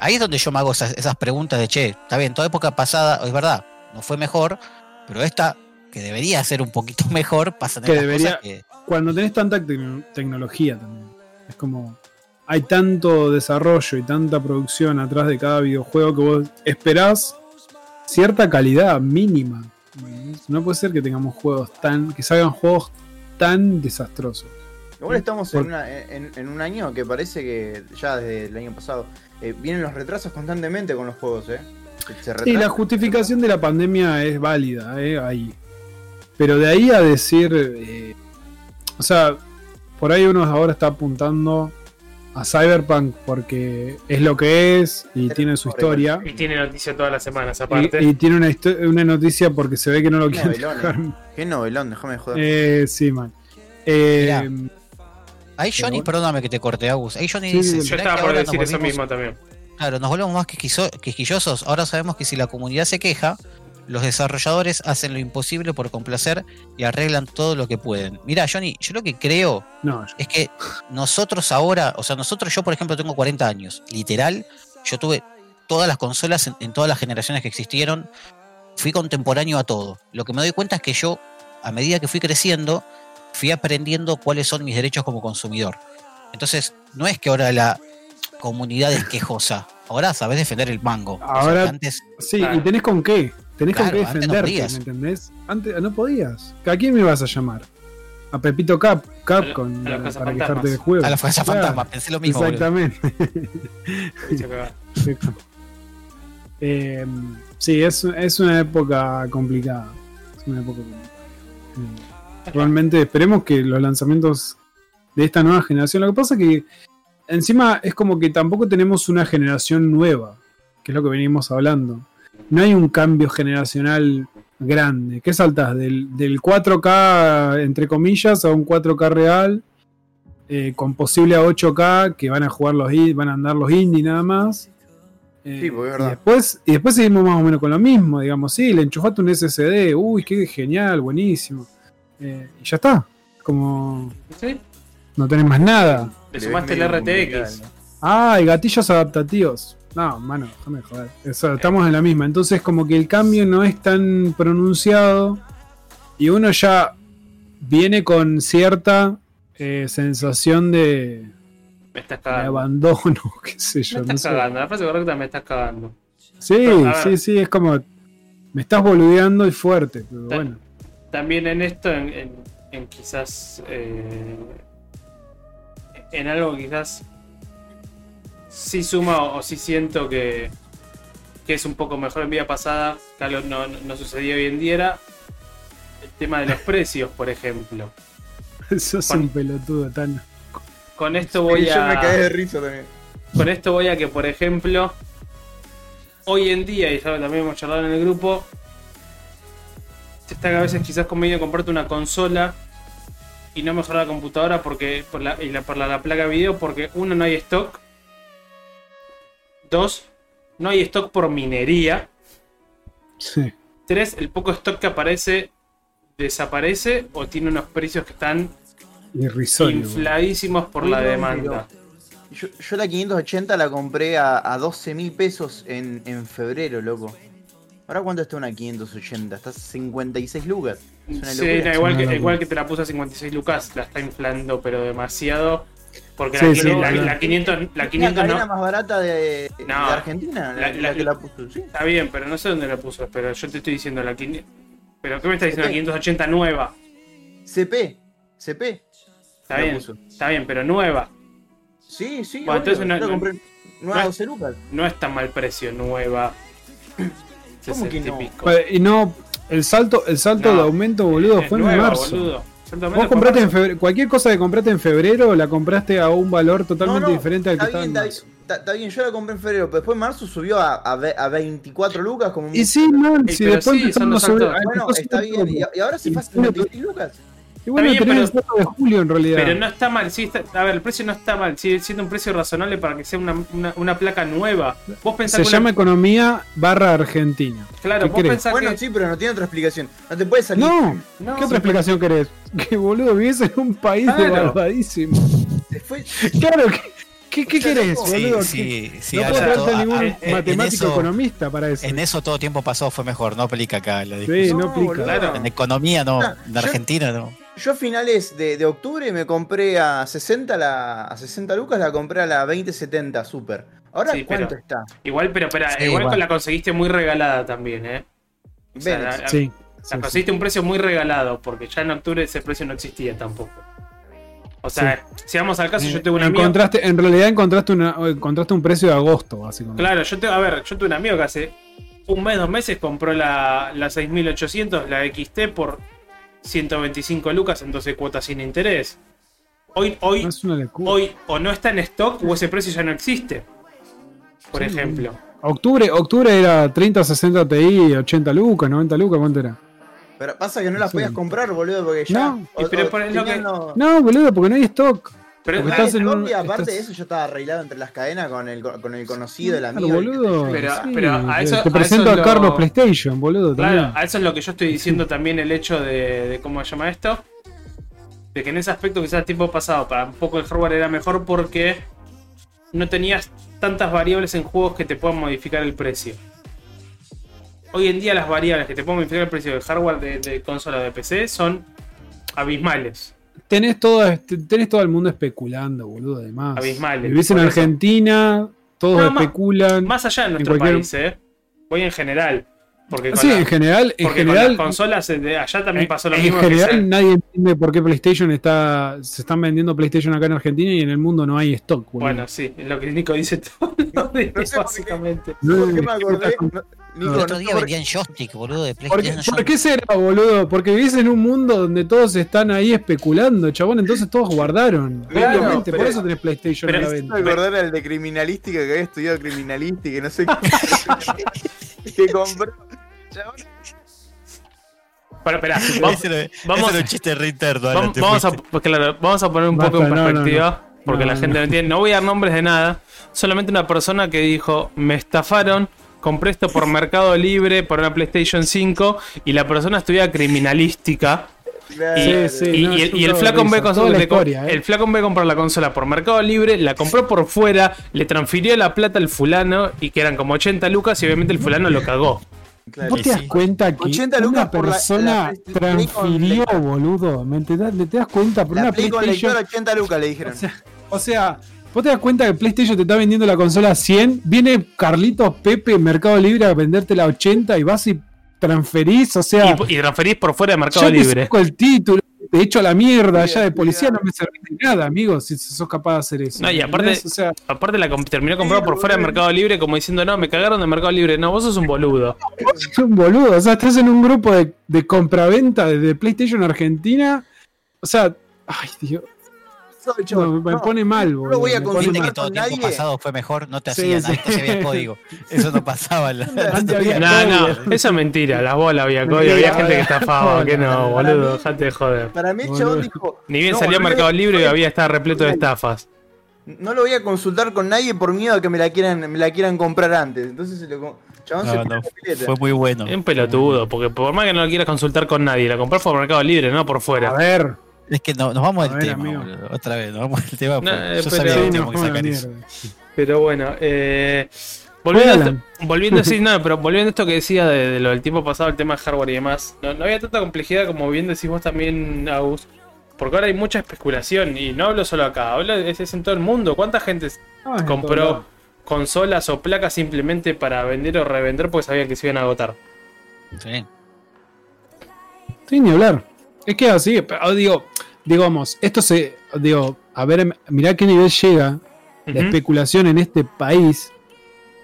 Ahí es donde yo me hago esas, esas preguntas de che, está bien, toda época pasada, es verdad, no fue mejor, pero esta, que debería ser un poquito mejor, pasan Que debería- cosas que. Cuando tenés tanta tecno- tecnología también. Es como. Hay tanto desarrollo y tanta producción atrás de cada videojuego que vos esperás cierta calidad mínima. No puede ser que tengamos juegos tan. que salgan juegos tan desastrosos. Igual estamos en, Por- una- en- en un año que parece que ya desde el año pasado eh, vienen los retrasos constantemente con los juegos, ¿eh? Se- Sí, la justificación de la pandemia es válida, eh, ahí. Pero de ahí a decir. eh, o sea, por ahí uno ahora está apuntando a Cyberpunk porque es lo que es y Pero tiene su historia. Y tiene noticia todas las semanas, aparte. Y, y tiene una, una noticia porque se ve que no lo quieren Novelón, dejar. Qué novelón, déjame de joder. Eh, sí, man. Eh, Ahí Johnny, Pero- perdóname que te corte, Agus. Ahí Johnny Sí, dice. Yo "¿Será estaba por decir eso mismo también. Claro, nos volvemos más quisquillosos. Ahora sabemos que si la comunidad se queja, los desarrolladores hacen lo imposible por complacer y arreglan todo lo que pueden. Mira, Johnny, yo lo que creo no, es que nosotros ahora, o sea, nosotros, yo por ejemplo tengo 40 años, literal, yo tuve todas las consolas en, en todas las generaciones que existieron, fui contemporáneo a todo. Lo que me doy cuenta es que yo, a medida que fui creciendo, fui aprendiendo cuáles son mis derechos como consumidor. Entonces, no es que ahora la comunidad es quejosa, ahora sabes defender el mango. O sea, Ahora- antes, sí, Claro. y tenés con qué. Tenés Claro, no defenderte, podías. ¿me entendés? Antes no podías. ¿A quién me vas a llamar? A Pepito Cap, Capcom, A la- a los para cazafantasmas. quejarte del juego. a la fuerza Claro, fantasma, pensé lo mismo. Exactamente. Eh, sí, es, es una época complicada. Es una época complicada. Realmente esperemos que los lanzamientos de esta nueva generación. Lo que pasa es que encima es como que tampoco tenemos una generación nueva, que es lo que venimos hablando. No hay un cambio generacional grande. ¿Qué saltas? Del, del 4K, entre comillas, a un 4K real, eh, con posible a 8K, que van a jugar los van a andar los indie nada más. Eh, Sí, porque es y verdad. después, y después seguimos más o menos con lo mismo, digamos, sí, le enchufaste un SSD, uy, qué genial, buenísimo. Eh, y ya está. Como ¿Sí? no tenés más nada. Le sumaste el RTX. Ah, y gatillos adaptativos. No, mano, déjame de joder. Eso, estamos en la misma. Entonces, como que el cambio no es tan pronunciado. Y uno ya viene con cierta eh, sensación de, Me estás de cagando. abandono, qué sé Me yo. no estás sé. cagando. La frase correcta me estás cagando. Sí, Pero, sí, sí, es como. Me estás boludeando y fuerte, pero Ta- bueno. También en esto, en, en- en quizás. eh, en algo quizás. Sí suma o, o sí siento que. Que es un poco mejor en vida pasada. Que algo no, no- sucedió hoy en día. Era el tema de los precios, por ejemplo. Sos Con- un pelotudo tan. Con esto voy Yo me caí de a. risa también. Con esto voy a que, por ejemplo. Hoy en día, y ya también hemos charlado en el grupo. Está que a veces quizás conviene comprarte una consola y no mejorar la computadora porque por la, y la, por la, la placa de video porque uno no hay stock. Dos, no hay stock por minería. Sí. Tres, el poco stock que aparece desaparece o tiene unos precios que están Irrisorio. infladísimos por la demanda. Yo, yo la 580 la compré a, a 12 mil pesos en, en febrero, loco. ¿Ahora cuánto está una 580? Está a 56 lucas. Es una Sí, no, igual, que, igual que te la puse a 56 lucas, la está inflando, pero demasiado. Porque Sí, la, sí, la- la 500, la ¿Es la 500 cadena no. más barata de, de No. Argentina? La, La- la la- que la puso, sí. Está bien, pero no sé dónde la puso. Pero yo te estoy diciendo la 500. ¿Pero qué me estás diciendo? La Ok. 580 nueva. CP. CP. Está la bien, puso. está bien, pero nueva. Sí, sí. Bueno, obvio, entonces no- la compré nueva no- 12 lucas. No es tan mal precio, nueva. ¿Cómo que 60 y no? Y no, el salto, el salto No, de aumento, boludo, Es fue en nueva, marzo. boludo. Vos compraste en febrero, cualquier cosa que compraste en febrero la compraste a un valor totalmente No, no, diferente al que Está en está, marzo. está- está bien, yo la compré en febrero, pero después en marzo subió a, a, ve- a 24 lucas como Y sí, man, si después sí, son a los Bueno, está bien. Y, y ahora se pasa bueno, 76 lucas. Y bueno, Está bien, tenés pero- el 4 de julio en realidad. Pero no está mal, sí está, a ver, el precio no está mal, sigue siendo un precio razonable para que sea una, una, una placa nueva. Vos pensás Se que una- llama economía barra Argentina. claro, ¿qué vos querés? pensás Bueno, que sí, pero no tiene otra explicación. No te puede salir. No, No, ¿qué otra explicación querés? Que boludo, vivís en un país Claro. devastadísimo. Se fue- Claro, ¿qué, qué, qué querés, no, Sí, boludo? sí, sí. no puedo traerte ningún a- matemático eso- economista para eso. En eso todo tiempo pasado fue mejor, no aplica acá la Sí, discusión. no, No, aplica. Claro. En economía no, Ah, en yo- Argentina no. Yo a finales de, de octubre me compré a 60 la, a 60 lucas, la compré a la 2070 Super. Ahora Sí, pero- cuánto está? Igual, pero espera, Sí, igual igual. la conseguiste muy regalada también, ¿eh? O sea, la, la- Sí. la conseguiste un precio muy regalado, porque ya en octubre ese precio no existía tampoco. O sea, si vamos al caso, yo tengo un amigo. Encontraste, en realidad encontraste, una, encontraste un precio de agosto, básicamente. Claro, yo tengo, a ver, yo tuve un amigo que hace un mes, dos meses compró la, la 6800, la XT, por 125 lucas en 12 cuotas sin interés. Hoy, hoy, No hoy o no está en stock o ese precio ya no existe. Por ejemplo. Octubre, octubre era 30, 60 Ti, 80 lucas, 90 lucas, ¿cuánto era? Pero pasa que no las Sí. podías comprar, boludo, porque ya. No. Y pero por- es lo tenían que- los- No, boludo, porque no hay stock. Pero Porque estás en un- Colombia, aparte estás- de eso, yo estaba arreglado entre las cadenas con el, con el conocido, el Claro, amigo. el- boludo. Pero- sí, pero a te- eso- te a presento a lo- Carlos PlayStation, boludo. Claro, también. a eso es lo que yo estoy diciendo también el hecho de, de cómo se llama esto. De que en ese aspecto quizás tiempo pasado para un poco el hardware era mejor porque no tenías tantas variables en juegos que te puedan modificar el precio. Hoy en día las variables que te pueden modificar el precio del hardware de, de consola de PC son abismales. Tenés todo, tenés todo el mundo especulando, boludo, además. Abismales, Vivís en. Argentina, todos No, más- especulan. Más allá de nuestro cualquier- país, ¿eh? Voy en general. Porque con, sí, la- en general, en porque con general, las consolas de allá también en- pasó lo en mismo. que general se- nadie entiende por qué PlayStation está, se están vendiendo PlayStation acá en Argentina y en el mundo no hay stock, boludo. Bueno, sí, es lo que Nico dice todo. No, no sé por qué. básicamente. No, ¿Por qué me que acordé? No, Nico, El otro día por- vendían joystick, boludo, de ¿Por qué, PlayStation. por qué será, boludo? Porque vivís en un mundo donde todos están ahí especulando, chabón, entonces todos guardaron. Claro, Obviamente, por pero- eso tenés PlayStation pero a la es- venta. Me acordar al de criminalística que había estudiado criminalística que no sé qué. que compró. Pero espera, vamos, Ese un chiste re interno, vamos, a, pues claro, vamos a poner un Basta, poco en no, no, no. perspectiva, porque No, la gente no entiende. No voy a dar nombres de nada, solamente una persona que dijo, me estafaron, compré esto por Mercado Libre, por una PlayStation 5, y la persona estudia criminalística. Y, Sí, sí. y- no, y el, y el flaco en vez de risa. Toda la de co- historia, ¿eh? la consola por Mercado Libre, la compró por fuera, le transfirió la plata al fulano y que eran como 80 lucas y obviamente el fulano lo cagó. Claro. ¿Vos te das sí. cuenta que 80 una lucas por la- persona la transfirió, con- boludo? ¿Me entendés? ¿Te das cuenta? Por La una Play con PlayStation. lector 80 lucas le dijeron. O sea, o sea, vos te das cuenta que PlayStation te está vendiendo la consola a 100, viene Carlitos Pepe Mercado Libre a venderte la 80 y vas y transferís, o sea, Y, y transferís por fuera de Mercado yo te Libre. saco el título, te echo a la mierda Sí, ya de policía, sí. no me servís de nada, amigo, si sos capaz de hacer eso. No, y ¿me aparte- o sea, Aparte la comp- terminó comprando por fuera de. Mercado Libre como diciendo, no, me cagaron de Mercado Libre. No, vos sos un boludo. vos sos un boludo, o sea, estás en un grupo de, de compraventa de, de PlayStation Argentina, o sea, ay, Dios. No, me No, pone mal, boludo. lo voy a confirmar que todo con tiempo nadie. pasado fue mejor, no te Sí, hacían, sí. antes había código. Eso no pasaba. en la- Antes había No, no, eso es mentira. Las bolas había código, Mentira, había gente que estafaba. Que no, boludo, dejate de joder. Para mí el chabón dijo. Ni bien no, salió Mercado Libre y no, había estado repleto de estafas. No lo voy a consultar con nadie por miedo a que me la quieran, me la quieran comprar antes. Entonces se lo chabón se No, pone no, fue muy bueno. Es un pelotudo, porque por más que no lo quieras consultar con nadie, la comprás por Mercado Libre, no por A fuera. ver, Es que no, nos vamos A del ver, tema, boludo. Otra vez, nos vamos del tema. No, eh, yo pero- sabía sí, que no, teníamos que fue una sacar eso. mierda. Pero bueno, eh, volviendo, a volviendo sí, no, pero volviendo a esto que decía de, de lo del tiempo pasado, el tema de hardware y demás, no, no había tanta complejidad como bien decís vos también, Agus. Porque ahora hay mucha especulación, y no hablo solo acá, hablo es, es en todo el mundo. ¿Cuánta gente Ah, compró consolas o placas simplemente para vender o revender porque sabían que se iban a agotar? Sí. Sí, ni hablar. Es que así, pero digo, digamos, esto se, digo, a ver, mirá qué nivel llega la especulación en este país,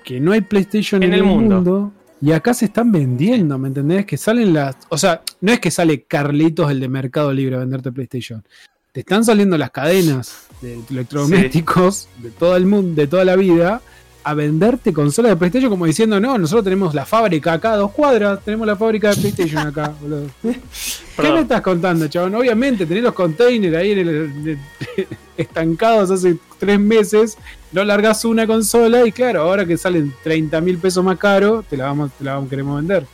que no hay PlayStation En en, el mundo. Y acá se están vendiendo, ¿me entendés? Que salen las. O sea, no es que sale Carlitos el de Mercado Libre a venderte PlayStation. Te están saliendo las cadenas de electrodomésticos de todo el mundo, de toda la vida, a venderte consolas de PlayStation como diciendo, no, nosotros tenemos la fábrica acá a dos cuadras, tenemos la fábrica de PlayStation acá, boludo. ¿Qué me estás contando, chabón? Obviamente tenés los containers ahí en el, de- estancados hace tres meses, no largás una consola y claro, ahora que salen 30 mil pesos más caro, te la vamos, te la vamos, queremos vender.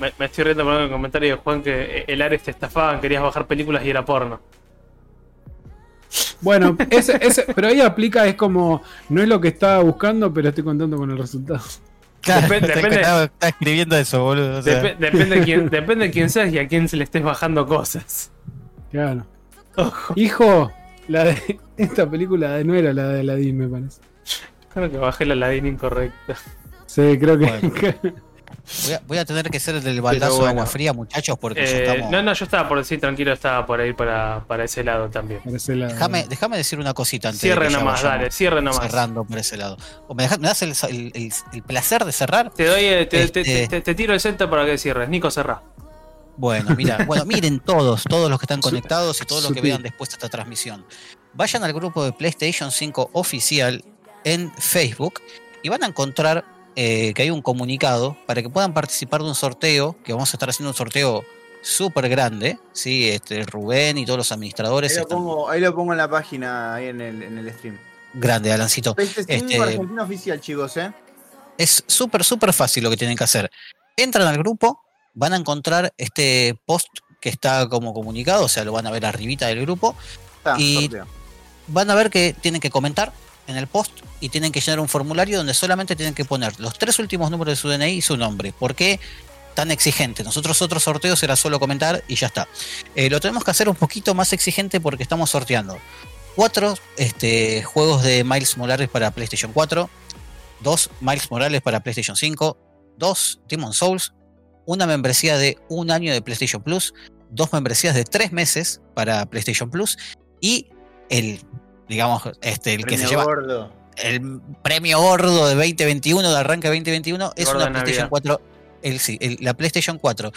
Me, me estoy riendo por el comentario de Juan que el Ares te estafaban, querías bajar películas y era porno. Bueno, ese, ese, pero ahí aplica, es como, no es lo que estaba buscando, pero estoy contando con el resultado. Claro, Depende- está- depende- está, está escribiendo eso, boludo. o sea, Dep- depende, de quién, depende de quién seas y a quién se le estés bajando cosas. Claro. Ojo. Hijo, la de esta película no era la de Aladdin, me parece. Creo que bajé la ladina incorrecta. Sí, creo que. Bueno. voy, a, voy a tener que ser el del baldazo de agua fría, muchachos, porque Eh, estamos. no, no, yo estaba por decir tranquilo, estaba por ir para, para ese lado también. Déjame, déjame decir una cosita antes. de Cierre nomás, dale, cierre nomás. Cerrando por ese lado. ¿O me, das el, el- el- el placer de cerrar? Te doy, eh, te, te- Este- te- te tiro el centro para que cierres. Nico, cerrá. Bueno, mira, bueno, miren todos, todos los que están conectados y todos los que vean después esta transmisión. Vayan al grupo de PlayStation 5 oficial en Facebook y van a encontrar eh, que hay un comunicado para que puedan participar de un sorteo, que vamos a estar haciendo un sorteo súper grande, ¿sí? Este, Rubén y todos los Ahí administradores lo, están pongo, ahí lo pongo en la página, ahí en el, en el stream. grande, Alancito. PlayStation Este- Argentina oficial, chicos, ¿eh? Es súper, súper fácil lo que tienen que hacer. Entran al grupo, van a encontrar este post que está como comunicado, o sea, lo van a ver arribita del grupo. Está, Y- sorteo. Van a ver que tienen que comentar en el post y tienen que llenar un formulario donde solamente tienen que poner los tres últimos números de su DNI y su nombre. ¿Por qué tan exigente? Nosotros otros sorteos era solo comentar y ya está. Eh, lo tenemos que hacer un poquito más exigente porque estamos sorteando cuatro este, juegos de Miles Morales para PlayStation 4, dos Miles Morales para PlayStation 5, dos Demon Souls, una membresía de un año de PlayStation Plus, dos membresías de tres meses para PlayStation Plus y el, digamos, este, el que se Premio lleva gordo. el premio gordo de 2021, de arranque 2021, es Gordo una PlayStation Navidad. 4. El, sí, el- la PlayStation 4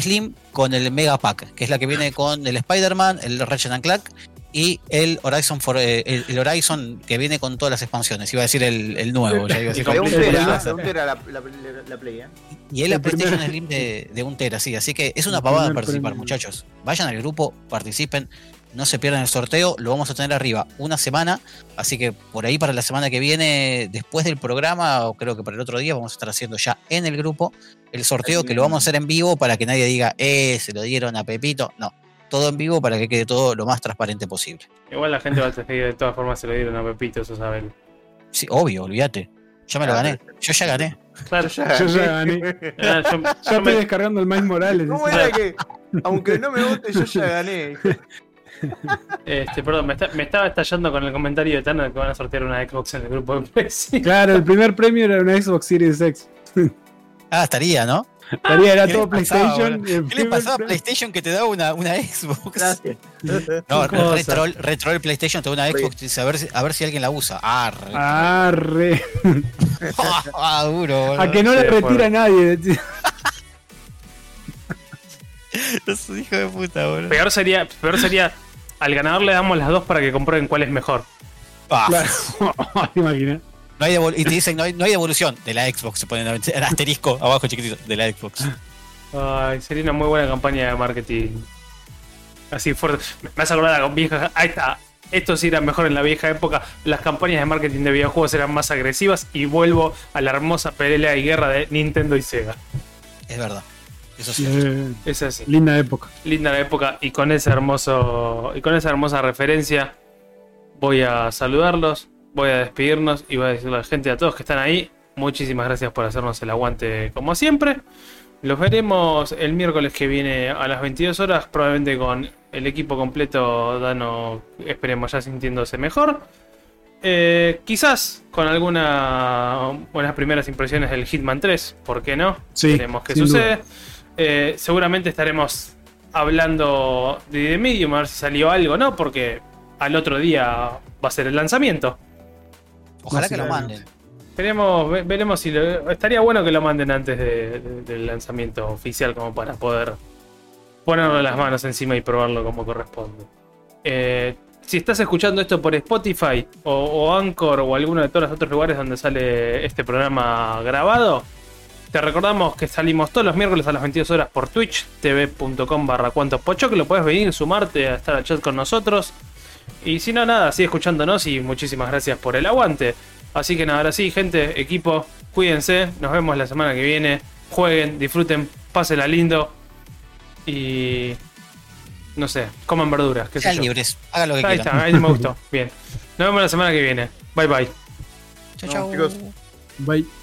Slim con el Mega Pack, que es la que viene con el Spider-Man, el Ratchet and Clank y el Horizon for, eh, el, el Horizon que viene con todas las expansiones. Iba a decir el, el nuevo, ya iba a decir El De un tera, completo. de un tera la, la, la- la play, ¿eh? Y es la primer- PlayStation Slim de, de un tera, sí. Así que es una pavada participar, premio. muchachos. Vayan al grupo, participen, no se pierdan el sorteo. Lo vamos a tener arriba una semana. Así que por ahí para la semana que viene, después del programa, o creo que para el otro día, vamos a estar haciendo ya en el grupo el sorteo que lo vamos a hacer en vivo para que nadie diga, eh, se lo dieron a Pepito. No, todo en vivo para que quede todo lo más transparente posible. Igual la gente va a decir de todas formas se lo dieron a Pepito, eso saben. Sí, obvio, olvídate. Yo me lo gané. Yo ya gané. Claro, Yo ya Yo ya gané. gané. Ah, yo- yo estoy me- descargando el Miles Morales. ¿Cómo era que, aunque no me guste, yo ya gané? este, perdón, me, está- me estaba estallando con el comentario de Tano de que van a sortear una Xbox en el grupo de PC. Claro, el primer premio era una Xbox Series X. Ah, estaría, ¿no? Estaría, era ¿Qué todo pasaba, PlayStation. ¿Qué le pasaba a PlayStation que te da una, una Xbox? Gracias. No, retroll, retroll PlayStation te da una Xbox y dice a ver, si- a ver si alguien la usa. Arre. Arre. Ah, duro. A que no Sí, le retira a nadie. Es un hijo de puta, boludo. Peor sería, peor sería, al ganador le damos las dos para que comprueben cuál es mejor. Ah, Claro. ¿Te imaginas? no hay y te dicen no hay, no hay devolución de la Xbox. Se ponen el asterisco abajo chiquitito de la Xbox. Ay, sería una muy buena campaña de marketing. Así fuerte. Me hace acordar a la vieja. Ahí está. Esto sí era mejor en la vieja época. Las campañas de marketing de videojuegos eran más agresivas. Y vuelvo a la hermosa pelea y guerra de Nintendo y Sega. Es verdad. Eso sí. Eh, Es así. linda época. Linda la época. Y con ese hermoso. Y con esa hermosa referencia. Voy a saludarlos. Voy a despedirnos. Y voy a decirle a la gente, a todos que están ahí. Muchísimas gracias por hacernos el aguante como siempre. Los veremos el miércoles que viene a las 22 horas, probablemente con el equipo completo, Dano, esperemos ya sintiéndose mejor. Eh, quizás con alguna buenas primeras impresiones del Hitman 3, ¿por qué no? Sí, Veremos qué sucede. Eh, seguramente estaremos hablando de The Medium, a ver si salió algo, ¿no? Porque al otro día va a ser el lanzamiento. Ojalá que lo manden. Veremos, ve- veremos si lo- estaría bueno que lo manden antes de- de- del lanzamiento oficial como para poder ponerlo las manos encima y probarlo como corresponde. Eh, si estás escuchando esto por Spotify o, o Anchor o alguno de todos los otros lugares donde sale este programa grabado, te recordamos que salimos todos los miércoles a las 22 horas por Twitch, tv.com barra cuantos pocho, que lo puedes venir, sumarte a estar al chat con nosotros. Y si no, nada, sigue escuchándonos y muchísimas gracias por el aguante. Así que nada, ahora sí, gente, equipo, cuídense, nos vemos la semana que viene, jueguen, disfruten, pásenla lindo y... No sé, coman verduras, qué sé Sean yo. libres, hagan lo que Ahí quieran. está, ahí me gustó. Bien. Nos vemos la semana que viene. Bye bye. Chau. chicos. Bye.